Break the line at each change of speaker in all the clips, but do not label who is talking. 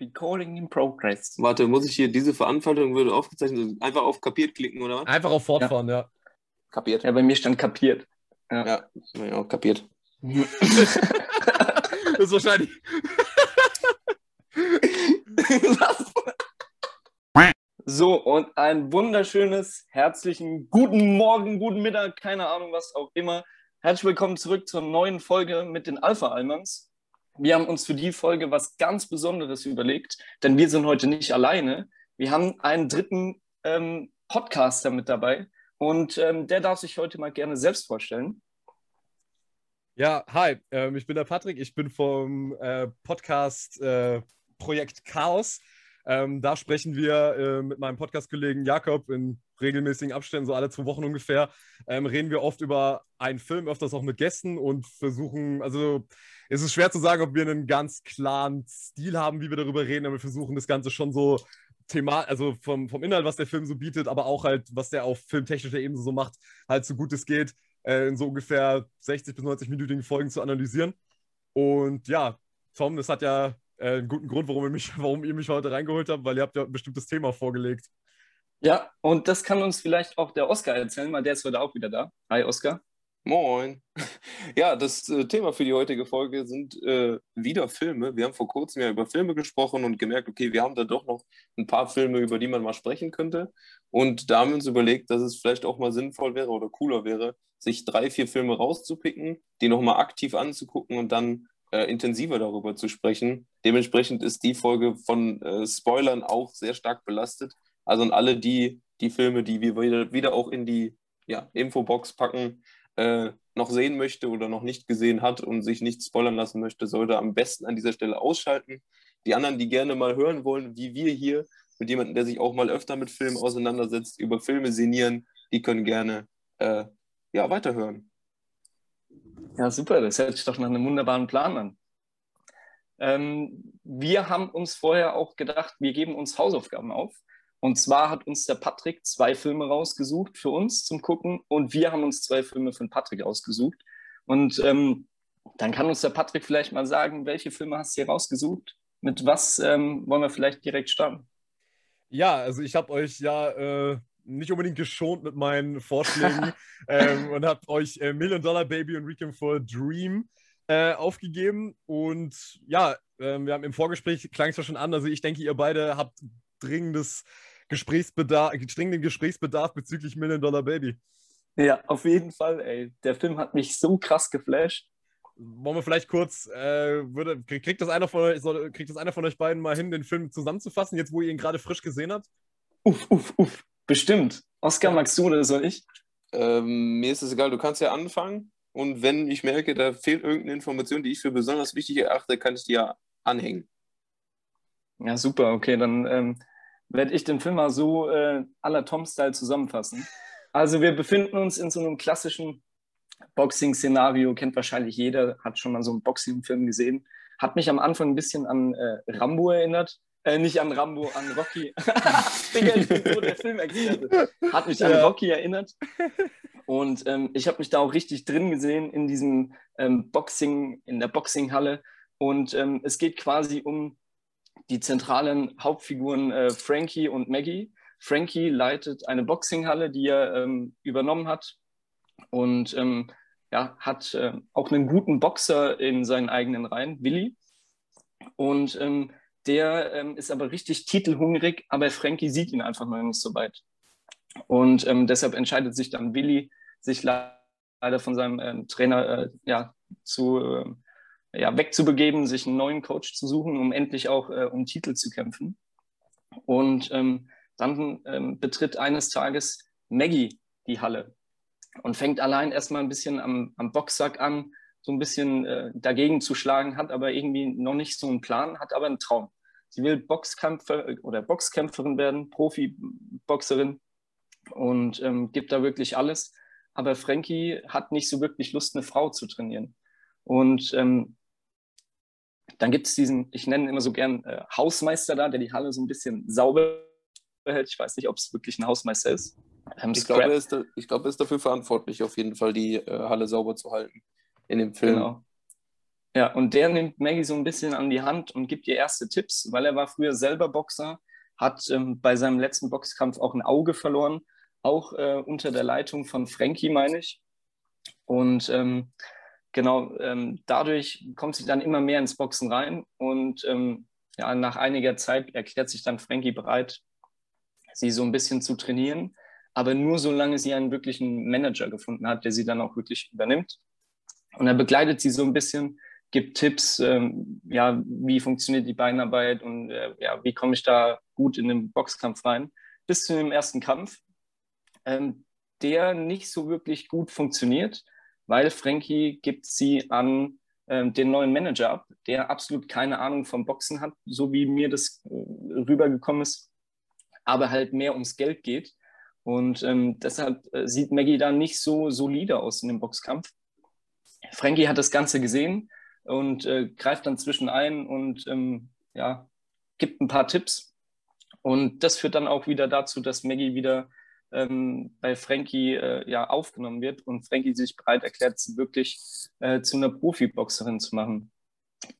Recording in progress.
Warte, muss ich hier diese Veranstaltung würde aufgezeichnet einfach auf kapiert klicken oder was?
Einfach auf fortfahren, ja.
Kapiert.
Ja, bei mir stand kapiert.
Ja, ja, ja kapiert.
das ist wahrscheinlich.
so, und ein wunderschönes, herzlichen guten Morgen, guten Mittag, keine Ahnung, was auch immer. Herzlich willkommen zurück zur neuen Folge mit den Alpha-Almans. Wir haben uns für die Folge was ganz Besonderes überlegt, denn wir sind heute nicht alleine. Wir haben einen dritten ähm, Podcaster mit dabei und ähm, der darf sich heute mal gerne selbst vorstellen.
Ja, hi, ähm, ich bin der Patrick, ich bin vom äh, Podcast äh, Projekt Chaos. Ähm, da sprechen wir äh, mit meinem Podcast-Kollegen Jakob in regelmäßigen Abständen, so alle zwei Wochen ungefähr, ähm, reden wir oft über einen Film, öfters auch mit Gästen und versuchen, also es ist schwer zu sagen, ob wir einen ganz klaren Stil haben, wie wir darüber reden, aber wir versuchen das Ganze schon so Thema, also vom, vom Inhalt, was der Film so bietet, aber auch halt, was der auf filmtechnischer Ebene so macht, halt so gut es geht, äh, in so ungefähr 60 bis 90-minütigen Folgen zu analysieren. Und ja, Tom, das hat ja äh, einen guten Grund, warum ihr, mich, warum ihr mich heute reingeholt habt, weil ihr habt ja ein bestimmtes Thema vorgelegt.
Ja, und das kann uns vielleicht auch der Oscar erzählen, weil der ist heute auch wieder da. Hi, Oscar.
Moin. Ja, das äh, Thema für die heutige Folge sind äh, wieder Filme. Wir haben vor kurzem ja über Filme gesprochen und gemerkt, okay, wir haben da doch noch ein paar Filme, über die man mal sprechen könnte. Und da haben wir uns überlegt, dass es vielleicht auch mal sinnvoll wäre oder cooler wäre, sich drei, vier Filme rauszupicken, die nochmal aktiv anzugucken und dann äh, intensiver darüber zu sprechen. Dementsprechend ist die Folge von äh, Spoilern auch sehr stark belastet. Also an alle die, die Filme, die wir wieder, wieder auch in die ja, Infobox packen, äh, noch sehen möchte oder noch nicht gesehen hat und sich nicht spoilern lassen möchte, sollte am besten an dieser Stelle ausschalten. Die anderen, die gerne mal hören wollen, wie wir hier, mit jemandem, der sich auch mal öfter mit Filmen auseinandersetzt, über Filme sinnieren, die können gerne äh, ja, weiterhören.
Ja, super, das hört sich doch nach einem wunderbaren Plan an. Ähm, wir haben uns vorher auch gedacht, wir geben uns Hausaufgaben auf. Und zwar hat uns der Patrick zwei Filme rausgesucht für uns zum Gucken und wir haben uns zwei Filme den Patrick ausgesucht. Und ähm, dann kann uns der Patrick vielleicht mal sagen, welche Filme hast du hier rausgesucht? Mit was ähm, wollen wir vielleicht direkt starten?
Ja, also ich habe euch ja äh, nicht unbedingt geschont mit meinen Vorschlägen ähm, und habe euch äh, Million Dollar Baby und Requiem for a Dream äh, aufgegeben. Und ja, äh, wir haben im Vorgespräch, klang es ja schon an, also ich denke, ihr beide habt dringendes Gesprächsbedarf, dringenden Gesprächsbedarf bezüglich Million Dollar Baby.
Ja, auf jeden Fall, ey. Der Film hat mich so krass geflasht.
Wollen wir vielleicht kurz, äh, würde, kriegt, das einer von euch, soll, kriegt das einer von euch beiden mal hin, den Film zusammenzufassen, jetzt wo ihr ihn gerade frisch gesehen habt?
Uff, uff, uff. Bestimmt. Oscar, magst du oder soll ich?
Ähm, mir ist es egal, du kannst ja anfangen. Und wenn ich merke, da fehlt irgendeine Information, die ich für besonders wichtig erachte, kann ich die ja anhängen.
Ja, super. Okay, dann ähm, werde ich den Film mal so äh, aller Tom-Style zusammenfassen. Also wir befinden uns in so einem klassischen Boxing-Szenario, kennt wahrscheinlich jeder, hat schon mal so einen Boxing-Film gesehen. Hat mich am Anfang ein bisschen an äh, Rambo erinnert. Äh, nicht an Rambo, an Rocky. Digga, ich bin so der Filmexperte. Hat mich ja. an Rocky erinnert. Und ähm, ich habe mich da auch richtig drin gesehen in diesem ähm, Boxing, in der Boxinghalle. Und ähm, es geht quasi um die zentralen Hauptfiguren äh, Frankie und Maggie. Frankie leitet eine Boxinghalle, die er ähm, übernommen hat und ähm, ja, hat äh, auch einen guten Boxer in seinen eigenen Reihen, Willi. Und ähm, der ähm, ist aber richtig titelhungrig, aber Frankie sieht ihn einfach noch nicht so weit. Und ähm, deshalb entscheidet sich dann Willi, sich leider von seinem ähm, Trainer äh, ja, zu ja, wegzubegeben, sich einen neuen Coach zu suchen, um endlich auch äh, um Titel zu kämpfen. Und ähm, dann ähm, betritt eines Tages Maggie die Halle und fängt allein erstmal ein bisschen am, am Boxsack an, so ein bisschen äh, dagegen zu schlagen, hat aber irgendwie noch nicht so einen Plan, hat aber einen Traum. Sie will Boxkämpfer oder Boxkämpferin werden, Profiboxerin und ähm, gibt da wirklich alles. Aber Frankie hat nicht so wirklich Lust, eine Frau zu trainieren. Und ähm, dann gibt es diesen, ich nenne ihn immer so gern äh, Hausmeister da, der die Halle so ein bisschen sauber hält. Ich weiß nicht, ob es wirklich ein Hausmeister ist.
Ähm, ich, glaube, er ist da, ich glaube, er ist dafür verantwortlich, auf jeden Fall die äh, Halle sauber zu halten in dem Film. Genau.
Ja, und der nimmt Maggie so ein bisschen an die Hand und gibt ihr erste Tipps, weil er war früher selber Boxer, hat ähm, bei seinem letzten Boxkampf auch ein Auge verloren, auch äh, unter der Leitung von Frankie, meine ich. Und ähm, genau, ähm, dadurch kommt sie dann immer mehr ins Boxen rein und ähm, ja, nach einiger Zeit erklärt sich dann Frankie bereit, sie so ein bisschen zu trainieren, aber nur solange sie einen wirklichen Manager gefunden hat, der sie dann auch wirklich übernimmt. Und er begleitet sie so ein bisschen, gibt Tipps, ähm, ja, wie funktioniert die Beinarbeit und äh, ja, wie komme ich da gut in den Boxkampf rein, bis zu dem ersten Kampf, ähm, der nicht so wirklich gut funktioniert, weil Frankie gibt sie an ähm, den neuen Manager ab, der absolut keine Ahnung vom Boxen hat, so wie mir das äh, rübergekommen ist, aber halt mehr ums Geld geht. Und ähm, deshalb äh, sieht Maggie da nicht so solide aus in dem Boxkampf. Frankie hat das Ganze gesehen und äh, greift dann zwischen ein und ähm, ja, gibt ein paar Tipps. Und das führt dann auch wieder dazu, dass Maggie wieder ähm, bei Frankie äh, ja, aufgenommen wird und Frankie sich bereit erklärt, sie wirklich äh, zu einer Profiboxerin zu machen.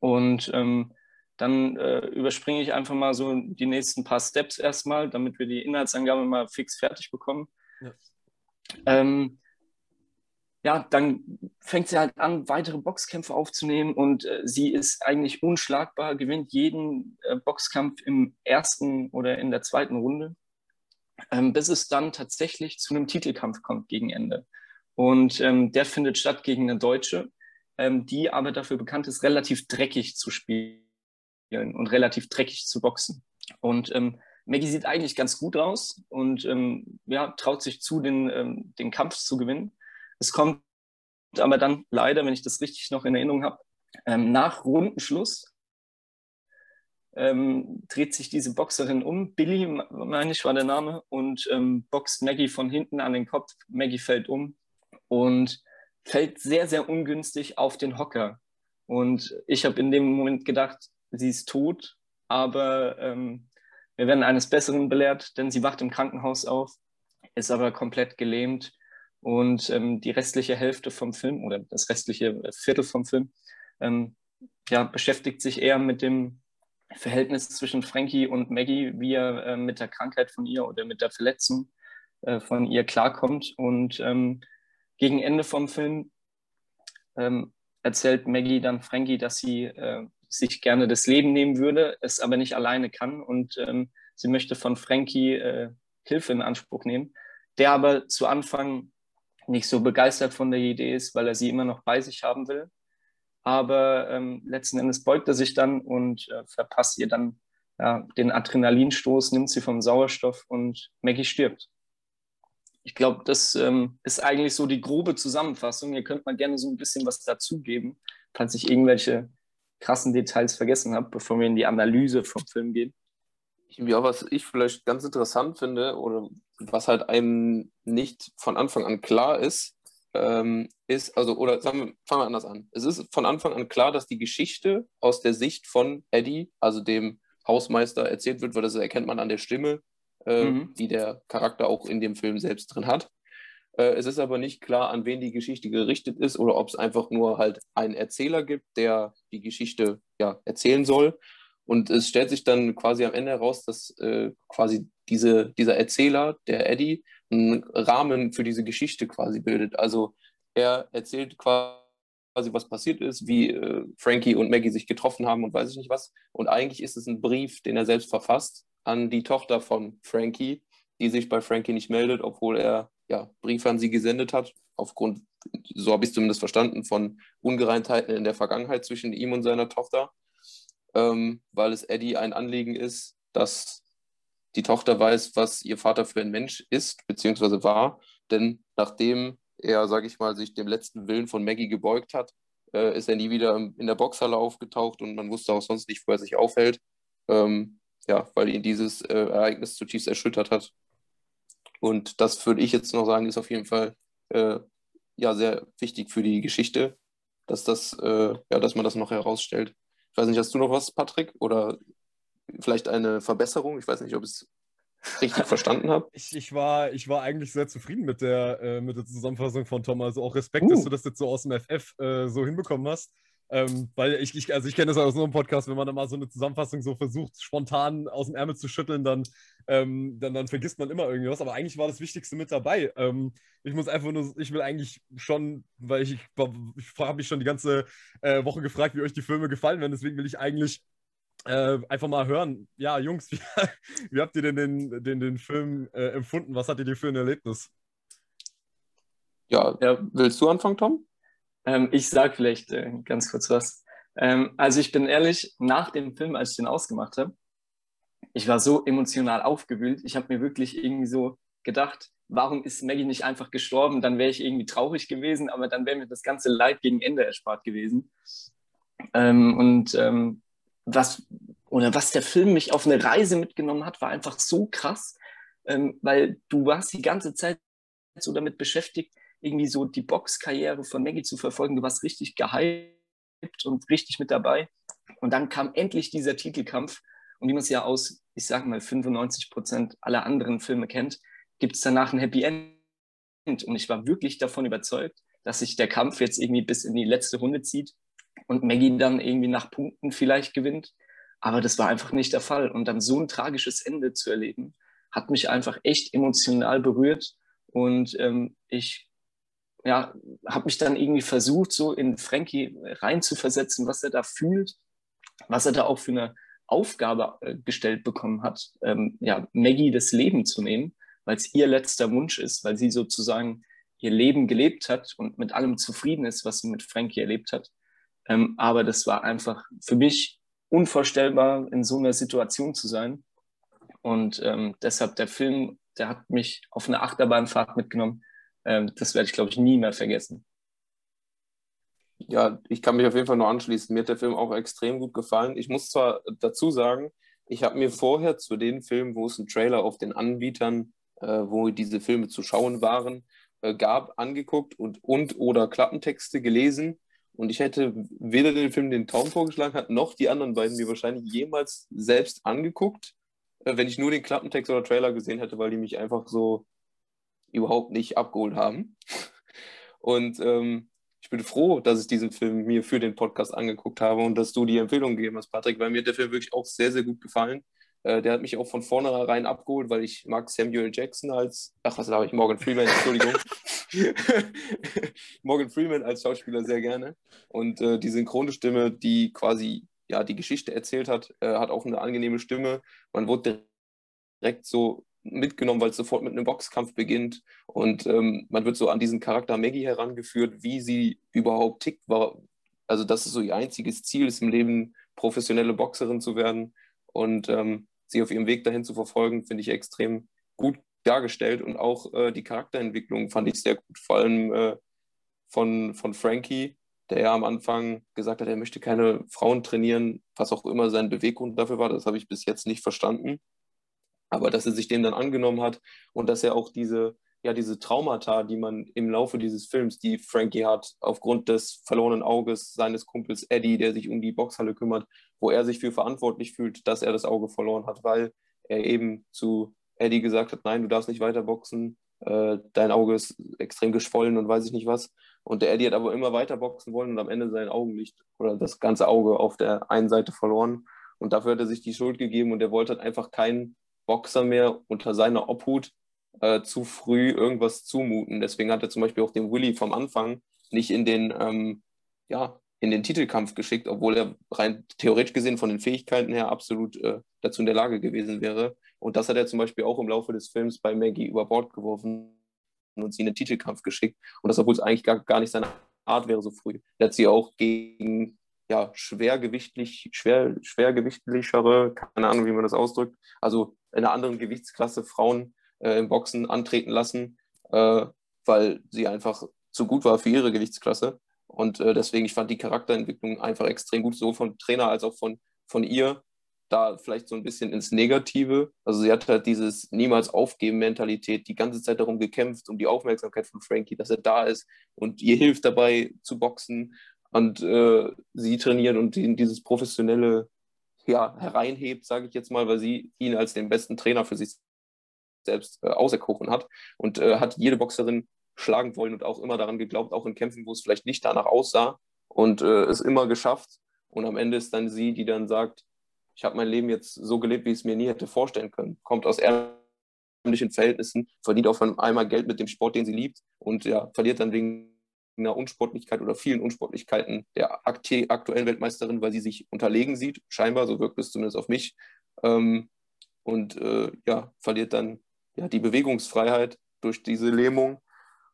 Und ähm, dann äh, überspringe ich einfach mal so die nächsten paar Steps erstmal, damit wir die Inhaltsangabe mal fix fertig bekommen. Ja. Ähm, ja, dann fängt sie halt an, weitere Boxkämpfe aufzunehmen und äh, sie ist eigentlich unschlagbar, gewinnt jeden äh, Boxkampf im ersten oder in der zweiten Runde bis es dann tatsächlich zu einem Titelkampf kommt gegen Ende. Und ähm, der findet statt gegen eine Deutsche, ähm, die aber dafür bekannt ist, relativ dreckig zu spielen und relativ dreckig zu boxen. Und ähm, Maggie sieht eigentlich ganz gut aus und ähm, ja, traut sich zu, den, ähm, den Kampf zu gewinnen. Es kommt aber dann leider, wenn ich das richtig noch in Erinnerung habe, nach Rundenschluss ähm, dreht sich diese Boxerin um. Billy, meine ich, war der Name, und ähm, boxt Maggie von hinten an den Kopf. Maggie fällt um und fällt sehr, sehr ungünstig auf den Hocker. Und ich habe in dem Moment gedacht, sie ist tot, aber ähm, wir werden eines Besseren belehrt, denn sie wacht im Krankenhaus auf, ist aber komplett gelähmt und ähm, die restliche Hälfte vom Film oder das restliche Viertel vom Film ähm, ja, beschäftigt sich eher mit dem Verhältnis zwischen Frankie und Maggie, wie er äh, mit der Krankheit von ihr oder mit der Verletzung äh, von ihr klarkommt. Und ähm, gegen Ende vom Film ähm, erzählt Maggie dann Frankie, dass sie äh, sich gerne das Leben nehmen würde, es aber nicht alleine kann und ähm, sie möchte von Frankie äh, Hilfe in Anspruch nehmen, der aber zu Anfang nicht so begeistert von der Idee ist, weil er sie immer noch bei sich haben will aber ähm, letzten Endes beugt er sich dann und äh, verpasst ihr dann ja, den Adrenalinstoß, nimmt sie vom Sauerstoff und Maggie stirbt. Ich glaube, das ähm, ist eigentlich so die grobe Zusammenfassung. Ihr könnt mal gerne so ein bisschen was dazugeben, falls ich irgendwelche krassen Details vergessen habe, bevor wir in die Analyse vom Film gehen.
Ja, was ich vielleicht ganz interessant finde oder was halt einem nicht von Anfang an klar ist, ähm, ist, also, oder sagen wir, fangen wir anders an. Es ist von Anfang an klar, dass die Geschichte aus der Sicht von Eddie, also dem Hausmeister, erzählt wird, weil das erkennt man an der Stimme, äh, mhm. die der Charakter auch in dem Film selbst drin hat. Äh, es ist aber nicht klar, an wen die Geschichte gerichtet ist oder ob es einfach nur halt einen Erzähler gibt, der die Geschichte ja, erzählen soll. Und es stellt sich dann quasi am Ende heraus, dass äh, quasi diese, dieser Erzähler, der Eddie, einen Rahmen für diese Geschichte quasi bildet. Also er erzählt quasi, was passiert ist, wie äh, Frankie und Maggie sich getroffen haben und weiß ich nicht was. Und eigentlich ist es ein Brief, den er selbst verfasst an die Tochter von Frankie, die sich bei Frankie nicht meldet, obwohl er ja, Briefe an sie gesendet hat, aufgrund, so habe ich es zumindest verstanden, von Ungereimtheiten in der Vergangenheit zwischen ihm und seiner Tochter, ähm, weil es Eddie ein Anliegen ist, dass die Tochter weiß, was ihr Vater für ein Mensch ist, beziehungsweise war. Denn nachdem er, sage ich mal, sich dem letzten Willen von Maggie gebeugt hat, äh, ist er nie wieder in der Boxhalle aufgetaucht und man wusste auch sonst nicht, wo er sich aufhält. Ähm, ja, weil ihn dieses äh, Ereignis zutiefst erschüttert hat. Und das würde ich jetzt noch sagen, ist auf jeden Fall äh, ja sehr wichtig für die Geschichte, dass das, äh, ja, dass man das noch herausstellt. Ich weiß nicht, hast du noch was, Patrick? Oder vielleicht eine Verbesserung. Ich weiß nicht, ob ich es richtig verstanden habe.
Ich, ich, war, ich war eigentlich sehr zufrieden mit der, äh, mit der Zusammenfassung von Tom. Also auch Respekt, uh. dass du das jetzt so aus dem FF äh, so hinbekommen hast. Ähm, weil ich, ich, also ich kenne das aus einem Podcast, wenn man dann mal so eine Zusammenfassung so versucht, spontan aus dem Ärmel zu schütteln, dann, ähm, dann, dann vergisst man immer irgendwas. Aber eigentlich war das Wichtigste mit dabei. Ähm, ich muss einfach nur, ich will eigentlich schon, weil ich, ich, ich habe mich schon die ganze äh, Woche gefragt, wie euch die Filme gefallen werden. Deswegen will ich eigentlich äh, einfach mal hören. Ja, Jungs, wie, wie habt ihr denn den, den, den Film äh, empfunden? Was hattet ihr für ein Erlebnis?
Ja, ja. willst du anfangen, Tom?
Ähm, ich sage vielleicht äh, ganz kurz was. Ähm, also ich bin ehrlich, nach dem Film, als ich den ausgemacht habe, ich war so emotional aufgewühlt. Ich habe mir wirklich irgendwie so gedacht, warum ist Maggie nicht einfach gestorben? Dann wäre ich irgendwie traurig gewesen, aber dann wäre mir das ganze Leid gegen Ende erspart gewesen. Ähm, und ähm, was oder was der Film mich auf eine Reise mitgenommen hat, war einfach so krass, ähm, weil du warst die ganze Zeit so damit beschäftigt, irgendwie so die Boxkarriere von Maggie zu verfolgen. Du warst richtig gehypt und richtig mit dabei. Und dann kam endlich dieser Titelkampf. Und wie man es ja aus, ich sage mal, 95 Prozent aller anderen Filme kennt, gibt es danach ein Happy End. Und ich war wirklich davon überzeugt, dass sich der Kampf jetzt irgendwie bis in die letzte Runde zieht und Maggie dann irgendwie nach Punkten vielleicht gewinnt. Aber das war einfach nicht der Fall. Und dann so ein tragisches Ende zu erleben, hat mich einfach echt emotional berührt. Und ähm, ich ja, habe mich dann irgendwie versucht, so in Frankie reinzuversetzen, was er da fühlt, was er da auch für eine Aufgabe äh, gestellt bekommen hat, ähm, ja, Maggie das Leben zu nehmen, weil es ihr letzter Wunsch ist, weil sie sozusagen ihr Leben gelebt hat und mit allem zufrieden ist, was sie mit Frankie erlebt hat. Ähm, aber das war einfach für mich unvorstellbar, in so einer Situation zu sein. Und ähm, deshalb der Film, der hat mich auf eine Achterbahnfahrt mitgenommen. Ähm, das werde ich, glaube ich, nie mehr vergessen.
Ja, ich kann mich auf jeden Fall nur anschließen. Mir hat der Film auch extrem gut gefallen. Ich muss zwar dazu sagen, ich habe mir vorher zu den Filmen, wo es einen Trailer auf den Anbietern, äh, wo diese Filme zu schauen waren, äh, gab, angeguckt und, und oder Klappentexte gelesen und ich hätte weder den Film, den Tom vorgeschlagen hat, noch die anderen beiden mir wahrscheinlich jemals selbst angeguckt, äh, wenn ich nur den Klappentext oder Trailer gesehen hätte, weil die mich einfach so überhaupt nicht abgeholt haben. Und ähm, ich bin froh, dass ich diesen Film mir für den Podcast angeguckt habe und dass du die Empfehlung gegeben hast, Patrick, weil mir hat der Film wirklich auch sehr, sehr gut gefallen. Äh, der hat mich auch von vornherein abgeholt, weil ich mag Samuel Jackson als, ach was habe ich, Morgan Freeman, Entschuldigung. Morgan Freeman als Schauspieler sehr gerne. Und äh, die synchrone Stimme, die quasi ja die Geschichte erzählt hat, äh, hat auch eine angenehme Stimme. Man wurde direkt so mitgenommen, weil es sofort mit einem Boxkampf beginnt und ähm, man wird so an diesen Charakter Maggie herangeführt, wie sie überhaupt tickt, war, also dass es so ihr einziges Ziel ist im Leben, professionelle Boxerin zu werden und ähm, sie auf ihrem Weg dahin zu verfolgen, finde ich extrem gut dargestellt. Und auch äh, die Charakterentwicklung fand ich sehr gut, vor allem äh, von, von Frankie, der ja am Anfang gesagt hat, er möchte keine Frauen trainieren, was auch immer sein Beweggrund dafür war, das habe ich bis jetzt nicht verstanden. Aber dass er sich dem dann angenommen hat und dass er auch diese, ja, diese Traumata, die man im Laufe dieses Films, die Frankie hat, aufgrund des verlorenen Auges seines Kumpels Eddie, der sich um die Boxhalle kümmert, wo er sich für verantwortlich fühlt, dass er das Auge verloren hat, weil er eben zu Eddie gesagt hat, nein, du darfst nicht weiter boxen, äh, dein Auge ist extrem geschwollen und weiß ich nicht was. Und der Eddie hat aber immer weiter boxen wollen und am Ende sein Augenlicht oder das ganze Auge auf der einen Seite verloren. Und dafür hat er sich die Schuld gegeben und er wollte halt einfach keinen Boxer mehr unter seiner Obhut äh, zu früh irgendwas zumuten. Deswegen hat er zum Beispiel auch den Willy vom Anfang nicht in den, ähm, ja, in den Titelkampf geschickt, obwohl er rein theoretisch gesehen von den Fähigkeiten her absolut äh, dazu in der Lage gewesen wäre. Und das hat er zum Beispiel auch im Laufe des Films bei Maggie über Bord geworfen und sie in den Titelkampf geschickt. Und das, obwohl es eigentlich gar, gar nicht seine Art wäre so früh. Er hat sie auch gegen ja, schwergewichtlich, schwer, schwergewichtlichere, keine Ahnung, wie man das ausdrückt, also in einer anderen Gewichtsklasse Frauen äh, im Boxen antreten lassen, äh, weil sie einfach zu gut war für ihre Gewichtsklasse. Und äh, deswegen, ich fand die Charakterentwicklung einfach extrem gut, so von Trainer als auch von, von ihr. Da vielleicht so ein bisschen ins Negative. Also sie hat halt dieses niemals aufgeben Mentalität, die ganze Zeit darum gekämpft, um die Aufmerksamkeit von Frankie, dass er da ist und ihr hilft dabei zu boxen und äh, sie trainiert und die, dieses professionelle ja, hereinhebt, sage ich jetzt mal, weil sie ihn als den besten Trainer für sich selbst äh, auserkoren hat und äh, hat jede Boxerin schlagen wollen und auch immer daran geglaubt, auch in Kämpfen, wo es vielleicht nicht danach aussah. und äh, es immer geschafft. Und am Ende ist dann sie, die dann sagt, ich habe mein Leben jetzt so gelebt, wie ich es mir nie hätte vorstellen können. Kommt aus ärmlichen Verhältnissen, verdient auf einmal Geld mit dem Sport, den sie liebt und ja, verliert dann wegen einer Unsportlichkeit oder vielen Unsportlichkeiten der aktuellen Weltmeisterin, weil sie sich unterlegen sieht, scheinbar, so wirkt es zumindest auf mich. Ähm, und äh, ja, verliert dann ja, die Bewegungsfreiheit durch diese Lähmung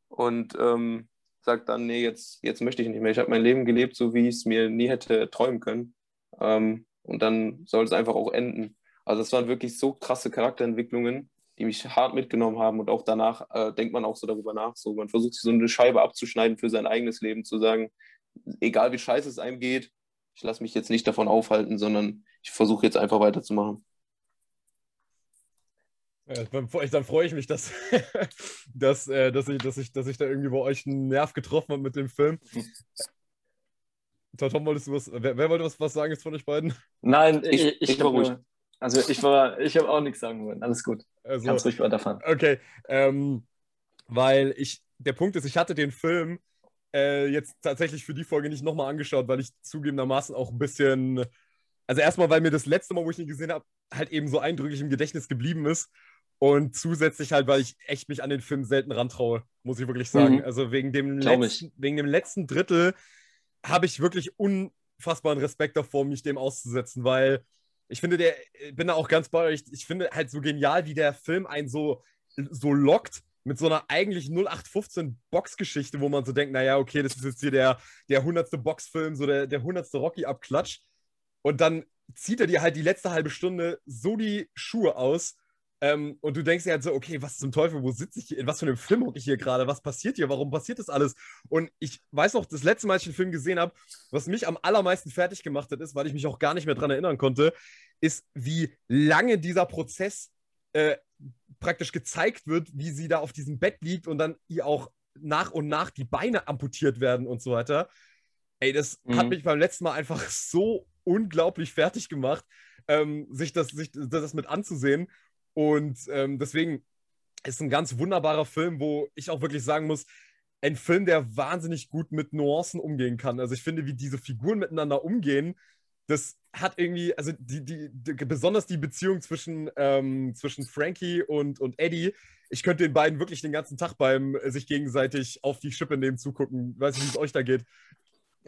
und ähm, sagt dann, nee, jetzt, jetzt möchte ich nicht mehr. Ich habe mein Leben gelebt, so wie ich es mir nie hätte träumen können. Ähm, und dann soll es einfach auch enden. Also es waren wirklich so krasse Charakterentwicklungen, die mich hart mitgenommen haben. Und auch danach äh, denkt man auch so darüber nach. So, man versucht sich so eine Scheibe abzuschneiden für sein eigenes Leben, zu sagen, egal wie scheiße es einem geht, ich lasse mich jetzt nicht davon aufhalten, sondern ich versuche jetzt einfach weiterzumachen.
Ja, dann, dann freue ich mich, dass, dass, äh, dass, ich, dass, ich, dass ich da irgendwie bei euch einen Nerv getroffen habe mit dem Film. Tom, wolltest du was, wer, wer wollte was, was sagen jetzt von euch beiden?
Nein, ich, ich, ich, ich habe nur, also ich war, ich habe auch nichts sagen wollen. Alles gut. Also, Kannst ruhig weiterfahren.
Okay, ähm, weil ich, der Punkt ist, ich hatte den Film äh, jetzt tatsächlich für die Folge nicht nochmal angeschaut, weil ich zugegebenermaßen auch ein bisschen, also erstmal, weil mir das letzte Mal, wo ich ihn gesehen habe, halt eben so eindrücklich im Gedächtnis geblieben ist und zusätzlich halt, weil ich echt mich an den Film selten rantraue, muss ich wirklich sagen. Mhm. Also wegen dem, letzten, wegen dem letzten Drittel habe ich wirklich unfassbaren Respekt davor, mich dem auszusetzen, weil ich finde, der, bin da auch ganz bei euch, ich finde halt so genial, wie der Film einen so, so lockt mit so einer eigentlich 0815 Boxgeschichte, wo man so denkt, naja, okay, das ist jetzt hier der, der 100. Boxfilm, so der, der 100. Rocky-Abklatsch. Und dann zieht er dir halt die letzte halbe Stunde so die Schuhe aus ähm, und du denkst dir halt so, okay, was zum Teufel, wo sitze ich hier? In was für einem Film gucke ich hier gerade? Was passiert hier? Warum passiert das alles? Und ich weiß noch, das letzte Mal, als ich den Film gesehen habe, was mich am allermeisten fertig gemacht hat, ist, weil ich mich auch gar nicht mehr daran erinnern konnte, ist, wie lange dieser Prozess äh, praktisch gezeigt wird, wie sie da auf diesem Bett liegt und dann ihr auch nach und nach die Beine amputiert werden und so weiter. Ey, das mhm. hat mich beim letzten Mal einfach so unglaublich fertig gemacht, ähm, sich, das, sich das mit anzusehen. Und ähm, deswegen ist ein ganz wunderbarer Film, wo ich auch wirklich sagen muss, ein Film, der wahnsinnig gut mit Nuancen umgehen kann. Also ich finde, wie diese Figuren miteinander umgehen, das hat irgendwie, also die, die, die besonders die Beziehung zwischen, ähm, zwischen Frankie und, und Eddie, ich könnte den beiden wirklich den ganzen Tag beim sich gegenseitig auf die Schippe nehmen zugucken. Weiß nicht, wie es euch da geht.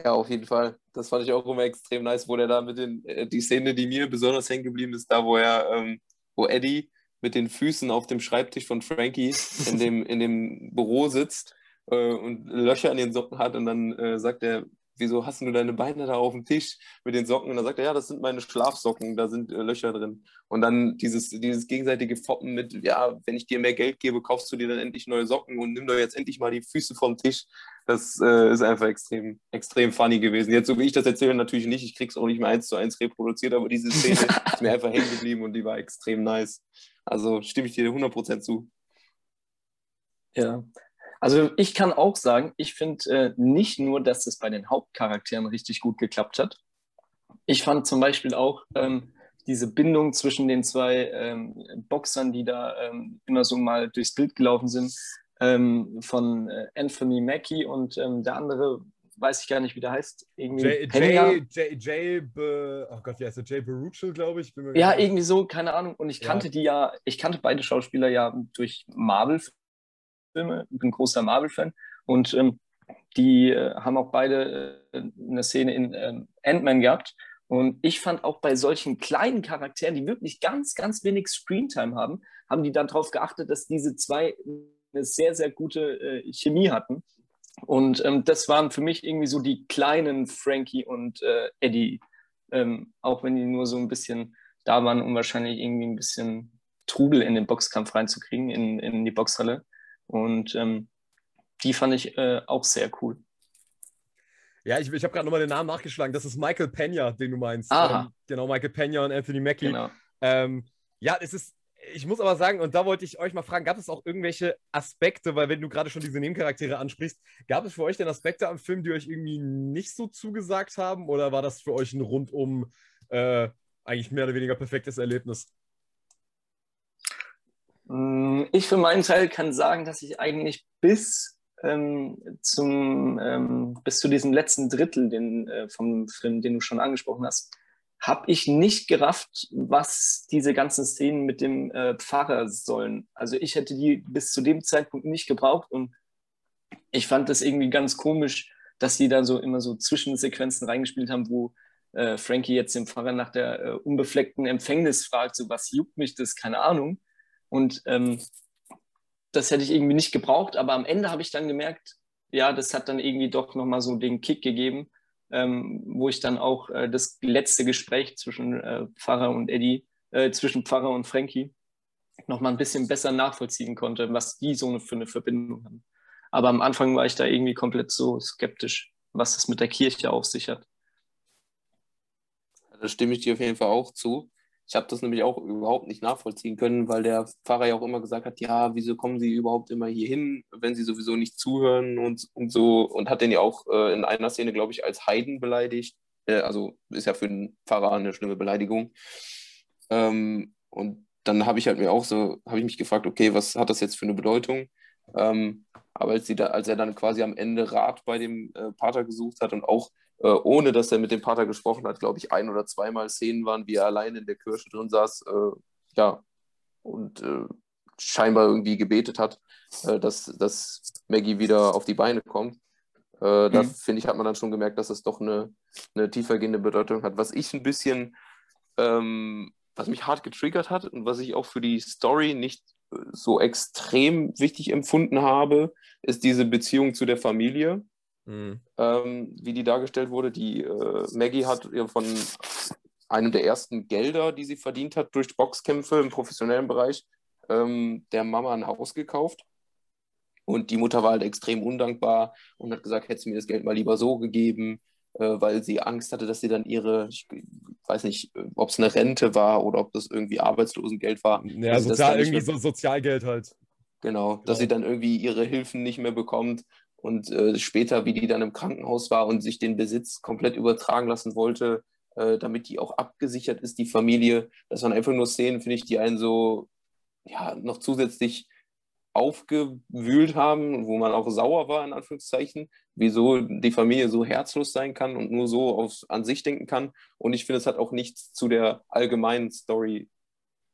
Ja, auf jeden Fall. Das fand ich auch immer extrem nice, wo der da mit den, äh, die Szene, die mir besonders hängen geblieben ist, da wo er, ähm, wo Eddie mit den Füßen auf dem Schreibtisch von Frankie in dem, in dem Büro sitzt äh, und Löcher in den Socken hat und dann äh, sagt er, wieso hast du deine Beine da auf dem Tisch mit den Socken? Und dann sagt er, ja, das sind meine Schlafsocken, da sind äh, Löcher drin. Und dann dieses, dieses gegenseitige Foppen mit, ja, wenn ich dir mehr Geld gebe, kaufst du dir dann endlich neue Socken und nimm doch jetzt endlich mal die Füße vom Tisch. Das äh, ist einfach extrem, extrem funny gewesen. Jetzt, so wie ich das erzähle, natürlich nicht. Ich krieg's auch nicht mehr eins zu eins reproduziert, aber diese Szene ist mir einfach hängen geblieben und die war extrem nice. Also stimme ich dir 100% zu.
Ja, also ich kann auch sagen, ich finde äh, nicht nur, dass es bei den Hauptcharakteren richtig gut geklappt hat. Ich fand zum Beispiel auch ähm, diese Bindung zwischen den zwei ähm, Boxern, die da ähm, immer so mal durchs Bild gelaufen sind, ähm, von äh, Anthony Mackie und ähm, der andere, weiß ich gar nicht, wie der heißt. Irgendwie
Jay, Jay, Jay, Jay Be, oh Gott, wie heißt der? Jay Baruchel, glaube ich.
ja, irgendwie so, keine Ahnung. Und ich kannte ja. die ja, ich kannte beide Schauspieler ja durch Marvel-Filme, ich bin großer Marvel-Fan. Und ähm, die äh, haben auch beide äh, eine Szene in ähm, Ant-Man gehabt. Und ich fand auch bei solchen kleinen Charakteren, die wirklich ganz, ganz wenig Screentime haben, haben die darauf geachtet, dass diese zwei eine sehr, sehr gute äh, Chemie hatten. Und ähm, das waren für mich irgendwie so die kleinen Frankie und äh, Eddie, ähm, auch wenn die nur so ein bisschen da waren, um wahrscheinlich irgendwie ein bisschen Trubel in den Boxkampf reinzukriegen, in, in die Boxhalle. Und ähm, die fand ich äh, auch sehr cool.
Ja, ich, ich habe gerade nochmal den Namen nachgeschlagen. Das ist Michael Pena, den du meinst. Ähm, genau, Michael Pena und Anthony Mackie. Genau. Ähm, ja, es ist, ich muss aber sagen, und da wollte ich euch mal fragen, gab es auch irgendwelche Aspekte, weil wenn du gerade schon diese Nebencharaktere ansprichst, gab es für euch denn Aspekte am Film, die euch irgendwie nicht so zugesagt haben oder war das für euch ein rundum äh, eigentlich mehr oder weniger perfektes Erlebnis?
Mm, ich für meinen Teil kann sagen, dass ich eigentlich bis ähm, zum, ähm, bis zu diesem letzten Drittel den, äh, vom Film, den du schon angesprochen hast, habe ich nicht gerafft, was diese ganzen Szenen mit dem äh, Pfarrer sollen. Also ich hätte die bis zu dem Zeitpunkt nicht gebraucht und ich fand das irgendwie ganz komisch, dass die da so immer so Zwischensequenzen reingespielt haben, wo äh, Frankie jetzt den Pfarrer nach der äh, unbefleckten Empfängnis fragt, so was juckt mich das, keine Ahnung. Und ähm, das hätte ich irgendwie nicht gebraucht, aber am Ende habe ich dann gemerkt, ja, das hat dann irgendwie doch nochmal so den Kick gegeben, ähm, wo ich dann auch äh, das letzte Gespräch zwischen äh, Pfarrer und Eddie, äh, zwischen Pfarrer und Frankie nochmal ein bisschen besser nachvollziehen konnte, was die so eine, für eine Verbindung haben. Aber am Anfang war ich da irgendwie komplett so skeptisch, was das mit der Kirche auf sich hat.
Da stimme ich dir auf jeden Fall auch zu. Ich habe das nämlich auch überhaupt nicht nachvollziehen können, weil der Pfarrer ja auch immer gesagt hat, ja, wieso kommen Sie überhaupt immer hier hin, wenn Sie sowieso nicht zuhören und, und so. Und hat den ja auch äh, in einer Szene, glaube ich, als Heiden beleidigt. Äh, also ist ja für den Pfarrer eine schlimme Beleidigung. Ähm, und dann habe ich halt mir auch so, habe ich mich gefragt, okay, was hat das jetzt für eine Bedeutung? Ähm, aber als, da, als, er dann quasi am Ende Rat bei dem äh, Pater gesucht hat und auch äh, ohne dass er mit dem Pater gesprochen hat, glaube ich, ein oder zweimal Szenen waren, wie er allein in der Kirche drin saß, äh, ja, und äh, scheinbar irgendwie gebetet hat, äh, dass, dass Maggie wieder auf die Beine kommt. Äh, mhm. Da finde ich, hat man dann schon gemerkt, dass es doch eine, eine tiefergehende Bedeutung hat. Was ich ein bisschen, ähm, was mich hart getriggert hat und was ich auch für die Story nicht so extrem wichtig empfunden habe, ist diese Beziehung zu der Familie. Mhm. Ähm, wie die dargestellt wurde. Die äh, Maggie hat von einem der ersten Gelder, die sie verdient hat durch Boxkämpfe im professionellen Bereich, ähm, der Mama ein Haus gekauft. Und die Mutter war halt extrem undankbar und hat gesagt, hätte sie mir das Geld mal lieber so gegeben, äh, weil sie Angst hatte, dass sie dann ihre, ich weiß nicht, ob es eine Rente war oder ob das irgendwie Arbeitslosengeld war.
Ja, sozial, irgendwie so Sozialgeld halt.
Genau, dass genau. sie dann irgendwie ihre Hilfen nicht mehr bekommt und äh, später, wie die dann im Krankenhaus war und sich den Besitz komplett übertragen lassen wollte, äh, damit die auch abgesichert ist, die Familie. Das waren einfach nur Szenen, finde ich, die einen so ja, noch zusätzlich aufgewühlt haben, wo man auch sauer war, in Anführungszeichen, wieso die Familie so herzlos sein kann und nur so auf, an sich denken kann. Und ich finde, es hat auch nichts zu der allgemeinen Story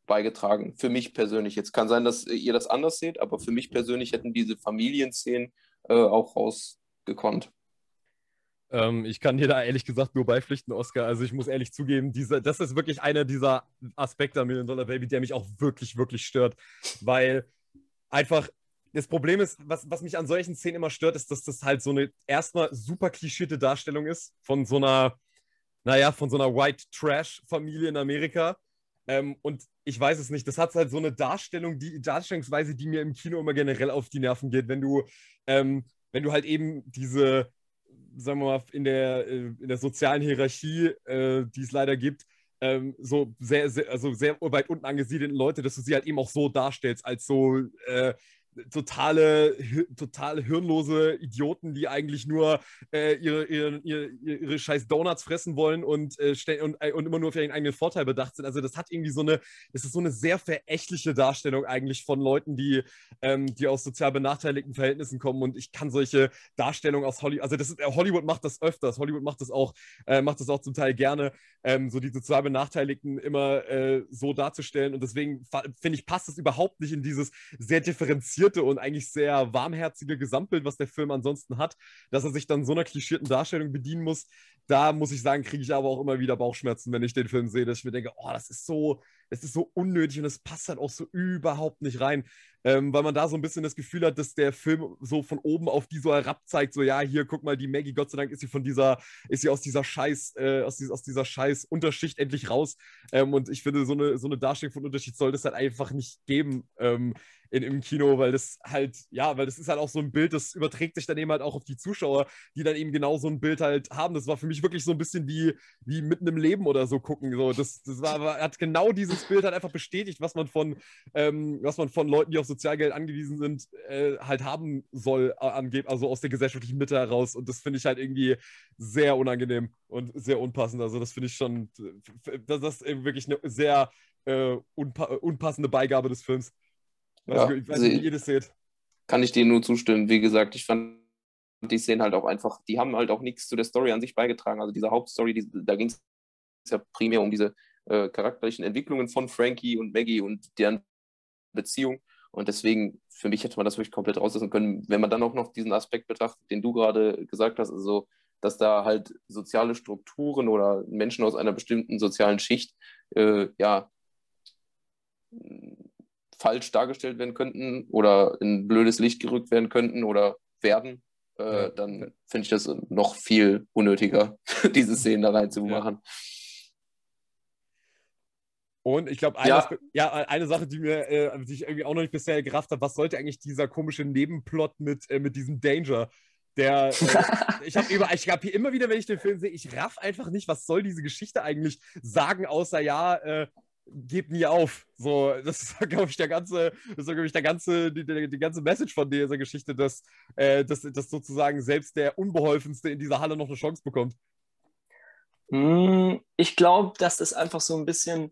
beigetragen. Für mich persönlich. Jetzt kann sein, dass ihr das anders seht, aber für mich persönlich hätten diese Familienszenen äh, auch rausgekonnt.
Ähm, ich kann dir da ehrlich gesagt nur beipflichten, Oscar. Also ich muss ehrlich zugeben, diese, das ist wirklich einer dieser Aspekte an Million Dollar Baby, der mich auch wirklich, wirklich stört. Weil einfach das Problem ist, was, was mich an solchen Szenen immer stört, ist, dass das halt so eine erstmal super klischierte Darstellung ist von so einer, naja, von so einer White Trash-Familie in Amerika. Ähm, und ich weiß es nicht, das hat halt so eine Darstellung, die Darstellungsweise, die mir im Kino immer generell auf die Nerven geht, wenn du, ähm, wenn du halt eben diese, sagen wir mal, in der, äh, in der sozialen Hierarchie, äh, die es leider gibt, ähm, so sehr, sehr, also sehr weit unten angesiedelten Leute, dass du sie halt eben auch so darstellst, als so äh, totale, totale hirnlose Idioten, die eigentlich nur äh, ihre, ihre, ihre, ihre, scheiß Donuts fressen wollen und, äh, und, äh, und immer nur für ihren eigenen Vorteil bedacht sind. Also das hat irgendwie so eine, das ist so eine sehr verächtliche Darstellung eigentlich von Leuten, die, ähm, die aus sozial benachteiligten Verhältnissen kommen. Und ich kann solche Darstellungen aus Hollywood, also das ist, äh, Hollywood macht das öfters, Hollywood macht das auch, äh, macht das auch zum Teil gerne, ähm, so die sozial Benachteiligten immer äh, so darzustellen. Und deswegen finde ich, passt das überhaupt nicht in dieses sehr differenzierte klischeisierte und eigentlich sehr warmherzige Gesamtbild, was der Film ansonsten hat, dass er sich dann so einer klischierten Darstellung bedienen muss, da muss ich sagen, kriege ich aber auch immer wieder Bauchschmerzen, wenn ich den Film sehe, dass ich mir denke, oh, das ist so, das ist so unnötig und es passt halt auch so überhaupt nicht rein, ähm, weil man da so ein bisschen das Gefühl hat, dass der Film so von oben auf die so herab zeigt, so ja, hier, guck mal, die Maggie, Gott sei Dank ist sie von dieser, ist sie aus dieser Scheiß, äh, aus, dieser, aus dieser Scheiß Unterschicht endlich raus ähm, und ich finde, so eine, so eine Darstellung von Unterschied soll das halt einfach nicht geben, ähm, in, im Kino, weil das halt, ja, weil das ist halt auch so ein Bild, das überträgt sich dann eben halt auch auf die Zuschauer, die dann eben genau so ein Bild halt haben. Das war für mich wirklich so ein bisschen wie, wie mitten im Leben oder so gucken. So, das, das war, hat genau dieses Bild halt einfach bestätigt, was man von, ähm, was man von Leuten, die auf Sozialgeld angewiesen sind, äh, halt haben soll, angeben, also aus der gesellschaftlichen Mitte heraus. Und das finde ich halt irgendwie sehr unangenehm und sehr unpassend. Also das finde ich schon, das ist eben wirklich eine sehr äh, unpa unpassende Beigabe des Films.
Also, ja, ich weiß nicht, wie ihr das seht. kann ich dir nur zustimmen. Wie gesagt, ich fand die Szenen halt auch einfach, die haben halt auch nichts zu der Story an sich beigetragen. Also diese Hauptstory, die, da ging es ja primär um diese äh, charakterlichen Entwicklungen von Frankie und Maggie und deren Beziehung. Und deswegen, für mich hätte man das wirklich komplett rauslassen können. Wenn man dann auch noch diesen Aspekt betrachtet, den du gerade gesagt hast, also dass da halt soziale Strukturen oder Menschen aus einer bestimmten sozialen Schicht äh, ja falsch dargestellt werden könnten oder in blödes Licht gerückt werden könnten oder werden, äh, ja. dann finde ich das noch viel unnötiger, diese Szenen da reinzumachen. Ja.
Und ich glaube, eine, ja. ja. eine Sache, die mir, äh, die ich irgendwie auch noch nicht bisher gerafft habe, was sollte eigentlich dieser komische Nebenplot mit, äh, mit diesem Danger? Der, äh, ich habe über, ich habe hier immer wieder, wenn ich den Film sehe, ich raff einfach nicht, was soll diese Geschichte eigentlich sagen, außer ja, äh, gebt nie auf. So, das ist, glaube ich, der ganze, das ist, glaube ich, der ganze, die, die, die, ganze Message von dieser Geschichte, dass, äh, dass, dass sozusagen selbst der Unbeholfenste in dieser Halle noch eine Chance bekommt.
Hm, ich glaube, dass das einfach so ein bisschen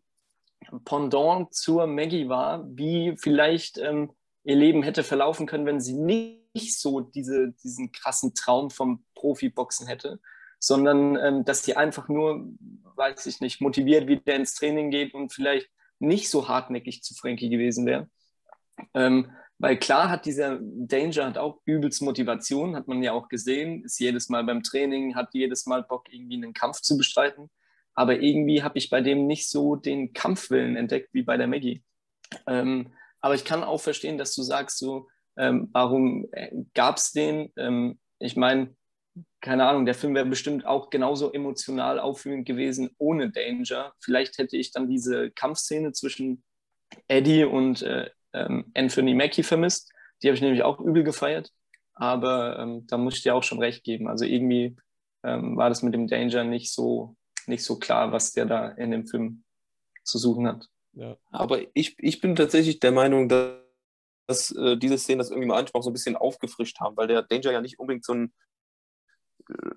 Pendant zur Maggie war, wie vielleicht ähm, ihr Leben hätte verlaufen können, wenn sie nicht so diese, diesen krassen Traum vom Profiboxen hätte, sondern ähm, dass sie einfach nur, weiß ich nicht, motiviert wieder ins Training geht und vielleicht nicht so hartnäckig zu Frankie gewesen wäre. Ähm, weil klar hat dieser Danger hat auch übelst Motivation, hat man ja auch gesehen, ist jedes Mal beim Training, hat jedes Mal Bock, irgendwie einen Kampf zu bestreiten. Aber irgendwie habe ich bei dem nicht so den Kampfwillen entdeckt wie bei der Maggie. Ähm, aber ich kann auch verstehen, dass du sagst, so, ähm, warum äh, gab es den? Ähm, ich meine, keine Ahnung, der Film wäre bestimmt auch genauso emotional auffühlend gewesen ohne Danger. Vielleicht hätte ich dann diese Kampfszene zwischen Eddie und äh, ähm, Anthony Mackie vermisst. Die habe ich nämlich auch übel gefeiert. Aber ähm, da muss ich dir auch schon recht geben. Also irgendwie ähm, war das mit dem Danger nicht so, nicht so klar, was der da in dem Film zu suchen hat.
Ja. Aber ich, ich bin tatsächlich der Meinung, dass, dass äh, diese Szenen das irgendwie mal einfach so ein bisschen aufgefrischt haben, weil der Danger ja nicht unbedingt so ein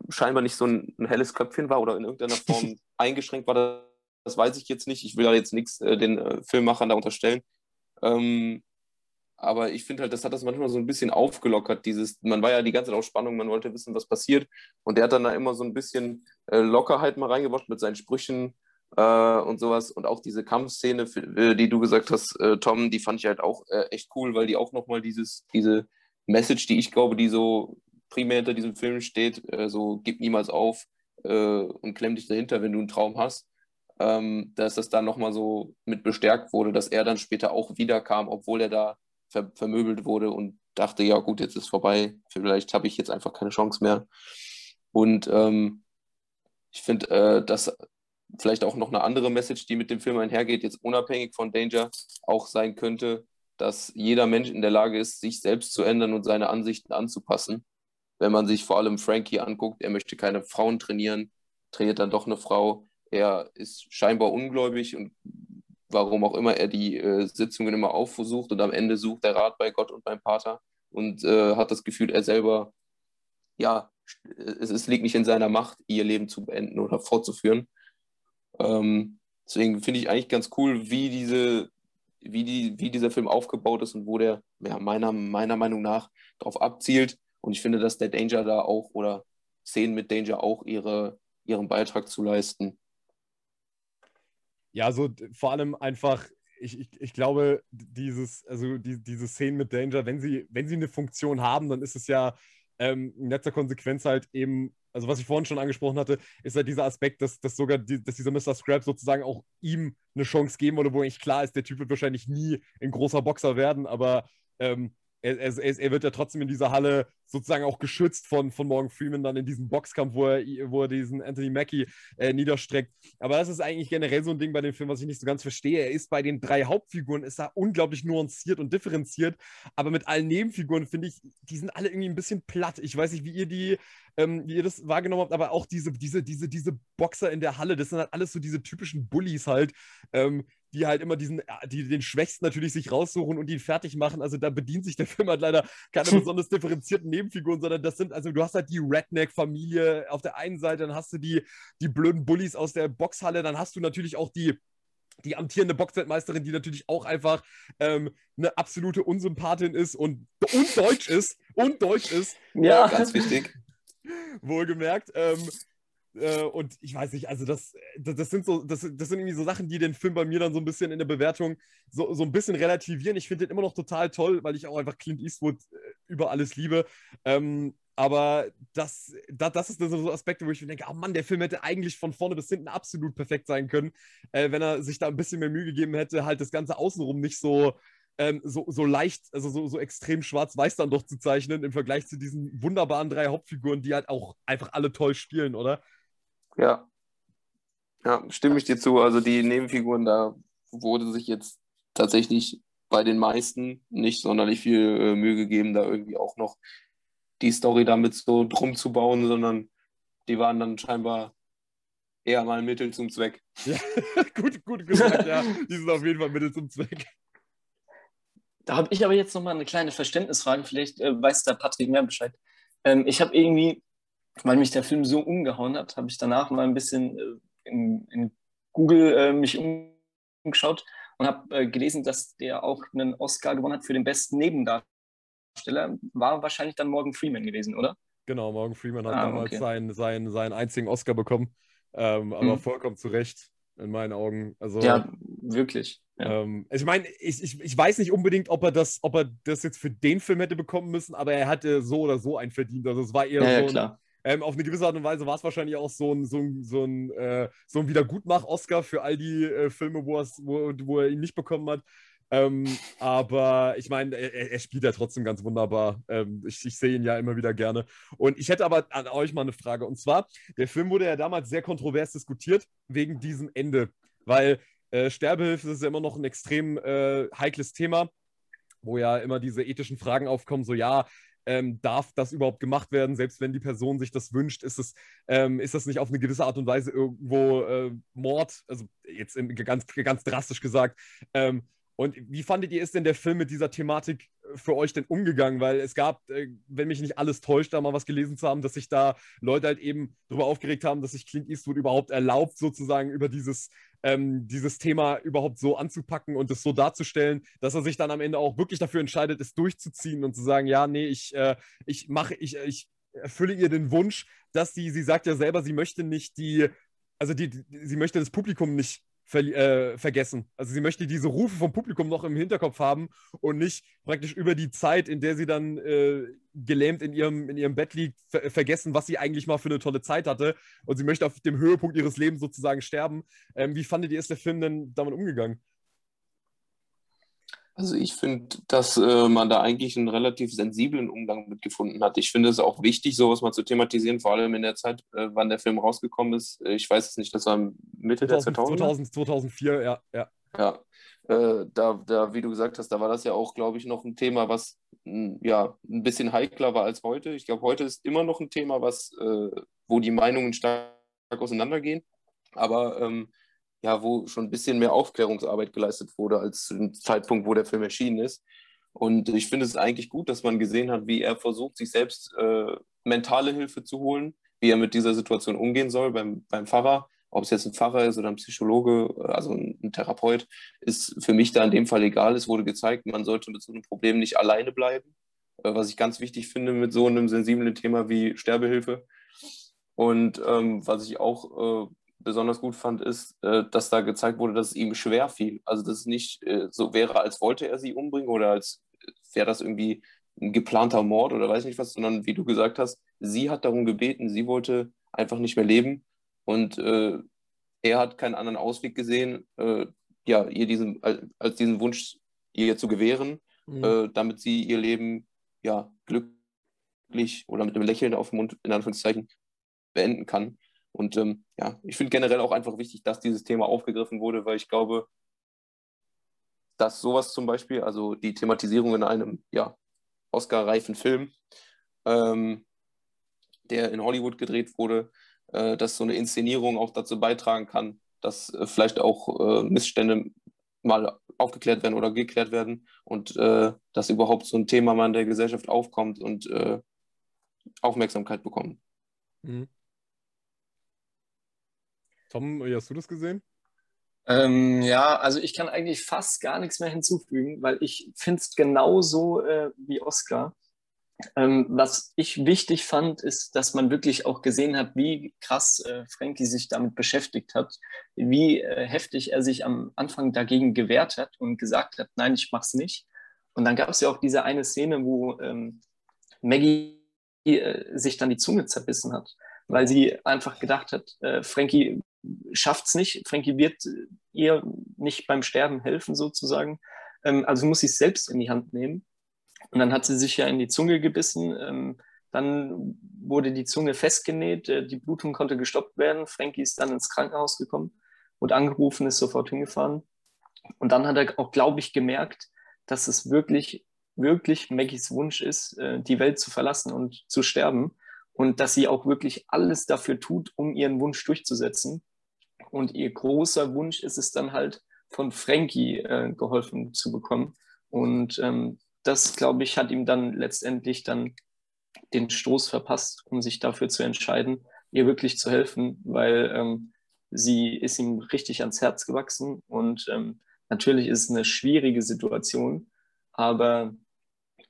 scheinbar nicht so ein, ein, helles Köpfchen war oder in irgendeiner Form eingeschränkt war, das, das, weiß ich jetzt nicht. Ich will da jetzt nichts äh, den äh, Filmmachern da unterstellen. Ähm, aber ich finde halt, das hat das manchmal so ein bisschen aufgelockert. Dieses, man war ja die ganze Zeit auf Spannung, man wollte wissen, was passiert. Und der hat dann da immer so ein bisschen äh, Lockerheit mal reingebracht mit seinen Sprüchen äh, und sowas. Und auch diese Kampfszene, äh, die du gesagt hast, äh, Tom, die fand ich halt auch echt cool, weil die auch nochmal dieses, diese Message, die ich glaube, die so primär hinter diesem Film steht, äh, so gib niemals auf äh, und klemm dich dahinter, wenn du einen Traum hast, ähm, dass das dann nochmal so mit bestärkt wurde, dass er dann später auch wiederkam, obwohl er da ver vermöbelt wurde und dachte, ja gut, jetzt ist vorbei, vielleicht habe ich jetzt einfach keine Chance mehr. Und ähm, ich finde, äh, dass vielleicht auch noch eine andere Message, die mit dem Film einhergeht, jetzt unabhängig von Danger, auch sein könnte, dass jeder Mensch in der Lage ist, sich selbst zu ändern und seine Ansichten anzupassen wenn man sich vor allem Frankie anguckt, er möchte keine Frauen trainieren, trainiert dann doch eine Frau. Er ist scheinbar ungläubig und warum auch immer er die äh, Sitzungen immer aufsucht und am Ende sucht er Rat bei Gott und beim Pater und äh, hat das Gefühl, er selber, ja, es, es, liegt nicht in seiner Macht, ihr Leben zu beenden oder fortzuführen. Ähm, deswegen finde ich eigentlich ganz cool, wie diese, wie, die, wie dieser Film aufgebaut ist und wo der ja, meiner, meiner Meinung nach darauf abzielt, und ich finde, dass der Danger da auch oder Szenen mit Danger auch ihre, ihren Beitrag zu leisten.
Ja, so vor allem einfach, ich, ich, ich glaube, dieses, also die, diese Szenen mit Danger, wenn sie, wenn sie eine Funktion haben, dann ist es ja ähm, in letzter Konsequenz halt eben, also was ich vorhin schon angesprochen hatte, ist halt dieser Aspekt, dass, dass sogar die, dass dieser Mr. Scrap sozusagen auch ihm eine Chance geben würde, wo eigentlich klar ist, der Typ wird wahrscheinlich nie ein großer Boxer werden, aber ähm, er, er, er, wird ja trotzdem in dieser Halle sozusagen auch geschützt von, von Morgan Freeman dann in diesem Boxkampf, wo er, wo er diesen Anthony Mackie äh, niederstreckt. Aber das ist eigentlich generell so ein Ding bei dem Film, was ich nicht so ganz verstehe. Er ist bei den drei Hauptfiguren, ist er unglaublich nuanciert und differenziert, aber mit allen Nebenfiguren finde ich, die sind alle irgendwie ein bisschen platt. Ich weiß nicht, wie ihr die, ähm, wie ihr das wahrgenommen habt, aber auch diese, diese, diese, diese Boxer in der Halle, das sind halt alles so diese typischen Bullies halt, ähm, die halt immer diesen, äh, die den Schwächsten natürlich sich raussuchen und ihn fertig machen. Also da bedient sich der Film halt leider keine besonders differenzierten Nebenfiguren, sondern das sind, also du hast halt die Redneck-Familie auf der einen Seite, dann hast du die, die blöden Bullies aus der Boxhalle, dann hast du natürlich auch die die amtierende Boxweltmeisterin, die natürlich auch einfach ähm, eine absolute Unsympathin ist und, und deutsch ist. Und deutsch ist.
Ja, ganz wichtig.
Wohlgemerkt. Ähm, äh, und ich weiß nicht, also das, das, das, sind so, das, das sind irgendwie so Sachen, die den Film bei mir dann so ein bisschen in der Bewertung so, so ein bisschen relativieren. Ich finde den immer noch total toll, weil ich auch einfach Clint Eastwood äh, über alles liebe. Ähm, aber das, das, das ist so Aspekte, wo ich denke, oh Mann, der Film hätte eigentlich von vorne bis hinten absolut perfekt sein können, äh, wenn er sich da ein bisschen mehr Mühe gegeben hätte, halt das Ganze außenrum nicht so, ähm, so, so leicht, also so, so extrem schwarz-weiß dann doch zu zeichnen, im Vergleich zu diesen wunderbaren drei Hauptfiguren, die halt auch einfach alle toll spielen, oder?
Ja. Ja, stimme ich dir zu. Also die Nebenfiguren, da wurde sich jetzt tatsächlich bei den meisten nicht sonderlich viel äh, Mühe gegeben, da irgendwie auch noch die Story damit so drum zu bauen, sondern die waren dann scheinbar eher mal Mittel zum Zweck.
Ja, gut, gut gesagt, ja. Die sind auf jeden Fall Mittel zum Zweck.
Da habe ich aber jetzt nochmal eine kleine Verständnisfrage. Vielleicht äh, weiß der Patrick mehr Bescheid. Ähm, ich habe irgendwie, weil mich der Film so umgehauen hat, habe ich danach mal ein bisschen äh, in, in, Google äh, mich umgeschaut und habe äh, gelesen, dass der auch einen Oscar gewonnen hat für den besten Nebendarsteller Darsteller war wahrscheinlich dann Morgan Freeman gewesen, oder?
Genau, Morgan Freeman hat ah, damals okay. seinen, seinen, seinen einzigen Oscar bekommen, ähm, aber mhm. vollkommen zu Recht in meinen Augen. Also,
ja, wirklich. Ja.
Ähm, ich meine, ich, ich, ich weiß nicht unbedingt, ob er, das, ob er das jetzt für den Film hätte bekommen müssen, aber er hatte so oder so einen verdient. Also es war eher ja, so ein, ähm, auf eine gewisse Art und Weise war es wahrscheinlich auch so ein, so ein, so ein, äh, so ein Wiedergutmach-Oscar für all die äh, Filme, wo, wo, er ihn nicht bekommen hat. Ähm, aber ich meine, er, er, spielt ja trotzdem ganz wunderbar. Ähm, ich, ich sehe ihn ja immer wieder gerne. Und ich hätte aber an euch mal eine Frage. Und zwar, der Film wurde ja damals sehr kontrovers diskutiert wegen diesem Ende. Weil äh, Sterbehilfe ist ja immer noch ein extrem äh, heikles Thema, wo ja immer diese ethischen Fragen aufkommen, so ja, ähm, darf das überhaupt gemacht werden, selbst wenn die Person sich das wünscht, ist, es, ähm, ist das nicht auf eine gewisse Art und Weise irgendwo äh, Mord, also jetzt ganz, ganz drastisch gesagt, ähm, und wie fandet ihr, ist denn der Film mit dieser Thematik äh, für euch denn umgegangen? Weil es gab, äh, wenn mich nicht alles täuscht, da mal was gelesen zu haben, dass sich da Leute halt eben darüber aufgeregt haben, dass sich Clint Eastwood überhaupt erlaubt, sozusagen über dieses, ähm, dieses Thema überhaupt so anzupacken und es so darzustellen, dass er sich dann am Ende auch wirklich dafür entscheidet, es durchzuziehen und zu sagen, ja, nee, ich, äh, ich mache, ich, ich erfülle ihr den Wunsch, dass sie, sie sagt ja selber, sie möchte nicht die, also die, die sie möchte das Publikum nicht ver äh, vergessen. Also sie möchte diese Rufe vom Publikum noch im Hinterkopf haben und nicht praktisch über die Zeit, in der sie dann äh, gelähmt in ihrem, in ihrem Bett liegt, ver vergessen, was sie eigentlich mal für eine tolle Zeit hatte. Und sie möchte auf dem Höhepunkt ihres Lebens sozusagen sterben. Ähm, wie fandet ihr, ist der Film denn damit umgegangen?
Also ich finde, dass äh, man da eigentlich einen relativ sensiblen Umgang mitgefunden hat. Ich finde es auch wichtig, sowas mal zu thematisieren, vor allem in der Zeit, äh, wann der Film rausgekommen ist. Ich weiß es nicht, das war Mitte 2000, der 2000er?
2000, 2004, ja. Ja,
ja äh, da, da, wie du gesagt hast, da war das ja auch, glaube ich, noch ein Thema, was mh, ja, ein bisschen heikler war als heute. Ich glaube, heute ist immer noch ein Thema, was, äh, wo die Meinungen stark auseinandergehen. Aber ähm, ja, wo schon ein bisschen mehr Aufklärungsarbeit geleistet wurde als zu dem Zeitpunkt, wo der Film erschienen ist. Und ich finde es eigentlich gut, dass man gesehen hat, wie er versucht, sich selbst äh, mentale Hilfe zu holen, wie er mit dieser Situation umgehen soll beim, beim Pfarrer. Ob es jetzt ein Pfarrer ist oder ein Psychologe, äh, also ein, Therapeut, ist für mich da in dem Fall egal. Es wurde gezeigt, man sollte mit so einem Problem nicht alleine bleiben, äh, was ich ganz wichtig finde mit so einem sensiblen Thema wie Sterbehilfe. Und ähm, was ich auch äh, besonders gut fand, ist, äh, dass da gezeigt wurde, dass es ihm schwer fiel. Also, dass es nicht äh, so wäre, als wollte er sie umbringen oder als wäre das irgendwie ein geplanter Mord oder weiß nicht was, sondern wie du gesagt hast, sie hat darum gebeten, sie wollte einfach nicht mehr leben und äh, er hat keinen anderen Ausweg gesehen, äh, ja, ihr diesen, als diesen Wunsch ihr zu gewähren, mhm. Äh, damit sie ihr Leben ja glücklich oder mit einem Lächeln auf dem Mund in Anführungszeichen beenden kann. Und ähm, ja, ich finde generell auch einfach wichtig, dass dieses Thema aufgegriffen wurde, weil ich glaube, dass sowas zum Beispiel, also die Thematisierung in einem ja, Oscar-reifen Film, ähm, der in Hollywood gedreht wurde, äh, dass so eine Inszenierung auch dazu beitragen kann, dass äh, vielleicht auch äh, Missstände mal aufgeklärt werden oder geklärt werden und äh, dass überhaupt so ein Thema mal in der Gesellschaft aufkommt und äh, Aufmerksamkeit bekommt. Mhm.
Tom, wie hast du das gesehen?
Ähm, ja, also ich kann eigentlich fast gar nichts mehr hinzufügen, weil ich finde es genauso äh, wie Oscar. Ähm, was ich wichtig fand, ist, dass man wirklich auch gesehen hat, wie krass äh, Frankie sich damit beschäftigt hat, wie äh, heftig er sich am Anfang dagegen gewehrt hat und gesagt hat, nein, ich mach's nicht. Und dann gab es ja auch diese eine Szene, wo ähm, Maggie äh, sich dann die Zunge zerbissen hat, weil sie einfach gedacht hat, äh, Frankie schafft's nicht, Frankie wird ihr nicht beim Sterben helfen sozusagen. Ähm, also muss sie es selbst in die Hand nehmen. Und dann hat sie sich ja in die Zunge gebissen. Ähm, dann wurde die Zunge festgenäht, äh, die Blutung konnte gestoppt werden. Frankie ist dann ins Krankenhaus gekommen, wurde angerufen, ist sofort hingefahren. Und dann hat er auch, glaube ich, gemerkt, dass es wirklich, wirklich Maggies Wunsch ist, äh, die Welt zu verlassen und zu sterben. Und dass sie auch wirklich alles dafür tut, um ihren Wunsch durchzusetzen. Und ihr großer Wunsch ist es dann halt, von Frankie äh, geholfen zu bekommen. Und ähm, das, glaube ich, hat ihm dann letztendlich dann den Stoß verpasst, um sich dafür zu entscheiden, ihr wirklich zu helfen, weil ähm, sie ist ihm richtig ans Herz gewachsen und ähm, natürlich ist es eine schwierige Situation, aber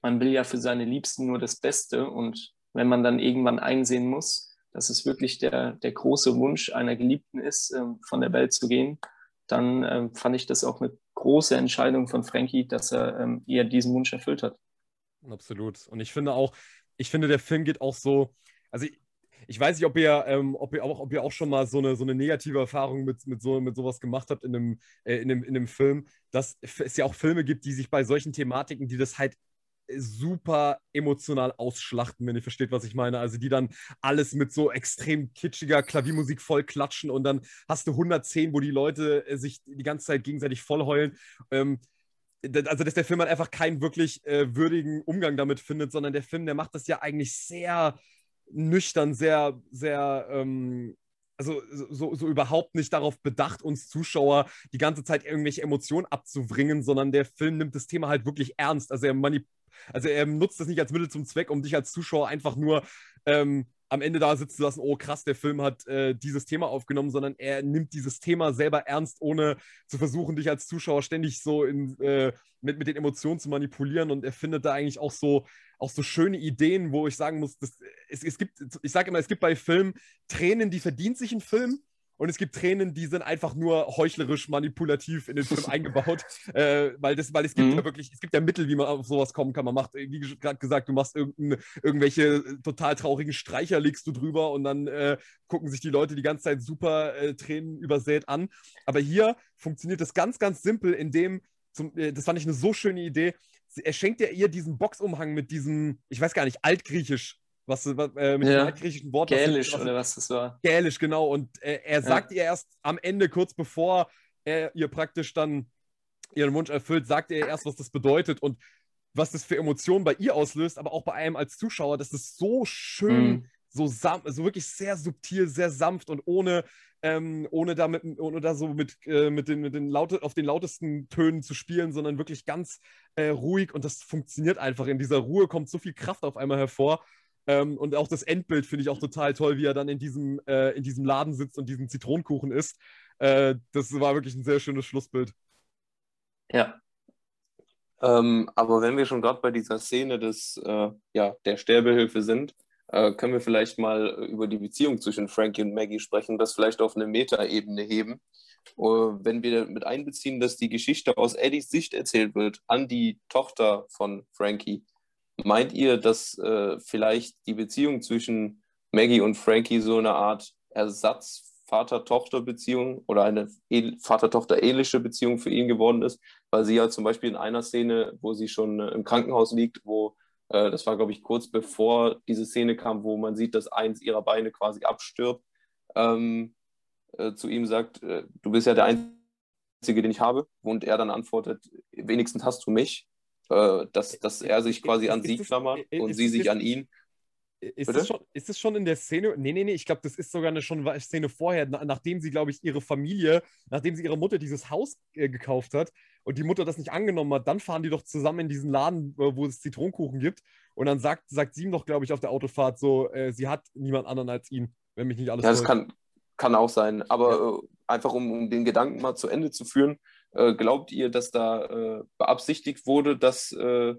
man will ja für seine Liebsten nur das Beste und wenn man dann irgendwann einsehen muss, dass es wirklich der, der große Wunsch einer Geliebten ist, ähm, von der Welt zu gehen, dann ähm, fand ich das auch eine große Entscheidung von Frankie, dass er ähm, ihr diesen Wunsch erfüllt hat.
Absolut. Und ich finde auch, ich finde, der Film geht auch so, also ich, ich weiß nicht, ob ihr, ähm, ob, ihr auch, ob ihr auch schon mal so eine, so eine negative Erfahrung mit, mit, so, mit sowas gemacht habt in einem, äh, in, einem, in einem Film, dass es ja auch Filme gibt, die sich bei solchen Thematiken, die das halt super emotional ausschlachten, wenn ihr versteht, was ich meine. Also die dann alles mit so extrem kitschiger Klaviermusik voll klatschen und dann hast du 110, wo die Leute äh, sich die ganze Zeit gegenseitig vollheulen. Ähm, also dass der Film halt einfach keinen wirklich äh, würdigen Umgang damit findet, sondern der Film, der macht das ja eigentlich sehr nüchtern, sehr, sehr ähm, also so, so überhaupt nicht darauf bedacht, uns Zuschauer die ganze Zeit irgendwelche Emotionen abzubringen, sondern der Film nimmt das Thema halt wirklich ernst. Also er manipuliert also er nutzt das nicht als Mittel zum Zweck, um dich als Zuschauer einfach nur ähm, am Ende da sitzen zu lassen, oh krass, der Film hat äh, dieses Thema aufgenommen, sondern er nimmt dieses Thema selber ernst, ohne zu versuchen, dich als Zuschauer ständig so in, äh, mit, mit den Emotionen zu manipulieren. Und er findet da eigentlich auch so, auch so schöne Ideen, wo ich sagen muss, das, es, es gibt, ich sage immer, es gibt bei Filmen Tränen, die verdient sich ein Film und es gibt Tränen, die sind einfach nur heuchlerisch manipulativ in den Film eingebaut, äh, weil, das, weil es gibt mhm. ja wirklich, es gibt ja Mittel, wie man auf sowas kommen kann. Man macht, wie gerade gesagt, du machst irgendwelche äh, total traurigen Streicher, legst du drüber und dann äh, gucken sich die Leute die ganze Zeit super äh, Tränen übersät an. Aber hier funktioniert das ganz, ganz simpel, indem, zum, äh, das fand ich eine so schöne Idee, er schenkt ja ihr diesen Boxumhang mit diesem, ich weiß gar nicht, altgriechisch was, was äh, mit ja. dem griechischen Wort.
Gälisch was, oder was das war.
Gälisch, genau. Und äh, er sagt ja. ihr erst am Ende, kurz bevor er ihr praktisch dann ihren Wunsch erfüllt, sagt er erst, was das bedeutet und was das für Emotionen bei ihr auslöst, aber auch bei einem als Zuschauer. Das ist so schön, mhm. so, so wirklich sehr subtil, sehr sanft und ohne, ähm, ohne, da mit, ohne da so mit, äh, mit den, mit den laute, auf den lautesten Tönen zu spielen, sondern wirklich ganz äh, ruhig und das funktioniert einfach. In dieser Ruhe kommt so viel Kraft auf einmal hervor ähm, und auch das Endbild finde ich auch total toll, wie er dann in diesem, äh, in diesem Laden sitzt und diesen Zitronenkuchen isst. Äh, das war wirklich ein sehr schönes Schlussbild.
Ja. Ähm, aber wenn wir schon gerade bei dieser Szene des, äh, ja, der Sterbehilfe sind, äh, können wir vielleicht mal über die Beziehung zwischen Frankie und Maggie sprechen, das vielleicht auf eine Metaebene heben. Uh, wenn wir mit einbeziehen, dass die Geschichte aus Eddies Sicht erzählt wird an die Tochter von Frankie, Meint ihr, dass äh, vielleicht die Beziehung zwischen Maggie und Frankie so eine Art Ersatz Vater-Tochter-Beziehung oder eine Vater-Tochter-ähnliche Beziehung für ihn geworden ist, weil sie ja zum Beispiel in einer Szene, wo sie schon äh, im Krankenhaus liegt, wo äh, das war, glaube ich, kurz bevor diese Szene kam, wo man sieht, dass eins ihrer Beine quasi abstirbt, ähm, äh, zu ihm sagt, äh, du bist ja der Einzige, den ich habe. Und er dann antwortet, wenigstens hast du mich äh, dass, dass er sich quasi ist, an sie klammert und sie sich an ihn.
Ist es, schon, ist es schon in der Szene? Nee, nee, nee, ich glaube, das ist sogar eine schon Szene vorher, nachdem sie, glaube ich, ihre Familie, nachdem sie ihrer Mutter dieses Haus äh, gekauft hat und die Mutter das nicht angenommen hat, dann fahren die doch zusammen in diesen Laden, äh, wo es Zitronenkuchen gibt. Und dann sagt, sagt sie ihm doch, glaube ich, auf der Autofahrt so, äh, sie hat niemand anderen als ihn, wenn mich nicht alles
Ja, das kann, kann auch sein. Aber ja. Äh, einfach um, um, den Gedanken mal zu Ende zu führen, glaubt ihr, dass da äh, beabsichtigt wurde, dass äh,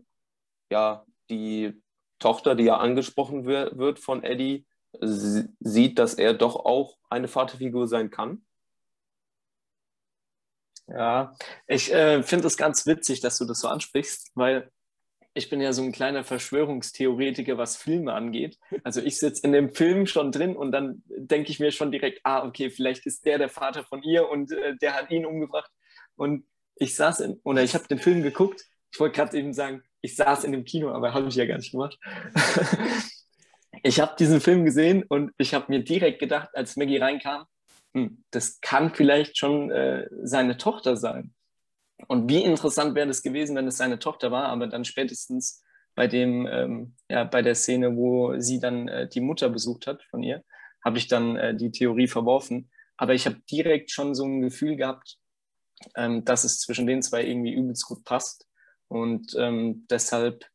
ja die Tochter, die ja angesprochen wird von Eddie, sieht, dass er doch auch eine Vaterfigur sein kann?
Ja, ich äh, finde es ganz witzig, dass du das so ansprichst, weil ich bin ja so ein kleiner Verschwörungstheoretiker, was Filme angeht. Also ich sitze in dem Film schon drin und dann denke ich mir schon direkt, ah, okay, vielleicht ist der der Vater von ihr und äh, der hat ihn umgebracht. Und ich saß in, oder ich habe den Film geguckt. Ich wollte gerade eben sagen, ich saß in dem Kino, aber habe ich ja gar nicht gemacht. ich habe diesen Film gesehen und ich habe mir direkt gedacht, als Maggie reinkam, hm, das kann vielleicht schon äh, seine Tochter sein. Und wie interessant wäre das gewesen, wenn es seine Tochter war, aber dann spätestens bei dem, ähm, ja, bei der Szene, wo sie dann äh, die Mutter besucht hat von ihr, habe ich dann äh, die Theorie verworfen. Aber ich habe direkt schon so ein Gefühl gehabt, ähm, dass es zwischen den zwei irgendwie übelst gut passt. Und ähm, deshalb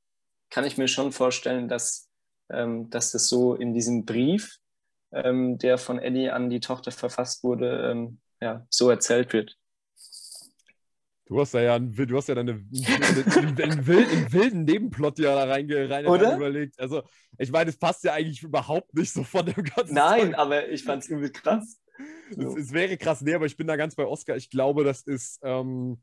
kann ich mir schon vorstellen, dass, ähm, dass das so in diesem Brief, ähm, der von Eddie an die Tochter verfasst wurde, ähm, ja, so erzählt wird.
Du hast ja, einen, du hast ja dann einen, einen, einen, wilden, wilden Nebenplot ja da reinge, rein, rein überlegt. Also, ich meine, es passt ja eigentlich überhaupt nicht so von dem ganzen
Nein, Zeug. aber ich fand es übel krass.
Es, es, wäre krass, nee, aber ich bin da ganz bei Oscar. Ich glaube, das ist ähm,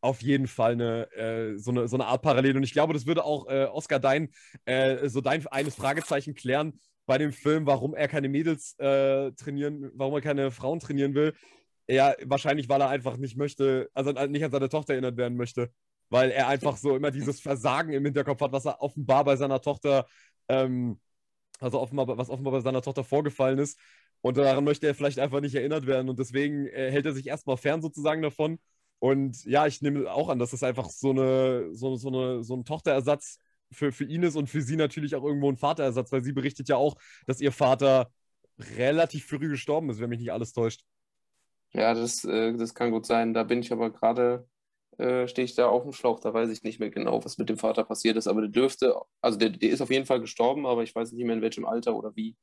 auf jeden Fall eine, äh, so, eine, so eine Art Parallel. Und ich glaube, das würde auch äh, Oscar dein, äh, so dein eines Fragezeichen klären bei dem Film, warum er keine Mädels äh, trainieren, warum er keine Frauen trainieren will. Ja, wahrscheinlich, weil er einfach nicht möchte, also nicht an seine Tochter erinnert werden möchte. Weil er einfach so immer dieses Versagen im Hinterkopf hat, was er offenbar bei seiner Tochter, ähm, also offenbar, was offenbar bei seiner Tochter vorgefallen ist. Und daran möchte er vielleicht einfach nicht erinnert werden. Und deswegen äh, hält er sich erstmal fern sozusagen davon. Und ja, ich nehme auch an, dass das einfach so, eine, so, so, eine, so ein Tochterersatz für, für ihn ist und für sie natürlich auch irgendwo ein Vaterersatz, weil sie berichtet ja auch, dass ihr Vater relativ früh gestorben ist, wenn mich nicht alles täuscht.
Ja, das, äh, das kann gut sein. Da bin ich aber gerade, äh, stehe ich da auf dem Schlauch, da weiß ich nicht mehr genau, was mit dem Vater passiert ist. Aber der dürfte, also der, der ist auf jeden Fall gestorben, aber ich weiß nicht mehr in welchem Alter oder wie.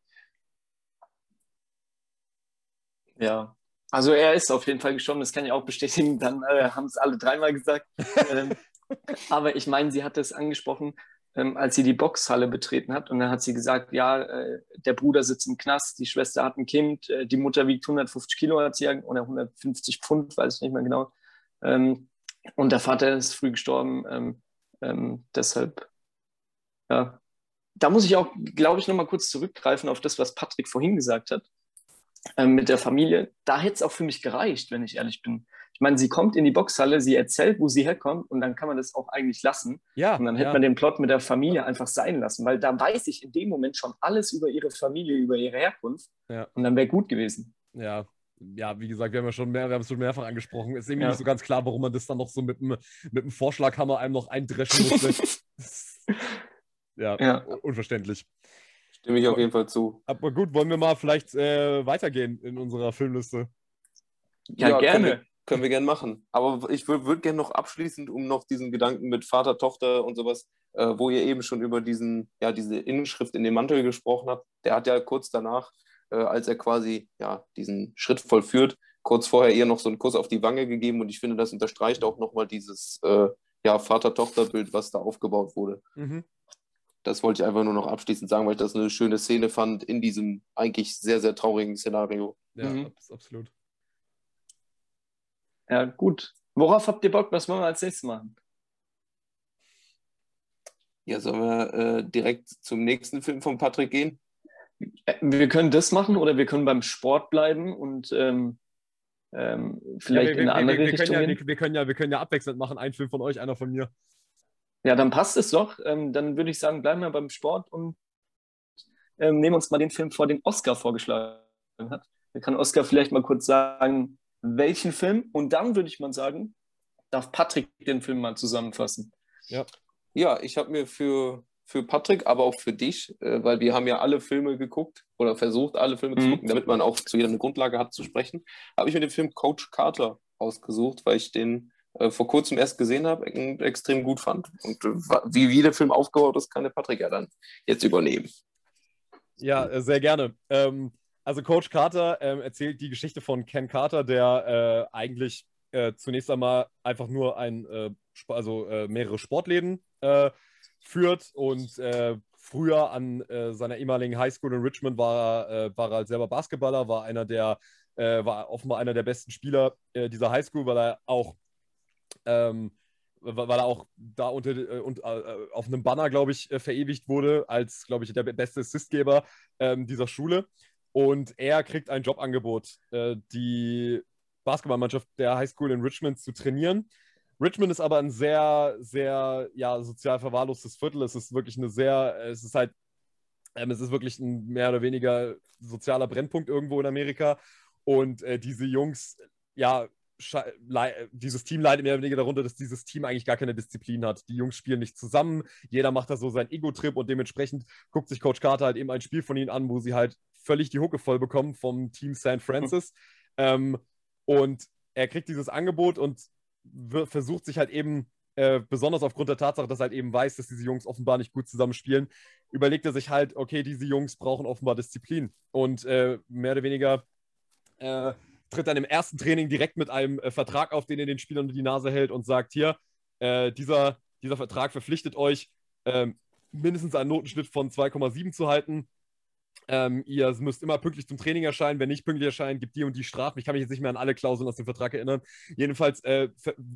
Ja, also er ist auf jeden Fall gestorben, das kann ich auch bestätigen. Dann äh, haben es alle dreimal gesagt. ähm, aber ich meine, sie hat es angesprochen, ähm, als sie die Boxhalle betreten hat. Und dann hat sie gesagt, ja, äh, der Bruder sitzt im Knast, die Schwester hat ein Kind, äh, die Mutter wiegt 150 Kilo, hat sie, oder 150 Pfund, weiß ich nicht mehr genau. Ähm, und der Vater ist früh gestorben. Ähm, ähm, deshalb, ja. Da muss ich auch, glaube ich, nochmal kurz zurückgreifen auf das, was Patrick vorhin gesagt hat ähm, mit der Familie. Da hätte es auch für mich gereicht, wenn ich ehrlich bin. Ich meine, sie kommt in die Boxhalle, sie erzählt, wo sie herkommt und dann kann man das auch eigentlich lassen.
Ja,
und dann hätte
ja.
man den Plot mit der Familie einfach sein lassen, weil da weiß ich in dem Moment schon alles über ihre Familie, über ihre Herkunft.
Ja.
Und dann wäre gut gewesen.
Ja, ja, wie gesagt, wir haben ja schon mehr, wir haben es schon mehrfach angesprochen. Ist irgendwie ja. nicht so ganz klar, warum man das dann noch so mit einem mit dem Vorschlaghammer einem noch eindreschen musste. ja, ja, unverständlich.
Stimme ich auf jeden Fall zu.
Aber gut, wollen wir mal vielleicht äh, weitergehen in unserer Filmliste?
Ja, ja gerne. Können wir gerne machen. Aber ich würde würd gerne noch abschließend, um noch diesen Gedanken mit Vater, Tochter und sowas, äh, wo ihr eben schon über diesen, ja, diese Innenschrift in dem Mantel gesprochen habt. Der hat ja kurz danach, äh, als er quasi ja, diesen Schritt vollführt, kurz vorher ihr noch so einen Kuss auf die Wange gegeben. Und ich finde, das unterstreicht auch nochmal dieses äh, ja, Vater-Tochter-Bild, was da aufgebaut wurde. Mhm. Das wollte ich einfach nur noch abschließend sagen, weil ich das eine schöne Szene fand in diesem eigentlich sehr, sehr traurigen Szenario.
Ja, mhm. absolut.
Ja, gut. Worauf habt ihr Bock? Was wollen wir als nächstes machen?
Ja, sollen wir äh, direkt zum nächsten Film von Patrick gehen?
Äh, wir können das machen oder wir können beim Sport bleiben und ähm, ähm, vielleicht ja, wir, in eine andere
wir, wir,
Richtung.
Ja, wir, können ja, wir können ja abwechselnd machen, ein Film von euch, einer von mir.
Ja, dann passt es doch. Ähm, dann würde ich sagen, bleiben wir beim Sport und ähm, nehmen uns mal den Film vor, den Oscar vorgeschlagen hat. Da kann Oscar vielleicht mal kurz sagen, welchen Film und dann würde ich mal sagen, darf Patrick den Film mal zusammenfassen.
Ja, ja ich habe mir für, für Patrick, aber auch für dich, äh, weil wir haben ja alle Filme geguckt oder versucht, alle Filme mhm. zu gucken, damit man auch zu jeder eine Grundlage hat zu sprechen, habe ich mir den Film Coach Carter ausgesucht, weil ich den äh, vor kurzem erst gesehen habe extrem gut fand. Und äh, wie, wie der Film aufgebaut ist, kann der Patrick ja dann jetzt übernehmen.
Ja, äh, sehr gerne. Ähm, also Coach Carter ähm, erzählt die Geschichte von Ken Carter, der äh, eigentlich äh, zunächst einmal einfach nur ein, äh, also mehrere Sportläden führt und früher an seiner ehemaligen Highschool in Richmond war, war er halt selber Basketballer, war einer der, war offenbar einer der besten Spieler dieser Highschool, weil er auch ähm, weil er auch da unter, äh, und, äh, auf einem Banner, glaube ich, äh, verewigt wurde, als, glaube ich, der beste Assistgeber ähm, dieser Schule. Und er kriegt ein Jobangebot, äh, die Basketballmannschaft der High School in Richmond zu trainieren. Richmond ist aber ein sehr, sehr ja, sozial verwahrlostes Viertel. Es ist wirklich eine sehr, es ist halt, ähm, es ist wirklich ein mehr oder weniger sozialer Brennpunkt irgendwo in Amerika. Und äh, diese Jungs, ja, dieses Team leidet mehr oder weniger darunter, dass dieses Team eigentlich gar keine Disziplin hat. Die Jungs spielen nicht zusammen, jeder macht da so seinen Ego-Trip und dementsprechend guckt sich Coach Carter halt eben ein Spiel von ihnen an, wo sie halt völlig die Hucke voll bekommen vom Team St. Francis. ähm, und er kriegt dieses Angebot und versucht sich halt eben, äh, besonders aufgrund der Tatsache, dass er halt eben weiß, dass diese Jungs offenbar nicht gut zusammen spielen, überlegt er sich halt, okay, diese Jungs brauchen offenbar Disziplin. Und äh, mehr oder weniger äh, tritt dann im ersten Training direkt mit einem äh, Vertrag auf, den er den Spielern die Nase hält und sagt: Hier, äh, dieser, dieser Vertrag verpflichtet euch, ähm, mindestens einen Notenschnitt von 2,7 zu halten. Ähm, ihr müsst immer pünktlich zum Training erscheinen. Wenn nicht pünktlich erscheinen, gibt die und die Strafen. Ich kann mich jetzt nicht mehr an alle Klauseln aus dem Vertrag erinnern. Jedenfalls äh,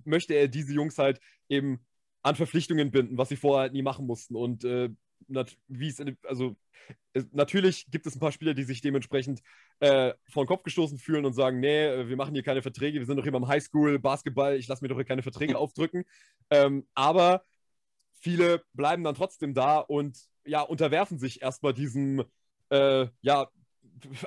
möchte er diese Jungs halt eben an Verpflichtungen binden, was sie vorher halt nie machen mussten. Und äh, wie es, also natürlich gibt es ein paar Spieler, die sich dementsprechend äh, vor den Kopf gestoßen fühlen und sagen, nee, wir machen hier keine Verträge, wir sind doch hier beim Highschool Basketball, ich lasse mir doch hier keine Verträge aufdrücken. Ähm, aber viele bleiben dann trotzdem da und ja, unterwerfen sich erstmal diesem, äh, ja,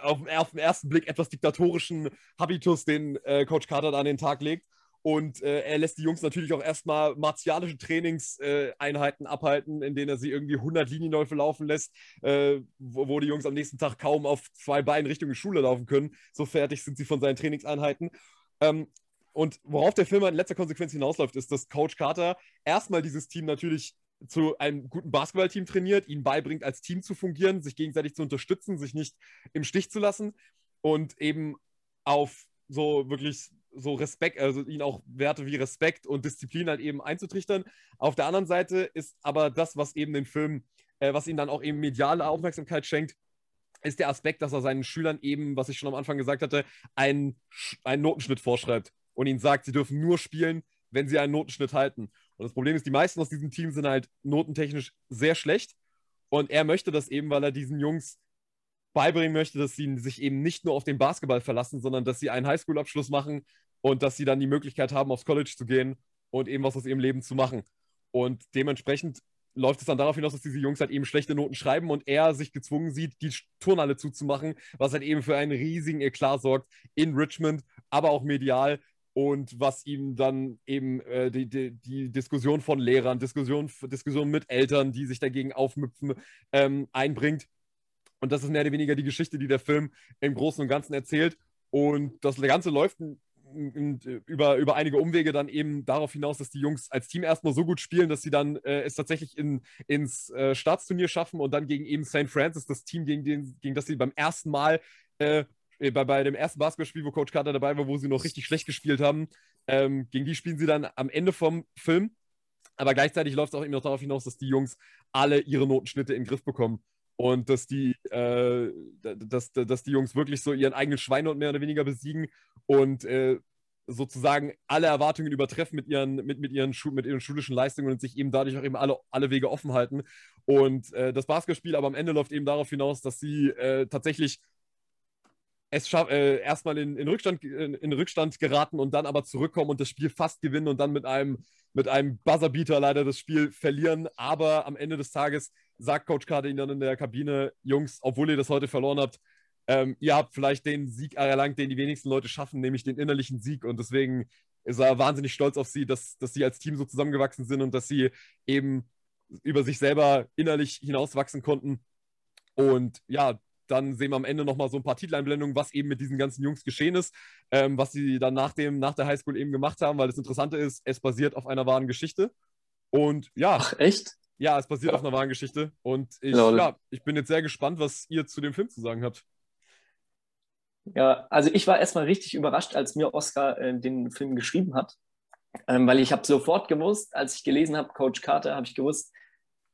auf, auf, den ersten Blick etwas diktatorischen Habitus, den äh, Coach Carter da an den Tag legt. Und äh, er lässt die Jungs natürlich auch erstmal martialische Trainingseinheiten abhalten, in denen er sie irgendwie 100 Linienläufe laufen lässt, äh, wo, wo, die Jungs am nächsten Tag kaum auf zwei Beinen Richtung Schule laufen können. So fertig sind sie von seinen Trainingseinheiten. Ähm, und worauf der Film in letzter Konsequenz hinausläuft, ist, dass Coach Carter erstmal dieses Team natürlich zu einem guten Basketballteam trainiert, ihnen beibringt, als Team zu fungieren, sich gegenseitig zu unterstützen, sich nicht im Stich zu lassen und eben auf so wirklich so Respekt, also ihnen auch Werte wie Respekt und Disziplin halt eben einzutrichtern. Auf der anderen Seite ist aber das, was eben den Film, äh, was ihm dann auch eben mediale Aufmerksamkeit schenkt, ist der Aspekt, dass er seinen Schülern eben, was ich schon am Anfang gesagt hatte, einen, einen Notenschnitt vorschreibt und ihnen sagt, sie dürfen nur spielen, wenn sie einen Notenschnitt halten. Und das Problem ist, die meisten aus diesem Team sind halt notentechnisch sehr schlecht. Und er möchte das eben, weil er diesen Jungs beibringen möchte, dass sie sich eben nicht nur auf den Basketball verlassen, sondern dass sie einen Highschool-Abschluss machen und dass sie dann die Möglichkeit haben, aufs College zu gehen und eben was aus ihrem Leben zu machen. Und dementsprechend läuft es dann darauf hinaus, dass diese Jungs halt eben schlechte Noten schreiben und er sich gezwungen sieht, die Turnhalle zuzumachen, was halt eben für einen riesigen Eklat sorgt in Richmond, aber auch medial und was ihm dann eben äh, die, die, die, Diskussion von Lehrern, Diskussion, Diskussion mit Eltern, die sich dagegen aufmüpfen, ähm, einbringt. Und das ist mehr oder weniger die Geschichte, die der Film im Großen und Ganzen erzählt. Und das Ganze läuft über, über einige Umwege dann eben darauf hinaus, dass die Jungs als Team erstmal so gut spielen, dass sie dann äh, es tatsächlich in, ins äh, Staatsturnier schaffen und dann gegen eben St. Francis, das Team, gegen, den, gegen das sie beim ersten Mal äh, äh, bei, bei dem ersten Basketballspiel, wo Coach Carter dabei war, wo sie noch richtig schlecht gespielt haben, ähm, gegen die spielen sie dann am Ende vom Film. Aber gleichzeitig läuft es auch eben noch darauf hinaus, dass die Jungs alle ihre Notenschnitte in den Griff bekommen und dass die, äh, dass, dass die Jungs wirklich so ihren eigenen Schweinehund mehr oder weniger besiegen und äh, sozusagen alle Erwartungen übertreffen mit ihren, mit, mit, ihren mit ihren schulischen Leistungen und sich eben dadurch auch eben alle, alle Wege offen halten. Und äh, das Basketballspiel aber am Ende läuft eben darauf hinaus, dass sie äh, tatsächlich es äh, erstmal in, in, Rückstand, in, in, Rückstand geraten und dann aber zurückkommen und das Spiel fast gewinnen und dann mit einem, mit einem Buzzerbeater leider das Spiel verlieren. Aber am Ende des Tages sagt Coach Carter dann in der Kabine, Jungs, obwohl ihr das heute verloren habt, ähm, ihr habt vielleicht den Sieg erlangt, den die wenigsten Leute schaffen, nämlich den innerlichen Sieg. Und deswegen ist er wahnsinnig stolz auf sie, dass, dass sie als Team so zusammengewachsen sind und dass sie eben über sich selber innerlich hinauswachsen konnten. Und ja, dann sehen wir am Ende nochmal so ein paar Titeleinblendungen, was eben mit diesen ganzen Jungs geschehen ist, ähm, was sie dann nach, dem, nach der Highschool eben gemacht haben, weil das Interessante ist, es basiert auf einer wahren Geschichte. Und ja.
Ach, echt?
Ja, es basiert ja. auf einer wahren Geschichte. Und ich, ja, ich bin jetzt sehr gespannt, was ihr zu dem Film zu sagen habt.
Ja, also ich war erstmal richtig überrascht, als mir Oscar äh, den Film geschrieben hat, ähm, weil ich habe sofort gewusst, als ich gelesen habe, Coach Carter, habe ich gewusst,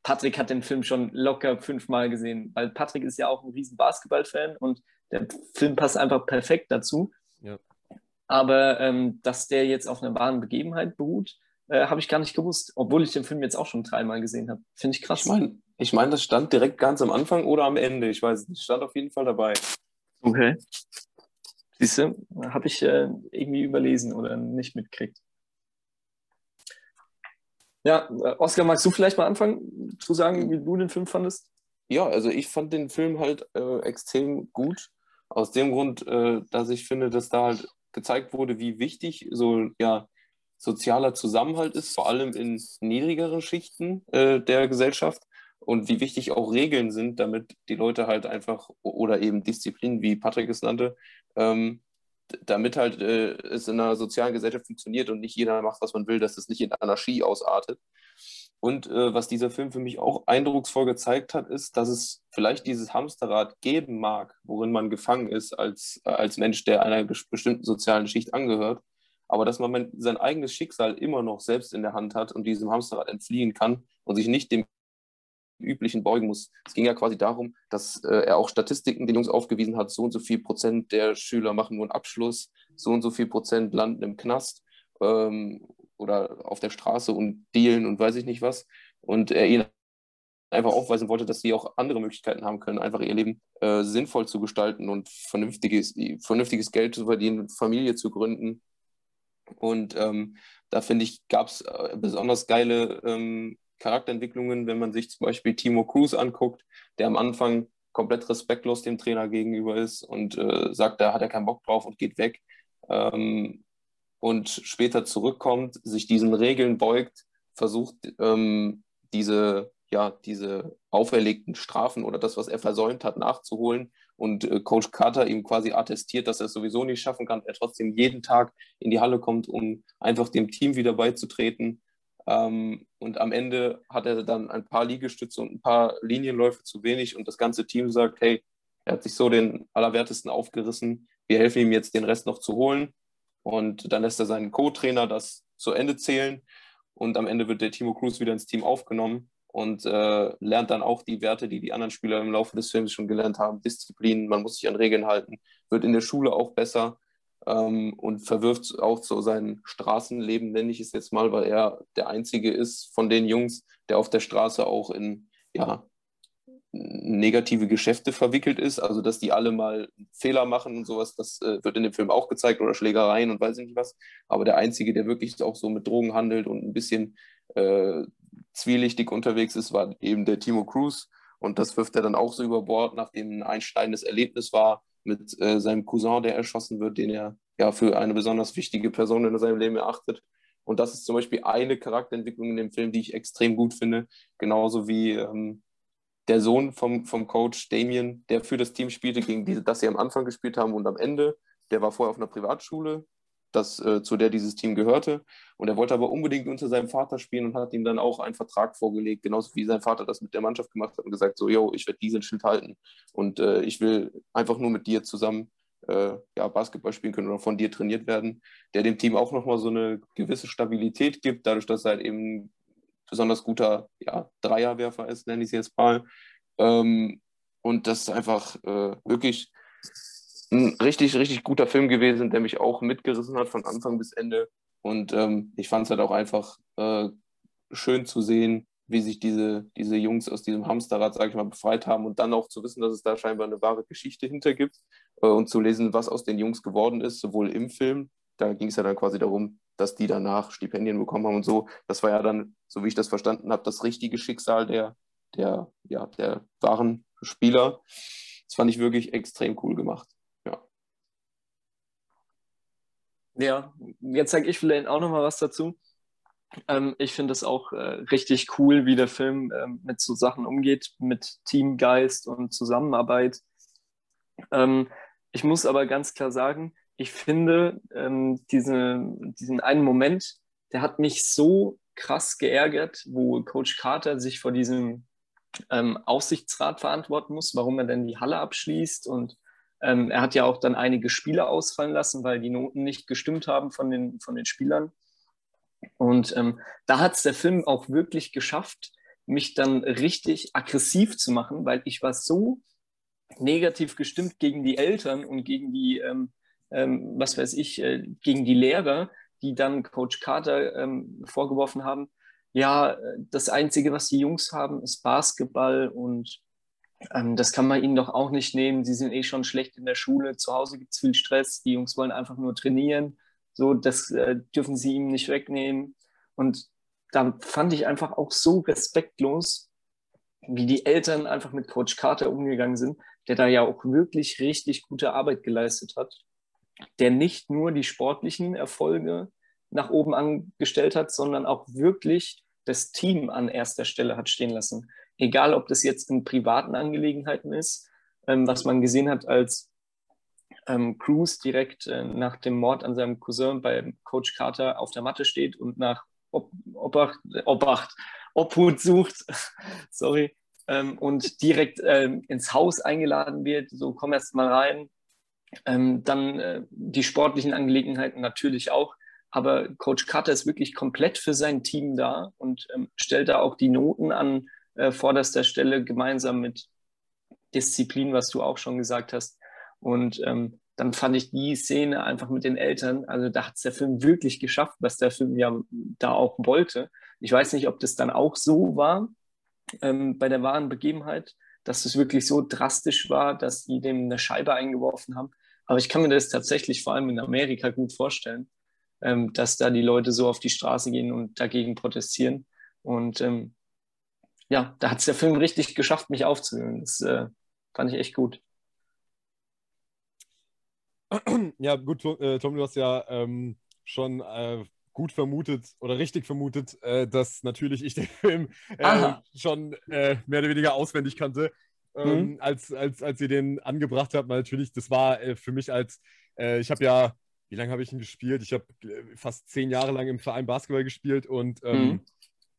Patrick hat den Film schon locker fünfmal gesehen, weil Patrick ist ja auch ein riesen Basketball-Fan und der Film passt einfach perfekt dazu. Ja. Aber ähm, dass der jetzt auf einer wahren Begebenheit beruht, äh, habe ich gar nicht gewusst, obwohl ich den Film jetzt auch schon dreimal gesehen habe. Finde ich krass.
Ich meine, ich mein, das stand direkt ganz am Anfang oder am Ende. Ich weiß es stand auf jeden Fall dabei.
Okay. Siehst du, habe ich äh, irgendwie überlesen oder nicht mitgekriegt. Ja, äh, Oskar, magst du vielleicht mal anfangen zu sagen, wie du den Film fandest?
Ja, also ich fand den Film halt äh, extrem gut. Aus dem Grund, äh, dass ich finde, dass da halt gezeigt wurde, wie wichtig so ja, sozialer Zusammenhalt ist, vor allem in niedrigeren Schichten äh, der Gesellschaft und wie wichtig auch Regeln sind, damit die Leute halt einfach oder eben Disziplin, wie Patrick es nannte, ähm, damit halt äh, es in einer sozialen Gesellschaft funktioniert und nicht jeder macht, was man will, dass es nicht in Anarchie ausartet. Und äh, was dieser Film für mich auch eindrucksvoll gezeigt hat, ist, dass es vielleicht dieses Hamsterrad geben mag, worin man gefangen ist als, als Mensch, der einer bestimmten sozialen Schicht angehört, aber dass man sein eigenes Schicksal immer noch selbst in der Hand hat und diesem Hamsterrad entfliehen kann und sich nicht dem üblichen beugen muss. Es ging ja quasi darum, dass äh, er auch Statistiken den Jungs aufgewiesen hat, so und so viel Prozent der Schüler machen nur einen Abschluss, so und so viel Prozent landen im Knast ähm, oder auf der Straße und dealen und weiß ich nicht was. Und er ihnen einfach aufweisen wollte, dass sie auch andere Möglichkeiten haben können, einfach ihr Leben äh, sinnvoll zu gestalten und vernünftiges, vernünftiges Geld zu verdienen, Familie zu gründen. Und ähm, da finde ich, gab es äh, besonders geile ähm, Charakterentwicklungen, wenn man sich zum Beispiel Timo Cruz anguckt, der am Anfang komplett respektlos dem Trainer gegenüber ist und äh, sagt, da hat er keinen Bock drauf und geht weg. Ähm, und später zurückkommt, sich diesen Regeln beugt, versucht, ähm, diese, ja, diese auferlegten Strafen oder das, was er versäumt hat, nachzuholen. Und äh, Coach Carter ihm quasi attestiert, dass er es sowieso nicht schaffen kann, er trotzdem jeden Tag in die Halle kommt, um einfach dem Team wieder beizutreten ähm, und am Ende hat er dann ein paar Liegestütze und ein paar Linienläufe zu wenig und das ganze Team sagt, hey, er hat sich so den Allerwertesten aufgerissen, wir helfen ihm jetzt den Rest noch zu holen. Und dann lässt er seinen Co-Trainer das zu Ende zählen und am Ende wird der Timo Cruz wieder ins Team aufgenommen und äh, lernt dann auch die Werte, die die anderen Spieler im Laufe des Films schon gelernt haben. Disziplin, man muss sich an Regeln halten, wird in der Schule auch besser ähm, und verwirft auch so sein Straßenleben, nenne ich es jetzt mal, weil er der Einzige ist von den Jungs, der auf der Straße auch in ja, negative Geschäfte verwickelt ist, also dass die alle mal Fehler machen und sowas, das äh, wird in dem Film auch gezeigt oder Schlägereien und weiß ich nicht was, aber der Einzige, der wirklich auch so mit Drogen handelt und ein bisschen äh, zwielichtig unterwegs ist, war eben der Timo Cruz und das wirft er dann auch so über Bord, nachdem ein einschneidendes Erlebnis war, mit äh, seinem Cousin, der erschossen wird, den er ja für eine besonders wichtige Person in seinem Leben erachtet. Und das ist zum Beispiel eine Charakterentwicklung in dem Film, die ich extrem gut finde. Genauso wie ähm, der Sohn vom, vom Coach Damien, der für das Team spielte, gegen die, das sie am Anfang gespielt haben und am Ende. Der war vorher auf einer Privatschule, das, äh, zu der dieses Team gehörte. Und er wollte aber unbedingt unter seinem Vater spielen und hat ihm dann auch einen Vertrag vorgelegt, genauso wie sein Vater das mit der Mannschaft gemacht hat und gesagt, so, yo, ich werde diesen Schild halten und äh, ich will einfach nur mit dir zusammen äh, ja, Basketball spielen können oder von dir trainiert werden, der dem Team auch nochmal so eine gewisse Stabilität gibt, dadurch, dass er halt eben besonders guter ja, Dreierwerfer ist, nenne ich es jetzt mal. Ähm, und das ist einfach äh, wirklich ein richtig, richtig guter Film gewesen, der mich auch mitgerissen hat von Anfang bis Ende. Und ähm, ich fand es halt auch einfach äh, schön zu sehen, wie sich diese, diese Jungs aus diesem Hamsterrad, sage ich mal, befreit haben und dann auch zu wissen, dass es da scheinbar eine wahre Geschichte hinter gibt äh, und zu lesen, was aus den Jungs geworden ist, sowohl im Film, da ging es ja dann quasi darum, dass die danach Stipendien bekommen haben und so. Das war ja dann, so wie ich das verstanden habe, das richtige Schicksal der, der, ja, der wahren Spieler. Das fand ich wirklich extrem cool gemacht.
Ja, jetzt sage ich vielleicht auch noch mal was dazu. Ähm, ich finde es auch äh, richtig cool, wie der Film ähm, mit so Sachen umgeht, mit Teamgeist und Zusammenarbeit. Ähm, ich muss aber ganz klar sagen, ich finde ähm, diese, diesen einen Moment, der hat mich so krass geärgert, wo Coach Carter sich vor diesem ähm, Aufsichtsrat verantworten muss, warum er denn die Halle abschließt und Ähm, er hat ja auch dann einige Spiele ausfallen lassen, weil die Noten nicht gestimmt haben von den, von den Spielern. Und ähm, da hat es der Film auch wirklich geschafft, mich dann richtig aggressiv zu machen, weil ich war so negativ gestimmt gegen die Eltern und gegen die, ähm, ähm, was weiß ich, äh, gegen die Lehrer, die dann Coach Carter ähm, vorgeworfen haben, ja, das Einzige, was die Jungs haben, ist Basketball und ähm, das kann man ihnen doch auch nicht nehmen. Sie sind eh schon schlecht in der Schule, zu Hause gibt es viel Stress, die Jungs wollen einfach nur trainieren, so, das äh, dürfen sie ihm nicht wegnehmen. Und da fand ich einfach auch so respektlos, wie die Eltern einfach mit Coach Carter umgegangen sind, der da ja auch wirklich richtig gute Arbeit geleistet hat, der nicht nur die sportlichen Erfolge nach oben angestellt hat, sondern auch wirklich das Team an erster Stelle hat stehen lassen. Egal, ob das jetzt in privaten Angelegenheiten ist, ähm, was man gesehen hat, als ähm, Cruz direkt äh, nach dem Mord an seinem Cousin bei Coach Carter auf der Matte steht und nach Ob Obacht, Obacht, Obhut sucht, sorry, ähm, und direkt ähm, ins Haus eingeladen wird, so komm erst mal rein. Ähm, dann äh, die sportlichen Angelegenheiten natürlich auch, aber Coach Carter ist wirklich komplett für sein Team da und ähm, stellt da auch die Noten an äh, vorderster Stelle gemeinsam mit Disziplin, was du auch schon gesagt hast. Und ähm, dann fand ich die Szene einfach mit den Eltern, also da hat es der Film wirklich geschafft, was der Film ja da auch wollte. Ich weiß nicht, ob das dann auch so war ähm, bei der wahren Begebenheit, dass es wirklich so drastisch war, dass die dem eine Scheibe eingeworfen haben. Aber ich kann mir das tatsächlich vor allem in Amerika gut vorstellen, ähm, dass da die Leute so auf die Straße gehen und dagegen protestieren. Und ähm, ja, da hat es der Film richtig geschafft, mich aufzuhören. Das äh, fand ich echt gut.
Ja, gut, äh, Tom, du hast ja ähm, schon äh, gut vermutet oder richtig vermutet, äh, dass natürlich ich den Film äh, schon äh, mehr oder weniger auswendig kannte. Ähm, mhm. als, als, als ihr den angebracht habt, natürlich, das war äh, für mich als, ich habe ja, wie lange habe ich ihn gespielt? Ich habe fast zehn Jahre lang im Verein Basketball gespielt und, ähm, mhm.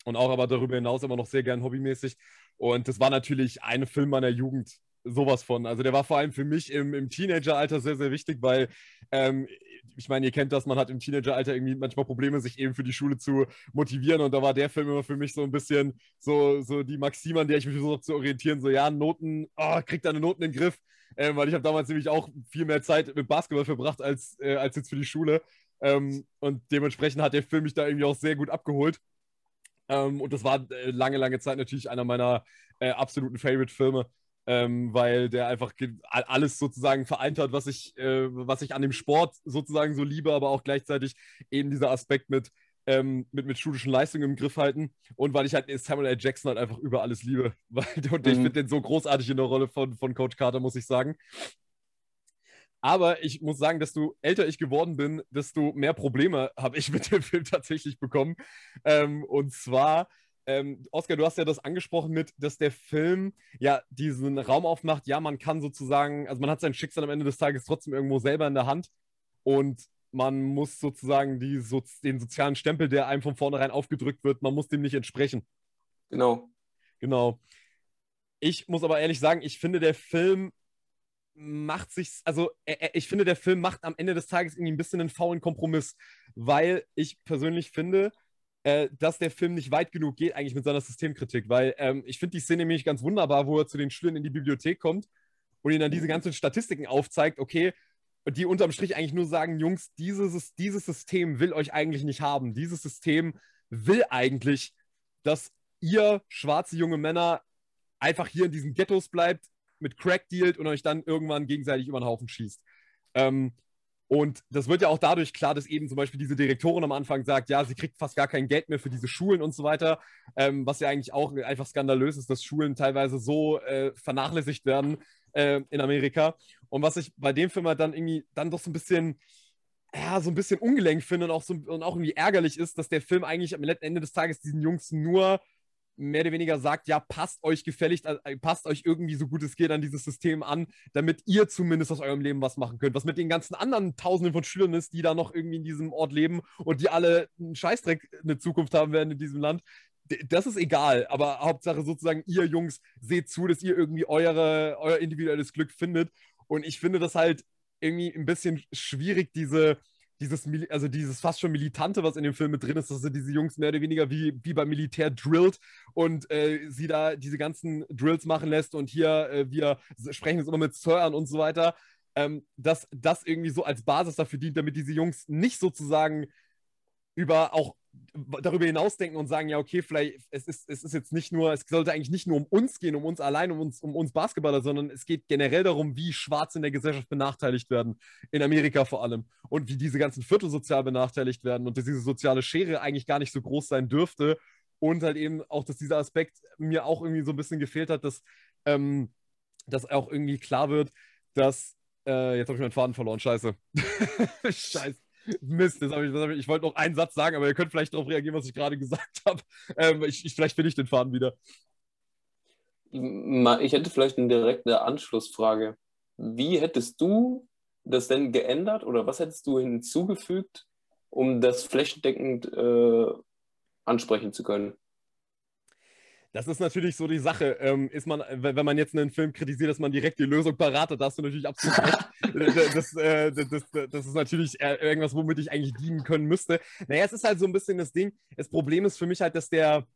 Und auch aber darüber hinaus immer noch sehr gern hobbymäßig. Und das war natürlich ein Film meiner Jugend, sowas von. Also der war vor allem für mich im, im Teenageralter sehr, sehr wichtig, weil ähm, ich meine, ihr kennt das, man hat im Teenageralter irgendwie manchmal Probleme, sich eben für die Schule zu motivieren. Und da war der Film immer für mich so ein bisschen so, so die Maxime, an der ich mich versuche zu orientieren. So, ja, Noten, oh, kriegt deine Noten in den Griff. Ähm, weil ich habe damals nämlich auch viel mehr Zeit mit Basketball verbracht als, äh, als jetzt für die Schule. Ähm, und dementsprechend hat der Film mich da irgendwie auch sehr gut abgeholt. Ähm, und das war äh, lange, lange Zeit natürlich einer meiner äh, absoluten Favorite-Filme ähm, weil der einfach alles sozusagen vereint hat, was ich, äh, was ich an dem Sport sozusagen so liebe, aber auch gleichzeitig eben dieser Aspekt mit, ähm, mit, mit schulischen Leistungen im Griff halten und weil ich halt Samuel L. Jackson halt einfach über alles liebe. und mhm. ich finde den so großartig in der Rolle von, von Coach Carter, muss ich sagen. Aber ich muss sagen, desto älter ich geworden bin, desto mehr Probleme habe ich mit dem Film tatsächlich bekommen. Ähm, und zwar ähm, Oskar, du hast ja das angesprochen mit, dass der Film ja diesen Raum aufmacht, ja, man kann sozusagen, also man hat sein Schicksal am Ende des Tages trotzdem irgendwo selber in der Hand und man muss sozusagen die, so, den sozialen Stempel, der einem von vornherein aufgedrückt wird, man muss dem nicht entsprechen.
Genau.
Genau. Ich muss aber ehrlich sagen, ich finde, der Film macht sich, also ich finde, der Film macht am Ende des Tages irgendwie ein bisschen einen faulen Kompromiss, weil ich persönlich finde, äh, dass der Film nicht weit genug geht, eigentlich mit seiner Systemkritik, weil ähm, ich finde die Szene nämlich ganz wunderbar, wo er zu den Schülern in die Bibliothek kommt und ihnen dann diese ganzen Statistiken aufzeigt, okay, die unterm Strich eigentlich nur sagen, Jungs, dieses, dieses System will euch eigentlich nicht haben. Dieses System will eigentlich, dass ihr schwarze junge Männer einfach hier in diesen Ghettos bleibt, mit Crack dealt und euch dann irgendwann gegenseitig über den Haufen schießt. Ähm, und das wird ja auch dadurch klar, dass eben zum Beispiel diese Direktorin am Anfang sagt, ja, sie kriegt fast gar kein Geld mehr für diese Schulen und so weiter, ähm, was ja eigentlich auch einfach skandalös ist, dass Schulen teilweise so äh, vernachlässigt werden äh, in Amerika. Und was ich bei dem Film halt dann irgendwie dann doch so ein bisschen, ja, so ein bisschen ungelenk finde und auch, so, und auch irgendwie ärgerlich ist, dass der Film eigentlich am letzten Ende des Tages diesen Jungs nur mehr oder weniger sagt, ja, passt euch gefälligst, äh, passt euch irgendwie so gut es geht an dieses System an, damit ihr zumindest aus eurem Leben was machen könnt. Was mit den ganzen anderen Tausenden von Schülern ist, die da noch irgendwie in diesem Ort leben und die alle einen Scheißdreck eine Zukunft haben werden in diesem Land. Das ist egal, aber Hauptsache sozusagen, ihr Jungs seht zu, dass ihr irgendwie eure, euer individuelles Glück findet. Und ich finde das halt irgendwie ein bisschen schwierig, diese, dieses, also dieses fast schon Militante, was in dem Film mit drin ist, dass er diese Jungs mehr oder weniger wie, wie beim Militär drillt und äh, sie da diese ganzen Drills machen lässt und hier äh, wir sprechen jetzt immer mit Sir an und so weiter, ähm, dass das irgendwie so als Basis dafür dient, damit diese Jungs nicht sozusagen über auch darüber hinausdenken und sagen, ja, okay, vielleicht, es ist, es ist jetzt nicht nur, es sollte eigentlich nicht nur um uns gehen, um uns allein, um uns, um uns Basketballer, sondern es geht generell darum, wie Schwarze in der Gesellschaft benachteiligt werden, in Amerika vor allem, und wie diese ganzen Viertel sozial benachteiligt werden und dass diese soziale Schere eigentlich gar nicht so groß sein dürfte und halt eben auch, dass dieser Aspekt mir auch irgendwie so ein bisschen gefehlt hat, dass, ähm, dass auch irgendwie klar wird, dass, äh, jetzt habe ich meinen Faden verloren, scheiße. scheiße. Mist, das ich, das ich, ich wollte noch einen Satz sagen, aber ihr könnt vielleicht darauf reagieren, was ich gerade gesagt habe. Ähm, ich, ich, vielleicht finde ich den Faden wieder.
Ich hätte vielleicht eine direkte Anschlussfrage. Wie hättest du das denn geändert oder was hättest du hinzugefügt, um das flächendeckend äh, ansprechen zu können?
Das ist natürlich so die Sache. Ähm, ist man, wenn man jetzt einen Film kritisiert, dass man direkt die Lösung parat hat, da hast du natürlich absolut recht. das, äh, das, das, das, ist natürlich irgendwas, womit ich eigentlich dienen können müsste. Naja, es ist halt so ein bisschen das Ding. Das Problem ist für mich halt, dass der,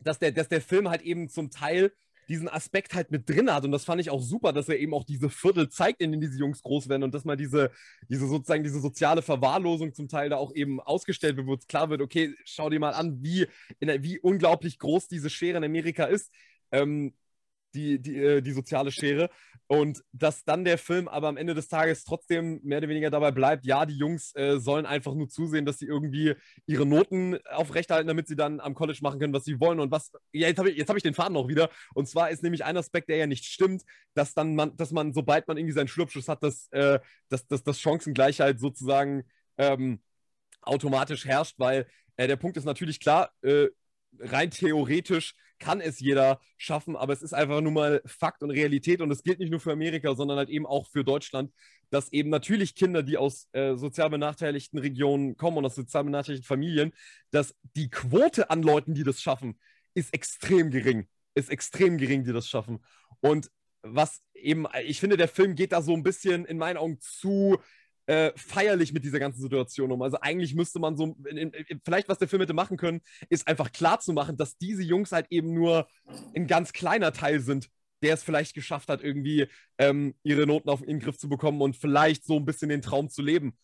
dass der, dass der Film halt eben zum Teil diesen Aspekt halt mit drin hat. Und das fand ich auch super, dass er eben auch diese Viertel zeigt, in denen diese Jungs groß werden und dass mal diese, diese sozusagen diese soziale Verwahrlosung zum Teil da auch eben ausgestellt wird, wo es klar wird, okay, schau dir mal an, wie, der, wie unglaublich groß diese Schere in Amerika ist. Ähm, die, die, äh, die soziale Schere. Und dass dann der Film aber am Ende des Tages trotzdem mehr oder weniger dabei bleibt, ja, die Jungs äh, sollen einfach nur zusehen, dass sie irgendwie ihre Noten aufrechterhalten, damit sie dann am College machen können, was sie wollen. Und was, ja, jetzt habe ich, hab ich den Faden auch wieder. Und zwar ist nämlich ein Aspekt, der ja nicht stimmt, dass dann man, dass man, sobald man irgendwie seinen Schlupfschuss hat, dass, äh, dass, dass, dass Chancengleichheit sozusagen ähm, automatisch herrscht, weil äh, der Punkt ist natürlich klar, äh, rein theoretisch kann es jeder schaffen, aber es ist einfach nur mal Fakt und Realität und es gilt nicht nur für Amerika, sondern halt eben auch für Deutschland, dass eben natürlich Kinder, die aus äh, sozial benachteiligten Regionen kommen und aus sozial benachteiligten Familien, dass die Quote an Leuten, die das schaffen, ist extrem gering. Ist extrem gering, die das schaffen. Und was eben, ich finde, der Film geht da so ein bisschen in meinen Augen zu äh, feierlich mit dieser ganzen Situation um. Also eigentlich müsste man so, in, in, vielleicht was der Film hätte machen können, ist einfach klar zu machen, dass diese Jungs halt eben nur ein ganz kleiner Teil sind, der es vielleicht geschafft hat, irgendwie ähm, ihre Noten auf den Griff zu bekommen und vielleicht so ein bisschen den Traum zu leben.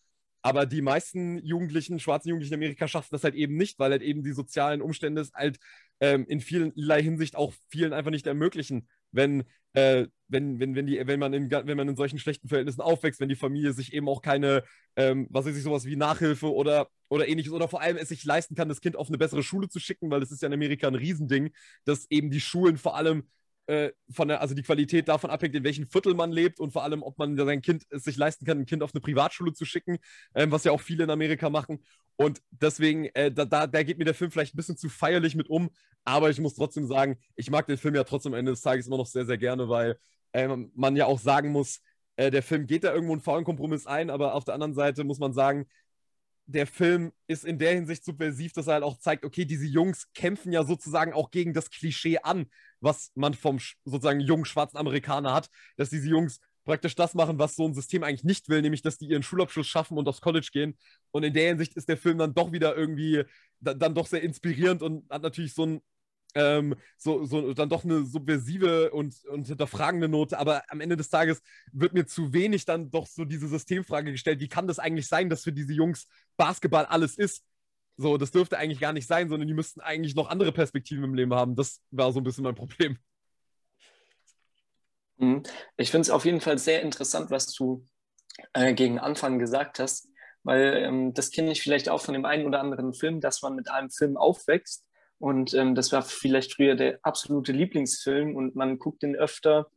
Aber die meisten Jugendlichen, schwarzen Jugendlichen in Amerika schaffen das halt eben nicht, weil halt eben die sozialen Umstände es halt ähm, in vielerlei Hinsicht auch vielen einfach nicht ermöglichen wenn, äh, wenn, wenn, wenn, die, wenn, man in, wenn man in solchen schlechten Verhältnissen aufwächst, wenn die Familie sich eben auch keine, ähm, was weiß ich, sowas wie Nachhilfe oder, oder ähnliches oder vor allem es sich leisten kann, das Kind auf eine bessere Schule zu schicken, weil das ist ja in Amerika ein Riesending, dass eben die Schulen vor allem äh, von der, also die Qualität davon abhängt, in welchem Viertel man lebt und vor allem, ob man sein Kind es sich leisten kann, ein Kind auf eine Privatschule zu schicken, ähm, was ja auch viele in Amerika machen. Und deswegen, äh, da, da, da geht mir der Film vielleicht ein bisschen zu feierlich mit um, aber ich muss trotzdem sagen, ich mag den Film ja trotzdem am Ende des Tages immer noch sehr, sehr gerne, weil äh, man ja auch sagen muss, äh, der Film geht da irgendwo einen faulen Kompromiss ein, aber auf der anderen Seite muss man sagen, der Film ist in der Hinsicht subversiv, dass er halt auch zeigt, okay, diese Jungs kämpfen ja sozusagen auch gegen das Klischee an, was man vom sozusagen jungen schwarzen Amerikaner hat, dass diese Jungs praktisch das machen, was so ein System eigentlich nicht will, nämlich dass die ihren Schulabschluss schaffen und aufs College gehen. Und in der Hinsicht ist der Film dann doch wieder irgendwie dann doch sehr inspirierend und hat natürlich so ein ähm, so, so dann doch eine subversive und, und hinterfragende Note, aber am Ende des Tages wird mir zu wenig dann doch so diese Systemfrage gestellt, wie kann das eigentlich sein, dass für diese Jungs Basketball alles ist? So, das dürfte eigentlich gar nicht sein, sondern die müssten eigentlich noch andere Perspektiven im Leben haben. Das war so ein bisschen mein Problem.
Mhm. Ich finde es auf jeden Fall sehr interessant, was du äh, gegen Anfang gesagt hast, weil ähm, das kenne ich vielleicht auch von dem einen oder anderen Film, dass man mit einem Film aufwächst und ähm, das war vielleicht früher der absolute Lieblingsfilm und man guckt den öfter.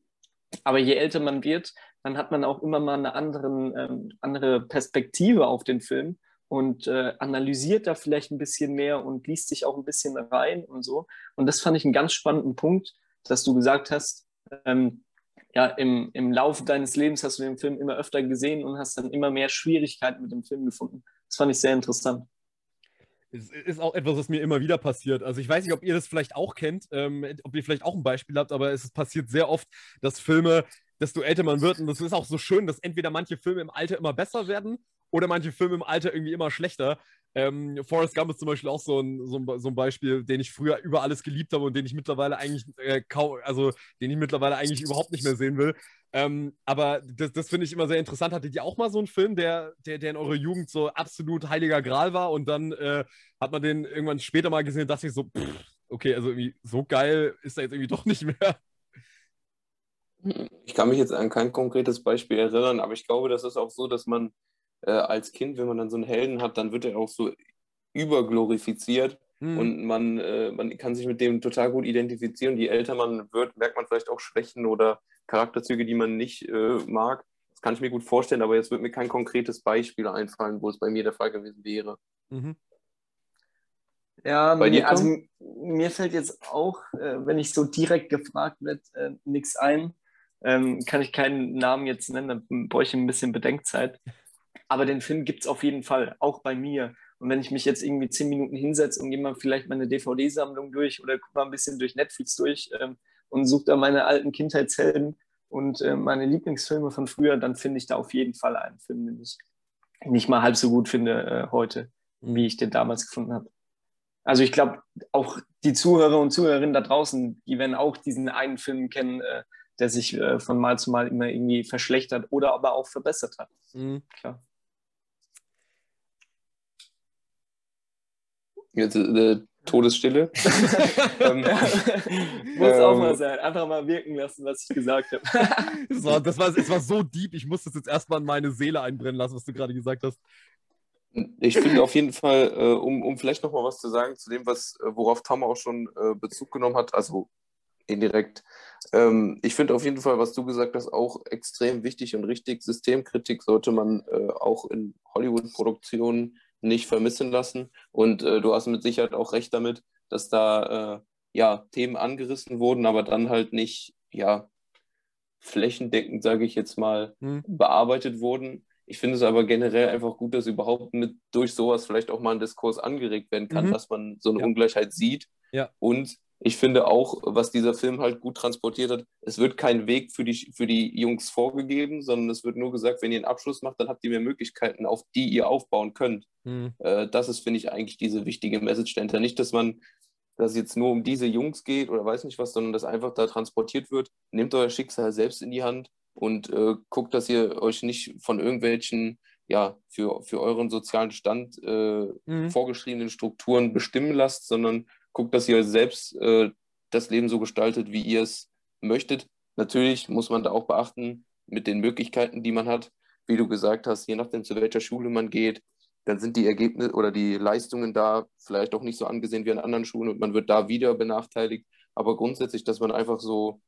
Aber je älter man wird, dann hat man auch immer mal eine anderen, ähm, andere Perspektive auf den Film und äh, analysiert da vielleicht ein bisschen mehr und liest sich auch ein bisschen rein und so. Und das fand ich einen ganz spannenden Punkt, dass du gesagt hast, ähm, ja, im, im Laufe deines Lebens hast du den Film immer öfter gesehen und hast dann immer mehr Schwierigkeiten mit dem Film gefunden. Das fand ich sehr interessant.
Es ist auch etwas, was mir immer wieder passiert. Also ich weiß nicht, ob ihr das vielleicht auch kennt, ähm, ob ihr vielleicht auch ein Beispiel habt, aber es passiert sehr oft, dass Filme desto älter man wird. Und das ist auch so schön, dass entweder manche Filme im Alter immer besser werden oder manche Filme im Alter irgendwie immer schlechter. Ähm, Forrest Gump ist zum Beispiel auch so ein, so, ein, so ein Beispiel, den ich früher über alles geliebt habe und den ich mittlerweile eigentlich äh, kaum, also den ich mittlerweile eigentlich überhaupt nicht mehr sehen will. Ähm, aber das, das finde ich immer sehr interessant. Hattet ihr auch mal so einen Film, der, der, der in eurer Jugend so absolut heiliger Gral war und dann äh, hat man den irgendwann später mal gesehen und dachte ich so, pff, okay, also irgendwie so geil ist er jetzt irgendwie doch nicht mehr.
Ich kann mich jetzt an kein konkretes Beispiel erinnern, aber ich glaube, das ist auch so, dass man äh, als Kind, wenn man dann so einen Helden hat, dann wird er auch so überglorifiziert mhm. und man, äh, man kann sich mit dem total gut identifizieren. Je älter man wird, merkt man vielleicht auch Schwächen oder Charakterzüge, die man nicht äh, mag. Das kann ich mir gut vorstellen, aber jetzt wird mir kein konkretes Beispiel einfallen, wo es bei mir der Fall gewesen wäre. Mhm.
Ja, mir, also mir fällt jetzt auch, äh, wenn ich so direkt gefragt werde, äh, nichts ein. Ähm, kann ich keinen Namen jetzt nennen, da brauche ich ein bisschen Bedenkzeit. Aber den Film gibt es auf jeden Fall, auch bei mir. Und wenn ich mich jetzt irgendwie zehn Minuten hinsetze und gehe mal vielleicht meine DVD-Sammlung durch oder gucke mal ein bisschen durch Netflix durch ähm, und suche da meine alten Kindheitshelden und äh, meine Lieblingsfilme von früher, dann finde ich da auf jeden Fall einen Film, den ich nicht mal halb so gut finde äh, heute, wie ich den damals gefunden habe. Also ich glaube, auch die Zuhörer und Zuhörerinnen da draußen, die werden auch diesen einen Film kennen, äh, der sich äh, von Mal zu Mal immer irgendwie verschlechtert oder aber auch verbessert hat. Mhm. Klar.
Jetzt äh, Todesstille.
ähm, Muss auch mal ähm, sein. Einfach mal wirken lassen, was ich gesagt habe.
das, war, das, war, es war so deep, ich musste es jetzt erstmal in meine Seele einbrennen lassen, was du gerade gesagt hast.
Ich finde auf jeden Fall, äh, um, um vielleicht nochmal was zu sagen zu dem, was, äh, worauf Tom auch schon äh, Bezug genommen hat, also indirekt. Ähm, ich finde auf jeden Fall, was du gesagt hast, auch extrem wichtig und richtig. Systemkritik sollte man äh, auch in Hollywood-Produktionen nicht vermissen lassen. Und äh, du hast mit Sicherheit auch recht damit, dass da äh, ja, Themen angerissen wurden, aber dann halt nicht ja, flächendeckend, sage ich jetzt mal, hm. bearbeitet wurden. Ich finde es aber generell einfach gut, dass überhaupt mit durch sowas vielleicht auch mal ein Diskurs angeregt werden kann, mhm. dass man so eine ja. Ungleichheit sieht. Ja. Und ich finde auch, was dieser Film halt gut transportiert hat, es wird kein Weg für die, für die Jungs vorgegeben, sondern es wird nur gesagt, wenn ihr einen Abschluss macht, dann habt ihr mehr Möglichkeiten, auf die ihr aufbauen könnt. Mhm. Äh, das ist, finde ich, eigentlich diese wichtige Message dahinter. Nicht, dass man, dass es jetzt nur um diese Jungs geht oder weiß nicht was, sondern dass einfach da transportiert wird. Nehmt euer Schicksal selbst in die Hand und äh, guckt, dass ihr euch nicht von irgendwelchen ja, für, für euren sozialen Stand äh, mhm. vorgeschriebenen Strukturen bestimmen lasst, sondern guckt, dass ihr selbst äh, das Leben so gestaltet, wie ihr es möchtet. Natürlich muss man da auch beachten, mit den Möglichkeiten, die man hat, wie du gesagt hast, je nachdem, zu welcher Schule man geht, dann sind die Ergebnisse oder die Leistungen da vielleicht auch nicht so angesehen wie an anderen Schulen und man wird da wieder benachteiligt. Aber grundsätzlich, dass man einfach so,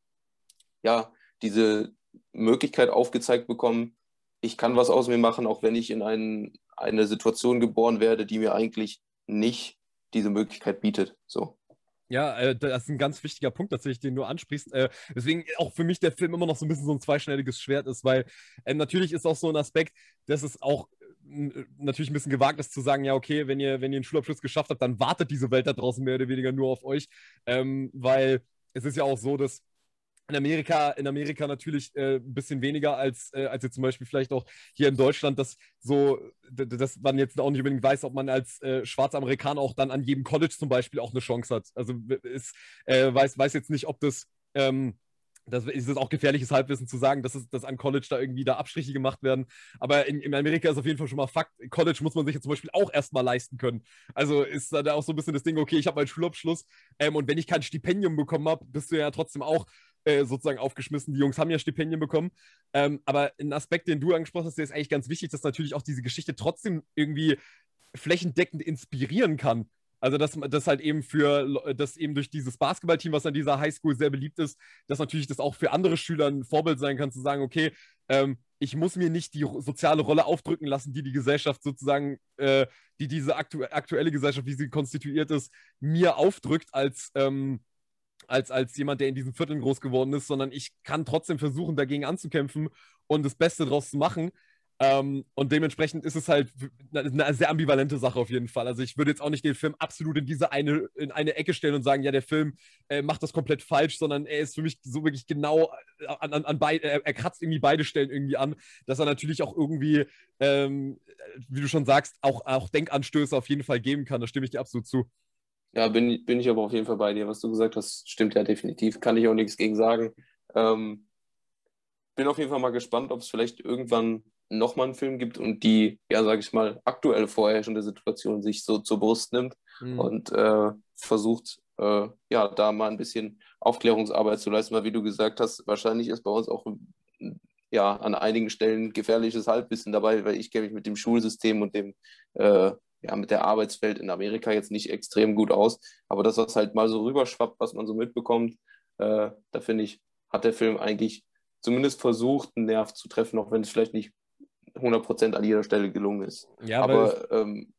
ja, diese Möglichkeit aufgezeigt bekommt, ich kann was aus mir machen, auch wenn ich in ein, eine Situation geboren werde, die mir eigentlich nicht diese Möglichkeit bietet. So.
Ja, äh, das ist ein ganz wichtiger Punkt, tatsächlich, den du ansprichst. Äh, deswegen auch für mich der Film immer noch so ein bisschen so ein zweischneidiges Schwert ist, weil äh, natürlich ist auch so ein Aspekt, dass es auch natürlich ein bisschen gewagt ist zu sagen, ja, okay, wenn ihr, wenn ihr einen Schulabschluss geschafft habt, dann wartet diese Welt da draußen mehr oder weniger nur auf euch. Ähm, weil es ist ja auch so, dass in Amerika, in Amerika natürlich äh, ein bisschen weniger als, äh, als jetzt zum Beispiel vielleicht auch hier in Deutschland, dass so, dass man jetzt auch nicht unbedingt weiß, ob man als äh, schwarzer Amerikaner auch dann an jedem College zum Beispiel auch eine Chance hat. Also ist, äh, weiß, weiß jetzt nicht, ob das ähm, das ist es auch gefährliches Halbwissen zu sagen, dass, es, dass an College da irgendwie da Abstriche gemacht werden. Aber in, in Amerika ist auf jeden Fall schon mal Fakt, College muss man sich ja zum Beispiel auch erstmal leisten können. Also ist da auch so ein bisschen das Ding, okay, ich habe meinen Schulabschluss ähm, und wenn ich kein Stipendium bekommen habe, bist du ja trotzdem auch äh, sozusagen aufgeschmissen. Die Jungs haben ja Stipendien bekommen. Ähm, aber ein Aspekt, den du angesprochen hast, der ist eigentlich ganz wichtig, dass natürlich auch diese Geschichte trotzdem irgendwie flächendeckend inspirieren kann. Also, dass das halt eben für, dass eben durch dieses Basketballteam, was an dieser Highschool sehr beliebt ist, dass natürlich das auch für andere Schüler ein Vorbild sein kann, zu sagen, okay, ähm, ich muss mir nicht die soziale Rolle aufdrücken lassen, die die Gesellschaft sozusagen, äh, die diese aktu aktuelle Gesellschaft, wie sie konstituiert ist, mir aufdrückt als, ähm, als, als jemand, der in diesen Vierteln groß geworden ist, sondern ich kann trotzdem versuchen, dagegen anzukämpfen und das Beste draus zu machen. Ähm, und dementsprechend ist es halt eine sehr ambivalente Sache auf jeden Fall. Also ich würde jetzt auch nicht den Film absolut in diese eine, in eine Ecke stellen und sagen, ja, der Film äh, macht das komplett falsch, sondern er ist für mich so wirklich genau an, an, an beide, er, er kratzt irgendwie beide Stellen irgendwie an, dass er natürlich auch irgendwie, ähm, wie du schon sagst, auch, auch Denkanstöße auf jeden Fall geben kann. Da stimme ich dir absolut zu.
Ja, bin, bin ich aber auf jeden Fall bei dir. Was du gesagt hast, stimmt ja definitiv. Kann ich auch nichts gegen sagen. Ähm, bin auf jeden Fall mal gespannt, ob es vielleicht irgendwann nochmal einen Film gibt und die, ja, sage ich mal, aktuelle vorherrschende Situation sich so zur Brust nimmt mhm. und äh, versucht, äh, ja, da mal ein bisschen Aufklärungsarbeit zu leisten, weil wie du gesagt hast, wahrscheinlich ist bei uns auch ja, an einigen Stellen gefährliches Halbwissen dabei, weil ich kenne mich mit dem Schulsystem und dem äh, ja, mit der Arbeitswelt in Amerika jetzt nicht extrem gut aus. Aber das, was halt mal so rüberschwappt, was man so mitbekommt, äh, da finde ich, hat der Film eigentlich zumindest versucht, einen Nerv zu treffen, auch wenn es vielleicht nicht 100% an jeder Stelle gelungen ist. Ja, aber ähm,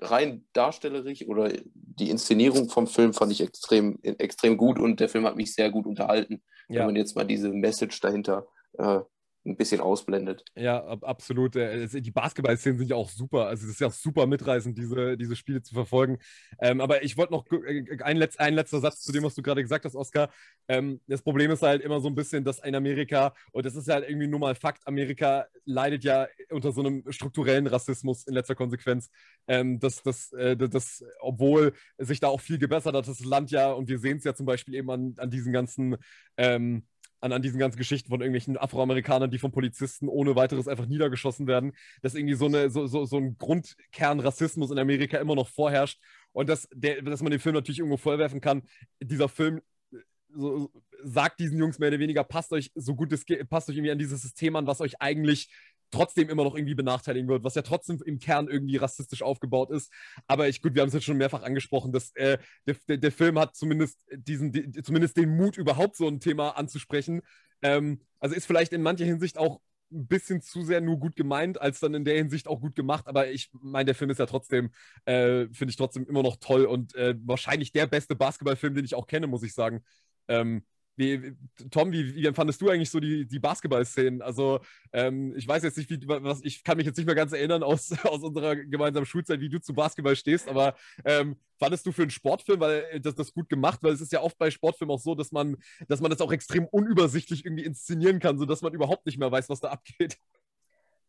rein darstellerisch oder die Inszenierung vom Film fand ich extrem, extrem gut und der Film hat mich sehr gut unterhalten, ja. wenn man jetzt mal diese Message dahinter äh, ein bisschen ausblendet.
Ja, absolut. Äh, die Basketball-Szenen sind ja auch super. Also es ist ja auch super mitreißend, diese, diese Spiele zu verfolgen. Ähm, aber ich wollte noch äh, ein, Letz-, ein letzter Satz zu dem, was du gerade gesagt hast, Oskar. Ähm, das Problem ist halt immer so ein bisschen, dass in Amerika, und das ist halt irgendwie nur mal Fakt, Amerika leidet ja unter so einem strukturellen Rassismus in letzter Konsequenz. Ähm, dass, dass, äh, dass, obwohl sich da auch viel gebessert hat, das Land ja, und wir sehen es ja zum Beispiel eben an, an diesen ganzen ähm, an, an diesen ganzen Geschichten von irgendwelchen Afroamerikanern, die von Polizisten ohne weiteres einfach niedergeschossen werden, dass irgendwie so, eine, so, so, so ein Grundkern Rassismus in Amerika immer noch vorherrscht und dass, der, dass man den Film natürlich irgendwo vorwerfen kann, dieser Film äh, so, sagt diesen Jungs mehr oder weniger, passt euch so gut es geht, passt euch irgendwie an dieses System an, was euch eigentlich trotzdem immer noch irgendwie benachteiligen wird, was ja trotzdem im Kern irgendwie rassistisch aufgebaut ist. Aber ich, gut, wir haben es jetzt schon mehrfach angesprochen, dass äh, der, der, der, Film hat zumindest diesen, die, zumindest den Mut, überhaupt so ein Thema anzusprechen. Ähm, also ist vielleicht in mancher Hinsicht auch ein bisschen zu sehr nur gut gemeint, als dann in der Hinsicht auch gut gemacht. Aber ich meine, der Film ist ja trotzdem, äh, finde ich trotzdem immer noch toll und äh, wahrscheinlich der beste Basketballfilm, den ich auch kenne, muss ich sagen. Ähm, wie, Tom, wie, wie empfandest du eigentlich so die, die Basketball-Szenen? Also, ähm, ich weiß jetzt nicht, wie, was, ich kann mich jetzt nicht mehr ganz erinnern aus, aus unserer gemeinsamen Schulzeit, wie du zu Basketball stehst, aber ähm, fandest du für einen Sportfilm, weil das, das gut gemacht, weil es ist ja oft bei Sportfilmen auch so, dass man, dass man das auch extrem unübersichtlich irgendwie inszenieren kann, sodass man überhaupt nicht mehr weiß, was da abgeht.